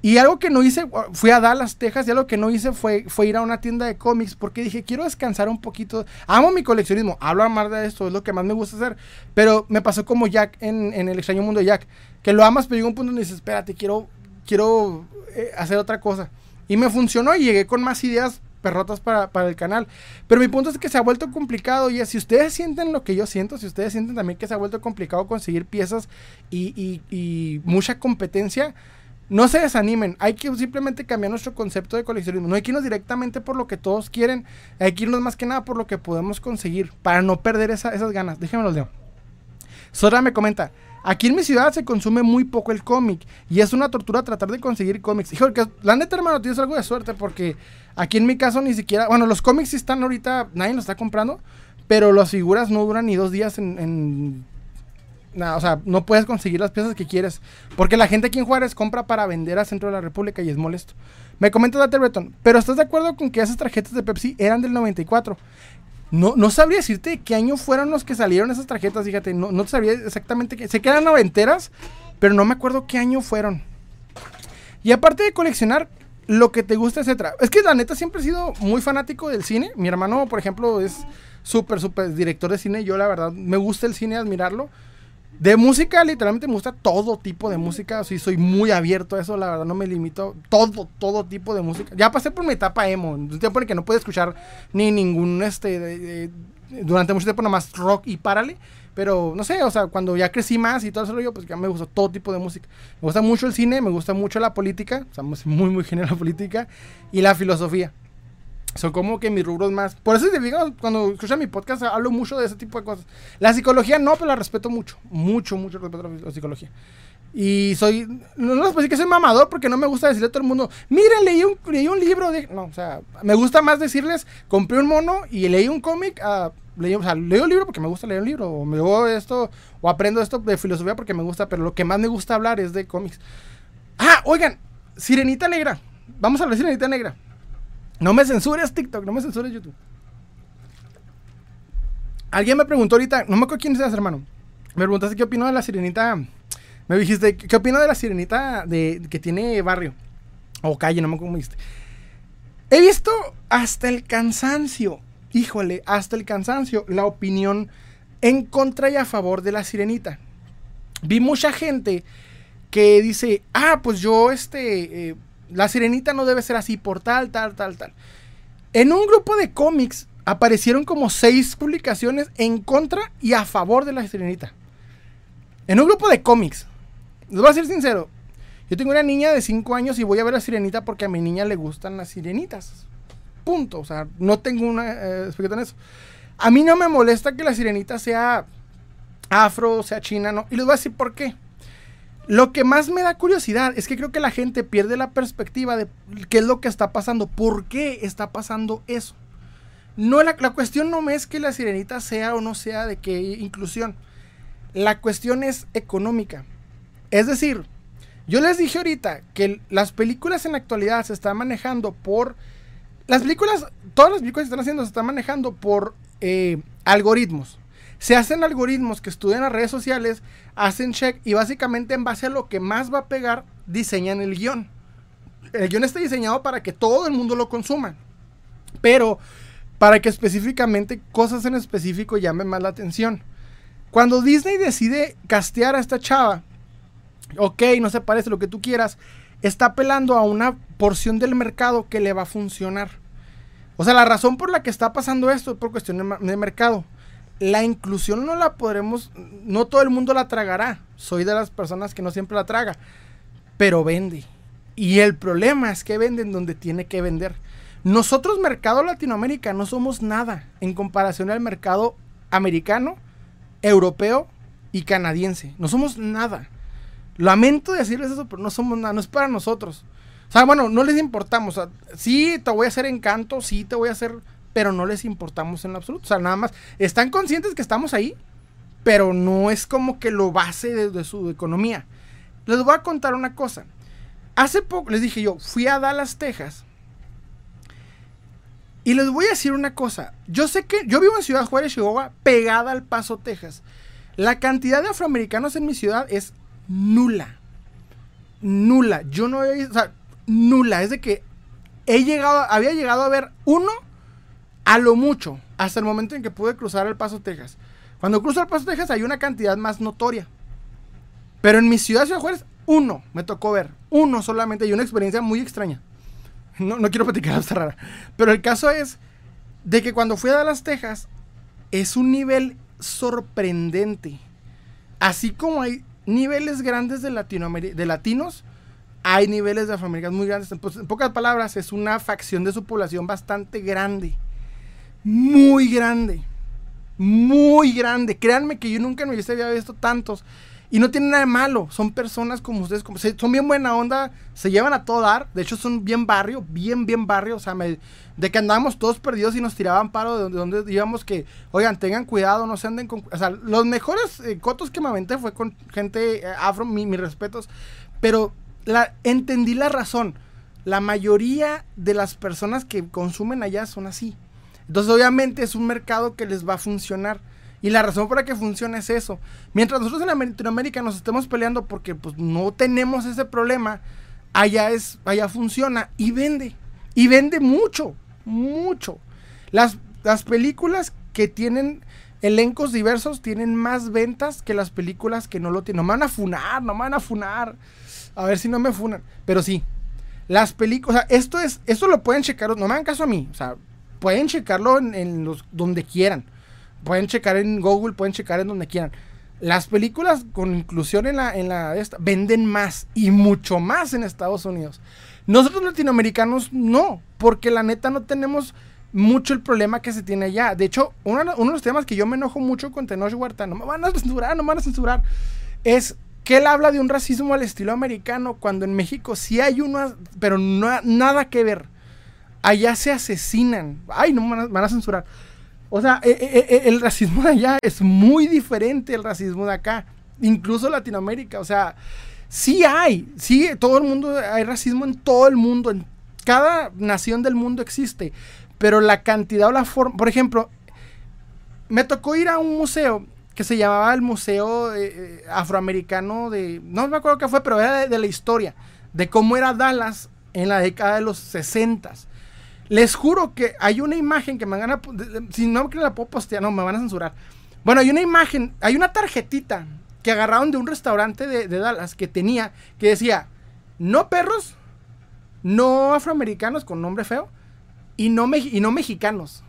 Y algo que no hice, fui a Dallas, Texas, y algo que no hice fue, fue ir a una tienda de cómics porque dije, quiero descansar un poquito. Amo mi coleccionismo, hablo más de esto, es lo que más me gusta hacer. Pero me pasó como Jack en, en el extraño mundo de Jack, que lo amas, pero llegó un punto donde dices, espérate, quiero, quiero eh, hacer otra cosa. Y me funcionó y llegué con más ideas perrotas para, para, el canal. Pero mi punto es que se ha vuelto complicado y si ustedes sienten lo que yo siento, si ustedes sienten también que se ha vuelto complicado conseguir piezas y, y, mucha competencia, no se desanimen. Hay que simplemente cambiar nuestro concepto de coleccionismo. No hay que irnos directamente por lo que todos quieren, hay que irnos más que nada por lo que podemos conseguir para no perder esas ganas. Déjenme los leo. Sora me comenta, Aquí en mi ciudad se consume muy poco el cómic y es una tortura tratar de conseguir cómics. Hijo, que la neta, hermano, tienes algo de suerte porque aquí en mi caso ni siquiera, bueno, los cómics sí están ahorita, nadie los está comprando, pero las figuras no duran ni dos días en, nada, o sea, no puedes conseguir las piezas que quieres. Porque la gente aquí en Juárez compra para vender a Centro de la República y es molesto. Me comenta Date Breton, pero ¿estás de acuerdo con que esas tarjetas de Pepsi eran del 94? No, no sabría decirte de qué año fueron los que salieron esas tarjetas, fíjate, no, no sabría exactamente qué. Sé que eran noventeras, pero no me acuerdo qué año fueron. Y aparte de coleccionar, lo que te gusta, etcétera. Es que la neta siempre he sido muy fanático del cine. Mi hermano, por ejemplo, es súper, súper director de cine. Yo, la verdad, me gusta el cine, admirarlo. De música, literalmente me gusta todo tipo de música. Sí, soy muy abierto a eso, la verdad, no me limito. Todo, todo tipo de música. Ya pasé por mi etapa emo, un tiempo en el que no puedo escuchar ni ningún, este, durante mucho tiempo nomás rock y párale. Pero no sé, o sea, cuando ya crecí más y todo eso, yo, pues ya me gusta todo tipo de música. Me gusta mucho el cine, me gusta mucho la política, o sea, muy, muy genial la política y la filosofía. Son como que mis rubros más. Por eso digo, cuando escuchas mi podcast hablo mucho de ese tipo de cosas. La psicología no, pero la respeto mucho. Mucho, mucho respeto a la psicología. Y soy. No, no puedo decir que soy mamador porque no me gusta decirle a todo el mundo, miren, leí un, leí un libro de. No, o sea, me gusta más decirles, compré un mono y leí un cómic a leo, o sea, leo un libro porque me gusta leer un libro, o me leo esto, o aprendo esto de filosofía porque me gusta, pero lo que más me gusta hablar es de cómics. Ah, oigan, Sirenita Negra. Vamos a hablar de Sirenita Negra. No me censures TikTok, no me censures YouTube. Alguien me preguntó ahorita, no me acuerdo quién seas, hermano. Me preguntaste qué opino de la sirenita. Me dijiste, ¿qué opino de la sirenita de, que tiene barrio? O calle, no me acuerdo cómo dijiste. He visto hasta el cansancio híjole, hasta el cansancio, la opinión en contra y a favor de la sirenita. Vi mucha gente que dice, ah, pues yo, este, eh, la sirenita no debe ser así por tal, tal, tal, tal. En un grupo de cómics aparecieron como seis publicaciones en contra y a favor de la sirenita. En un grupo de cómics. Les voy a ser sincero. Yo tengo una niña de 5 años y voy a ver a sirenita porque a mi niña le gustan las sirenitas. Punto. O sea, no tengo una eh, eso. A mí no me molesta que la sirenita sea afro, sea china, no. Y les voy a decir por qué. Lo que más me da curiosidad es que creo que la gente pierde la perspectiva de qué es lo que está pasando, por qué está pasando eso. No, la, la cuestión no es que la sirenita sea o no sea de qué inclusión. La cuestión es económica. Es decir, yo les dije ahorita que las películas en la actualidad se están manejando por las películas, todas las películas que están haciendo se están manejando por eh, algoritmos. Se hacen algoritmos que estudian las redes sociales, hacen check y básicamente en base a lo que más va a pegar, diseñan el guion. El guion está diseñado para que todo el mundo lo consuma. Pero para que específicamente cosas en específico llamen más la atención. Cuando Disney decide castear a esta chava, ok, no se parece lo que tú quieras, está apelando a una porción del mercado que le va a funcionar. O sea, la razón por la que está pasando esto es por cuestión de, mercado. La inclusión no la podremos, no todo el mundo la tragará. Soy de las personas que no siempre la traga, pero vende. Y el problema es que venden donde tiene que vender. Nosotros, mercado Latinoamérica, no somos nada en comparación al mercado americano, europeo y canadiense. No somos nada. Lamento decirles eso, pero no somos nada, no es para nosotros. O sea, bueno, no les importamos. sí, te voy a hacer encanto, sí, te voy a hacer, pero no les importamos en absoluto. O sea, nada más, están conscientes que estamos ahí, pero no es como que lo base de, su economía. Les voy a contar una cosa. Hace poco, les dije yo, fui a Dallas, Texas. Y les voy a decir una cosa. Yo sé que yo vivo en Ciudad Juárez, Chihuahua, pegada al Paso, Texas. La cantidad de afroamericanos en mi ciudad es nula. Nula. Yo no he o sea, nula. Es de que he llegado, había llegado a ver uno a lo mucho, hasta el momento en que pude cruzar el Paso, Texas. Cuando cruzo el Paso, Texas hay una cantidad más notoria. Pero en mi ciudad, Ciudad Juárez, uno me tocó ver. Uno solamente y una experiencia muy extraña. No, no quiero platicar hasta rara. Pero el caso es de que cuando fui a Dallas, Texas, es un nivel sorprendente. Así como hay niveles grandes de, de latinos, hay niveles de afroamericanos muy grandes. Pues, en pocas palabras, es una facción de su población bastante grande. Muy grande. Muy grande. Créanme que yo nunca vida había visto tantos. Y no tienen nada de malo. Son personas como ustedes. Como, son bien buena onda. Se llevan a todo dar. De hecho, son bien barrio. Bien, bien barrio. O sea, de que andábamos todos perdidos y nos tiraban paro de donde, donde íbamos que, oigan, tengan cuidado, no se anden con... O sea, los mejores eh, cotos que me aventé fue con gente eh, afro, mis respetos. Pero la, entendí la razón. La mayoría de las personas que consumen allá son así. Entonces, obviamente, es un mercado que les va a funcionar. Y la razón por la que funciona es eso. Mientras nosotros en Latinoamérica nos estemos peleando porque pues, no tenemos ese problema, allá es, allá funciona y vende. Y vende mucho, mucho. Las, las películas que tienen elencos diversos tienen más ventas que las películas que no lo tienen. No me van a funar, no me van a funar. A ver si no me funan. Pero sí, las películas, o sea, esto es, esto lo pueden checar, no me hagan caso a mí, o sea, pueden checarlo en, los, donde quieran. Pueden checar en Google, pueden checar en donde quieran. Las películas con inclusión en la, en la esta, venden más y mucho más en Estados Unidos. Nosotros latinoamericanos no, porque la neta no tenemos mucho el problema que se tiene allá. De hecho, uno, uno de los temas que yo me enojo mucho con Tenoch Huerta, no me van a censurar, no me van a censurar, es que él habla de un racismo al estilo americano, cuando en México sí hay uno, pero no, nada que ver. Allá se asesinan. Ay, no me van a, censurar. O sea, e, e, e, el racismo de allá es muy diferente al racismo de acá. Incluso Latinoamérica. O sea, sí hay. Sí, todo el mundo, hay racismo en todo el mundo. En cada nación del mundo existe. Pero la cantidad o la forma. Por ejemplo, me tocó ir a un museo que se llamaba el Museo eh, eh, Afroamericano de, no me acuerdo qué fue, pero era de, la historia, de cómo era Dallas en la década de los 60. Les juro que hay una imagen que me van a, si no que la puedo postear, no, me van a censurar. Bueno, hay una imagen, hay una tarjetita que agarraron de un restaurante de, Dallas que tenía, que decía, no perros, no afroamericanos con nombre feo, y no, y no mexicanos.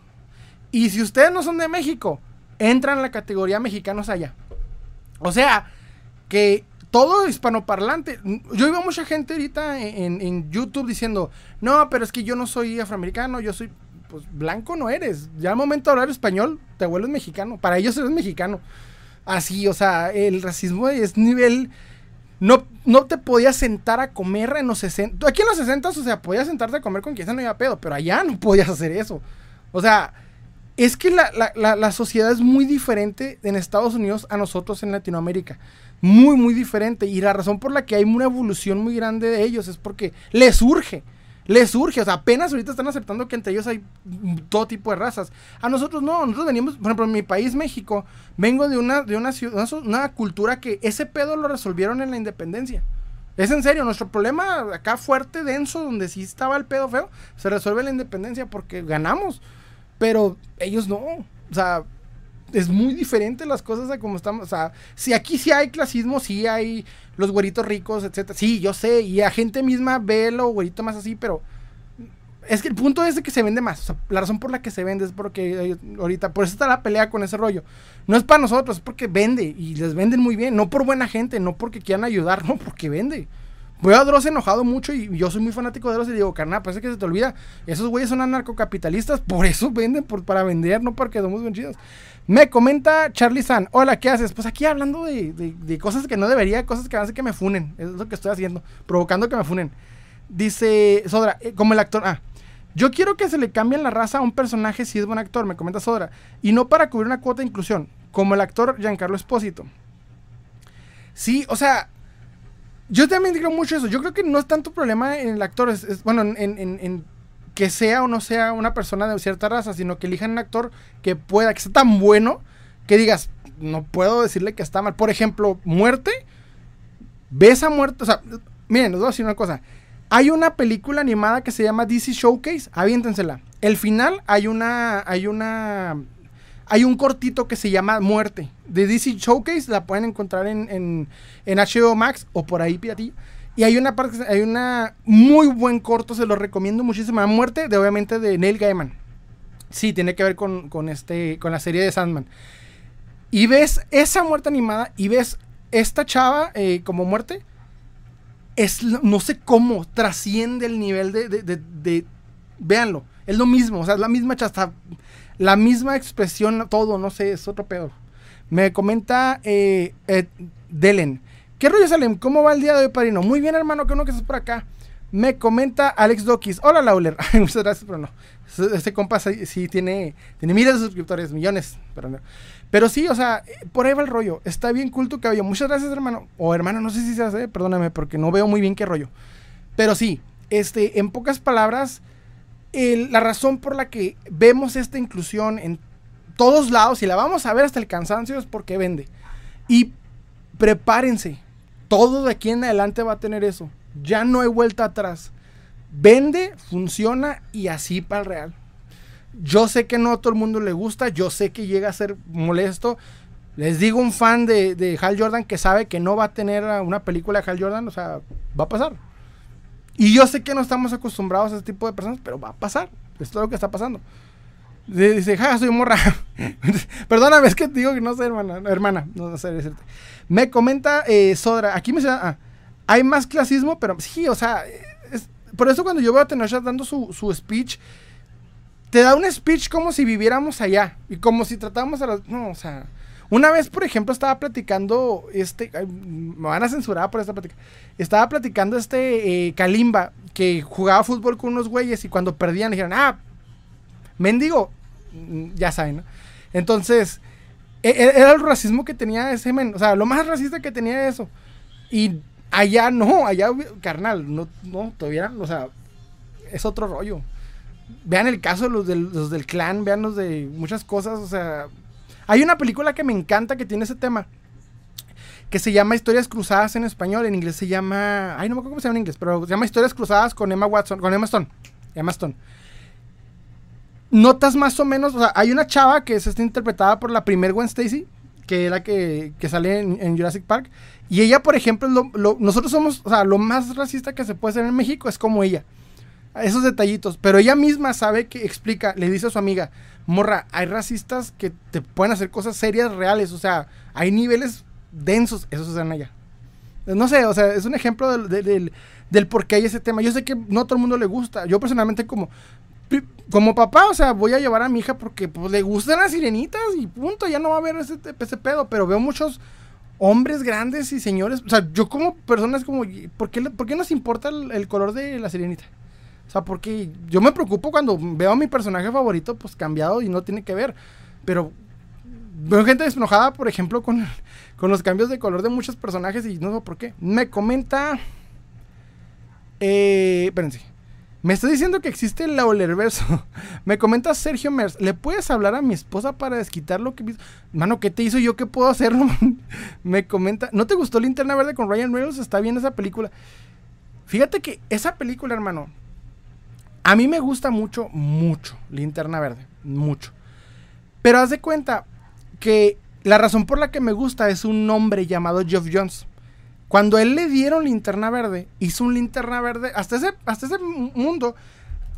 Y si ustedes no son de México, entran en la categoría mexicanos allá. O sea, que todo hispanoparlante. Yo veo mucha gente ahorita en, YouTube diciendo, no, pero es que yo no soy afroamericano, yo soy, pues blanco no eres. Ya al momento de hablar español, te vuelves mexicano. Para ellos eres mexicano. Así, o sea, el racismo es nivel... No, no te podías sentar a comer en los 60. Aquí en los 60, o sea, podías sentarte a comer con quien se no iba pedo, pero allá no podías hacer eso. O sea, es que la, sociedad es muy diferente en Estados Unidos a nosotros en Latinoamérica. Muy, muy diferente. Y la razón por la que hay una evolución muy grande de ellos es porque les surge. Les surge. O sea, apenas ahorita están aceptando que entre ellos hay todo tipo de razas. A nosotros no. Nosotros venimos, por ejemplo, en mi país, México, vengo de una, de una, ciudad, una cultura que ese pedo lo resolvieron en la independencia. Es en serio, nuestro problema acá fuerte, denso, donde sí estaba el pedo feo, se resuelve en la independencia porque ganamos. Pero ellos no. O sea, es muy diferente las cosas de cómo estamos. O sea, si aquí sí hay clasismo, sí hay los güeritos ricos, etcétera. Sí, yo sé. Y la gente misma ve lo güerito más así, pero es que el punto es de que se vende más. O sea, la razón por la que se vende es porque eh, ahorita, por eso está la pelea con ese rollo. No es para nosotros, es porque vende y les venden muy bien. No por buena gente, no porque quieran ayudar, no, porque vende. Veo a Dross enojado mucho y yo soy muy fanático de Dross y digo, carnal, parece que se te olvida. Esos güeyes son anarcocapitalistas, por eso venden, por, para vender, no porque somos bien chidos. Me comenta Charlie San, hola, ¿qué haces? Pues aquí hablando de, cosas que no debería, cosas que hacen que me funen. Es lo que estoy haciendo, provocando que me funen. Dice Sodra, eh, como el actor, ah, yo quiero que se le cambie la raza a un personaje si es buen actor, me comenta Sodra, y no para cubrir una cuota de inclusión, como el actor Giancarlo Espósito. Sí, o sea, yo también digo mucho eso. Yo creo que no es tanto problema en el actor, es, bueno, en, que sea o no sea una persona de cierta raza, sino que elijan un actor que pueda, que sea tan bueno, que digas, no puedo decirle que está mal. Por ejemplo, muerte, ves a muerte, o sea, miren, les voy a decir una cosa. Hay una película animada que se llama DC Showcase, aviéntensela. El final hay una, hay una hay un cortito que se llama Muerte de DC Showcase, la pueden encontrar en, en, en HBO Max o por ahí, piratilla. Y hay una parte, hay una muy buen corto, se lo recomiendo muchísimo. Muerte, de obviamente, de Neil Gaiman. Sí, tiene que ver con, con, este, con la serie de Sandman. Y ves esa muerte animada y ves esta chava eh, como muerte. Es, no sé cómo trasciende el nivel de, de, de, de véanlo. Es lo mismo, o sea, es la misma chasta la misma expresión, todo, no sé, es otro peor. Me comenta eh, Delen. ¿Qué rollo Salem? ¿Cómo va el día de hoy, Parino? Muy bien, hermano, que uno que estás por acá. Me comenta Alex Dokis. Hola, Lauler. Muchas gracias, pero no. Este compa sí, tiene, tiene miles de suscriptores, millones. Pero, pero sí, o sea, por ahí va el rollo. Está bien cool tu cabello. Muchas gracias, hermano. O hermano, no sé si se hace, perdóname, porque no veo muy bien qué rollo. Pero sí, este, en pocas palabras, la razón por la que vemos esta inclusión en todos lados y la vamos a ver hasta el cansancio es porque vende. Y prepárense. Todo de aquí en adelante va a tener eso. Ya no hay vuelta atrás. Vende, funciona y así para el real. Yo sé que no a todo el mundo le gusta, yo sé que llega a ser molesto. Les digo un fan de, de Hal Jordan que sabe que no va a tener una película de Hal Jordan, o sea, va a pasar. Y yo sé que no estamos acostumbrados a ese tipo de personas, pero va a pasar. Esto es lo que está pasando. Dice, ja, soy morra. Perdóname, es que digo que no sé, hermana. Hermana, no, sé decirte. Me comenta eh, Sodra, aquí me dice, ah, hay más clasismo, pero sí, o sea, por eso cuando yo veo a Tenoch dando su, su, speech, te da un speech como si viviéramos allá y como si tratáramos a las. No, o sea. Una vez, por ejemplo, estaba platicando, este, me van a censurar por esta plática, estaba platicando este eh, Kalimba, que jugaba fútbol con unos güeyes y cuando perdían dijeron, ah, mendigo, mm, ya saben, ¿no? Entonces, e, e, era el racismo que tenía ese men, o sea, lo más racista que tenía eso. Y allá no, allá, carnal, no, no, todavía, o sea, es otro rollo. Vean el caso de los del, los del clan, vean los de muchas cosas, o sea, hay una película que me encanta que tiene ese tema. Que se llama Historias Cruzadas en español. En inglés se llama. Ay, no me acuerdo cómo se llama en inglés. Pero se llama Historias Cruzadas con Emma Watson. Con Emma Stone. Emma Stone. Notas más o menos. O sea, hay una chava que es está interpretada por la primer Gwen Stacy. Que es la que, que sale en, Jurassic Park. Y ella, por ejemplo, nosotros somos. O sea, lo más racista que se puede hacer en México es como ella. Esos detallitos. Pero ella misma sabe que explica. Le dice a su amiga morra, hay racistas que te pueden hacer cosas serias, reales, o sea, hay niveles densos, eso se dan allá. No sé, o sea, es un ejemplo del, del, por qué hay ese tema. Yo sé que no a todo el mundo le gusta. Yo personalmente como, como papá, o sea, voy a llevar a mi hija porque pues, le gustan las sirenitas y punto, ya no va a haber ese, ese pedo, pero veo muchos hombres grandes y señores, o sea, yo como personas como, ¿por qué, por qué nos importa el color de la sirenita? O sea, porque yo me preocupo cuando veo a mi personaje favorito, pues cambiado y no tiene que ver. Pero veo gente desenojada, por ejemplo, con, con los cambios de color de muchos personajes y no sé por qué. Me comenta. Eh, espérense. Me está diciendo que existe el Laulerverso. Me comenta Sergio Mers. ¿Le puedes hablar a mi esposa para desquitar lo que Mano, ¿qué te hizo yo? ¿Qué puedo hacerlo? Me comenta. ¿No te gustó Linterna Verde con Ryan Reynolds? Está bien esa película. Fíjate que esa película, hermano, a mí me gusta mucho, mucho Linterna Verde, mucho. Pero haz de cuenta que la razón por la que me gusta es un hombre llamado Geoff Jones. Cuando él le dieron linterna verde, hizo un linterna verde, hasta ese, hasta ese mundo,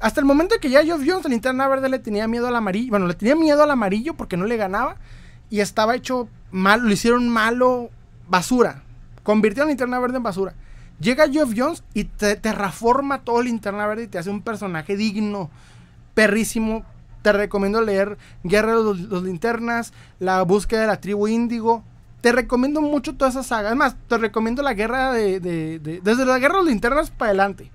hasta el momento que ya Geoff Jones, la linterna verde, le tenía miedo al amarillo, bueno, le tenía miedo al amarillo porque no le ganaba y estaba hecho mal, lo hicieron malo, basura. Convirtieron linterna verde en basura. Llega Geoff Jones y te terraforma todo Linterna Verde y te hace un personaje digno, perrísimo. Te recomiendo leer Guerra de los, Linternas, La búsqueda de la tribu Índigo. Te recomiendo mucho toda esa saga. Además, te recomiendo la guerra de, de desde la Guerra de los Linternas para adelante.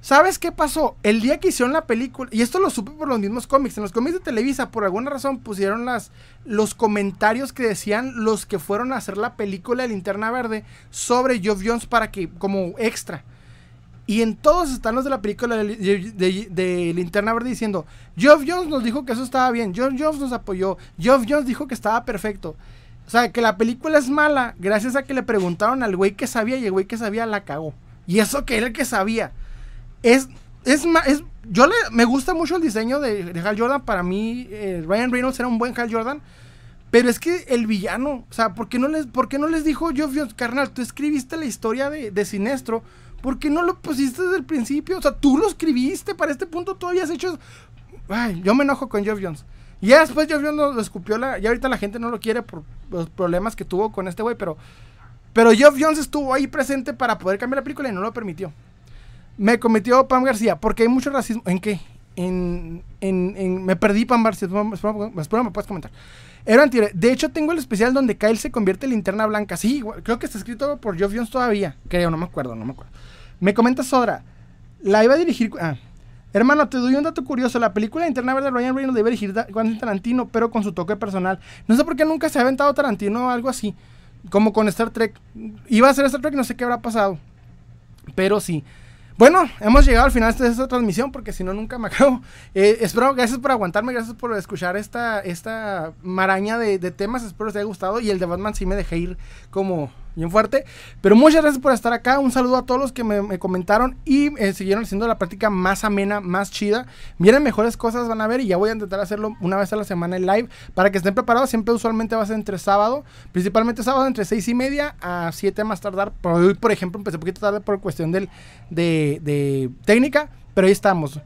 ¿Sabes qué pasó? El día que hicieron la película, y esto lo supe por los mismos cómics, en los cómics de Televisa, por alguna razón pusieron las, los comentarios que decían los que fueron a hacer la película de Linterna Verde sobre Geoff Jones para que, como extra. Y en todos están los de la película de, Linterna Verde diciendo, Geoff Jones nos dijo que eso estaba bien, Geoff Jones nos apoyó, Geoff Jones dijo que estaba perfecto. O sea, que la película es mala gracias a que le preguntaron al güey que sabía y el güey que sabía la cagó. Y eso que era el que sabía. Es, es, es yo le, me gusta mucho el diseño de, Hal Jordan. Para mí, eh, Ryan Reynolds era un buen Hal Jordan. Pero es que el villano, o sea, ¿por qué no les, por no les dijo yo, carnal, tú escribiste la historia de, de Sinestro? ¿Por qué no lo pusiste desde el principio? O sea, tú lo escribiste, para este punto tú habías hecho... Ay, yo me enojo con Geoff Jones. Y ya después Geoff Jones lo, escupió, la, y ahorita la gente no lo quiere por los problemas que tuvo con este güey, pero... Pero Geoff Jones estuvo ahí presente para poder cambiar la película y no lo permitió. Me cometió Pam García, porque hay mucho racismo. ¿En qué? En, en, me perdí Pam García. Espera, me puedes comentar. Era De hecho, tengo el especial donde Kyle se convierte en linterna blanca. Sí, creo que está escrito por Geoff Jones todavía. Creo, no me acuerdo, no me acuerdo. Me comenta Sodra. La iba a dirigir. Ah. Hermano, te doy un dato curioso. La película Linterna Verde de Ryan Reynolds debe dirigir Quentin Tarantino, pero con su toque personal. No sé por qué nunca se ha aventado Tarantino o algo así. Como con Star Trek. Iba a ser Star Trek, no sé qué habrá pasado. Pero sí. Bueno, hemos llegado al final de esta transmisión porque si no nunca me acabo. Eh, espero, gracias por aguantarme, gracias por escuchar esta, esta maraña de, de temas, espero les haya gustado y el de Batman sí me dejé ir como bien fuerte. Pero muchas gracias por estar acá. Un saludo a todos los que me, comentaron y eh, siguieron haciendo la práctica más amena, más chida. Miren mejores cosas, van a ver. Y ya voy a intentar hacerlo una vez a la semana en live para que estén preparados. Siempre usualmente va a ser entre sábado, principalmente sábado entre 6 y media a 7 más tardar. Por hoy, por ejemplo, empecé un poquito tarde por cuestión del, de, de técnica, pero ahí estamos.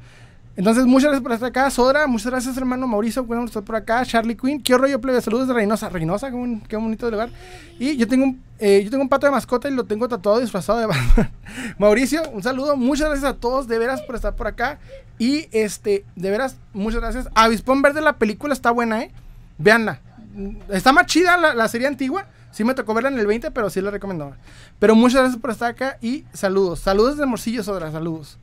Entonces, muchas gracias por estar acá, Sodra. Muchas gracias, hermano Mauricio, por estar por acá. Charlie Quinn. ¿Qué rollo, plebe? Saludos de Reynosa. Reynosa, qué, bonito lugar. Y yo tengo, un, eh, yo tengo un pato de mascota y lo tengo tatuado disfrazado de Mauricio, un saludo. Muchas gracias a todos, de veras, por estar por acá. Y, este, de veras, muchas gracias. Avispón Verde, la película está buena, ¿eh? Veanla. Está más chida la, serie antigua. Sí me tocó verla en el 20, pero sí la recomendaba. Pero muchas gracias por estar acá y saludos. Saludos de Morcillo Sodra, saludos.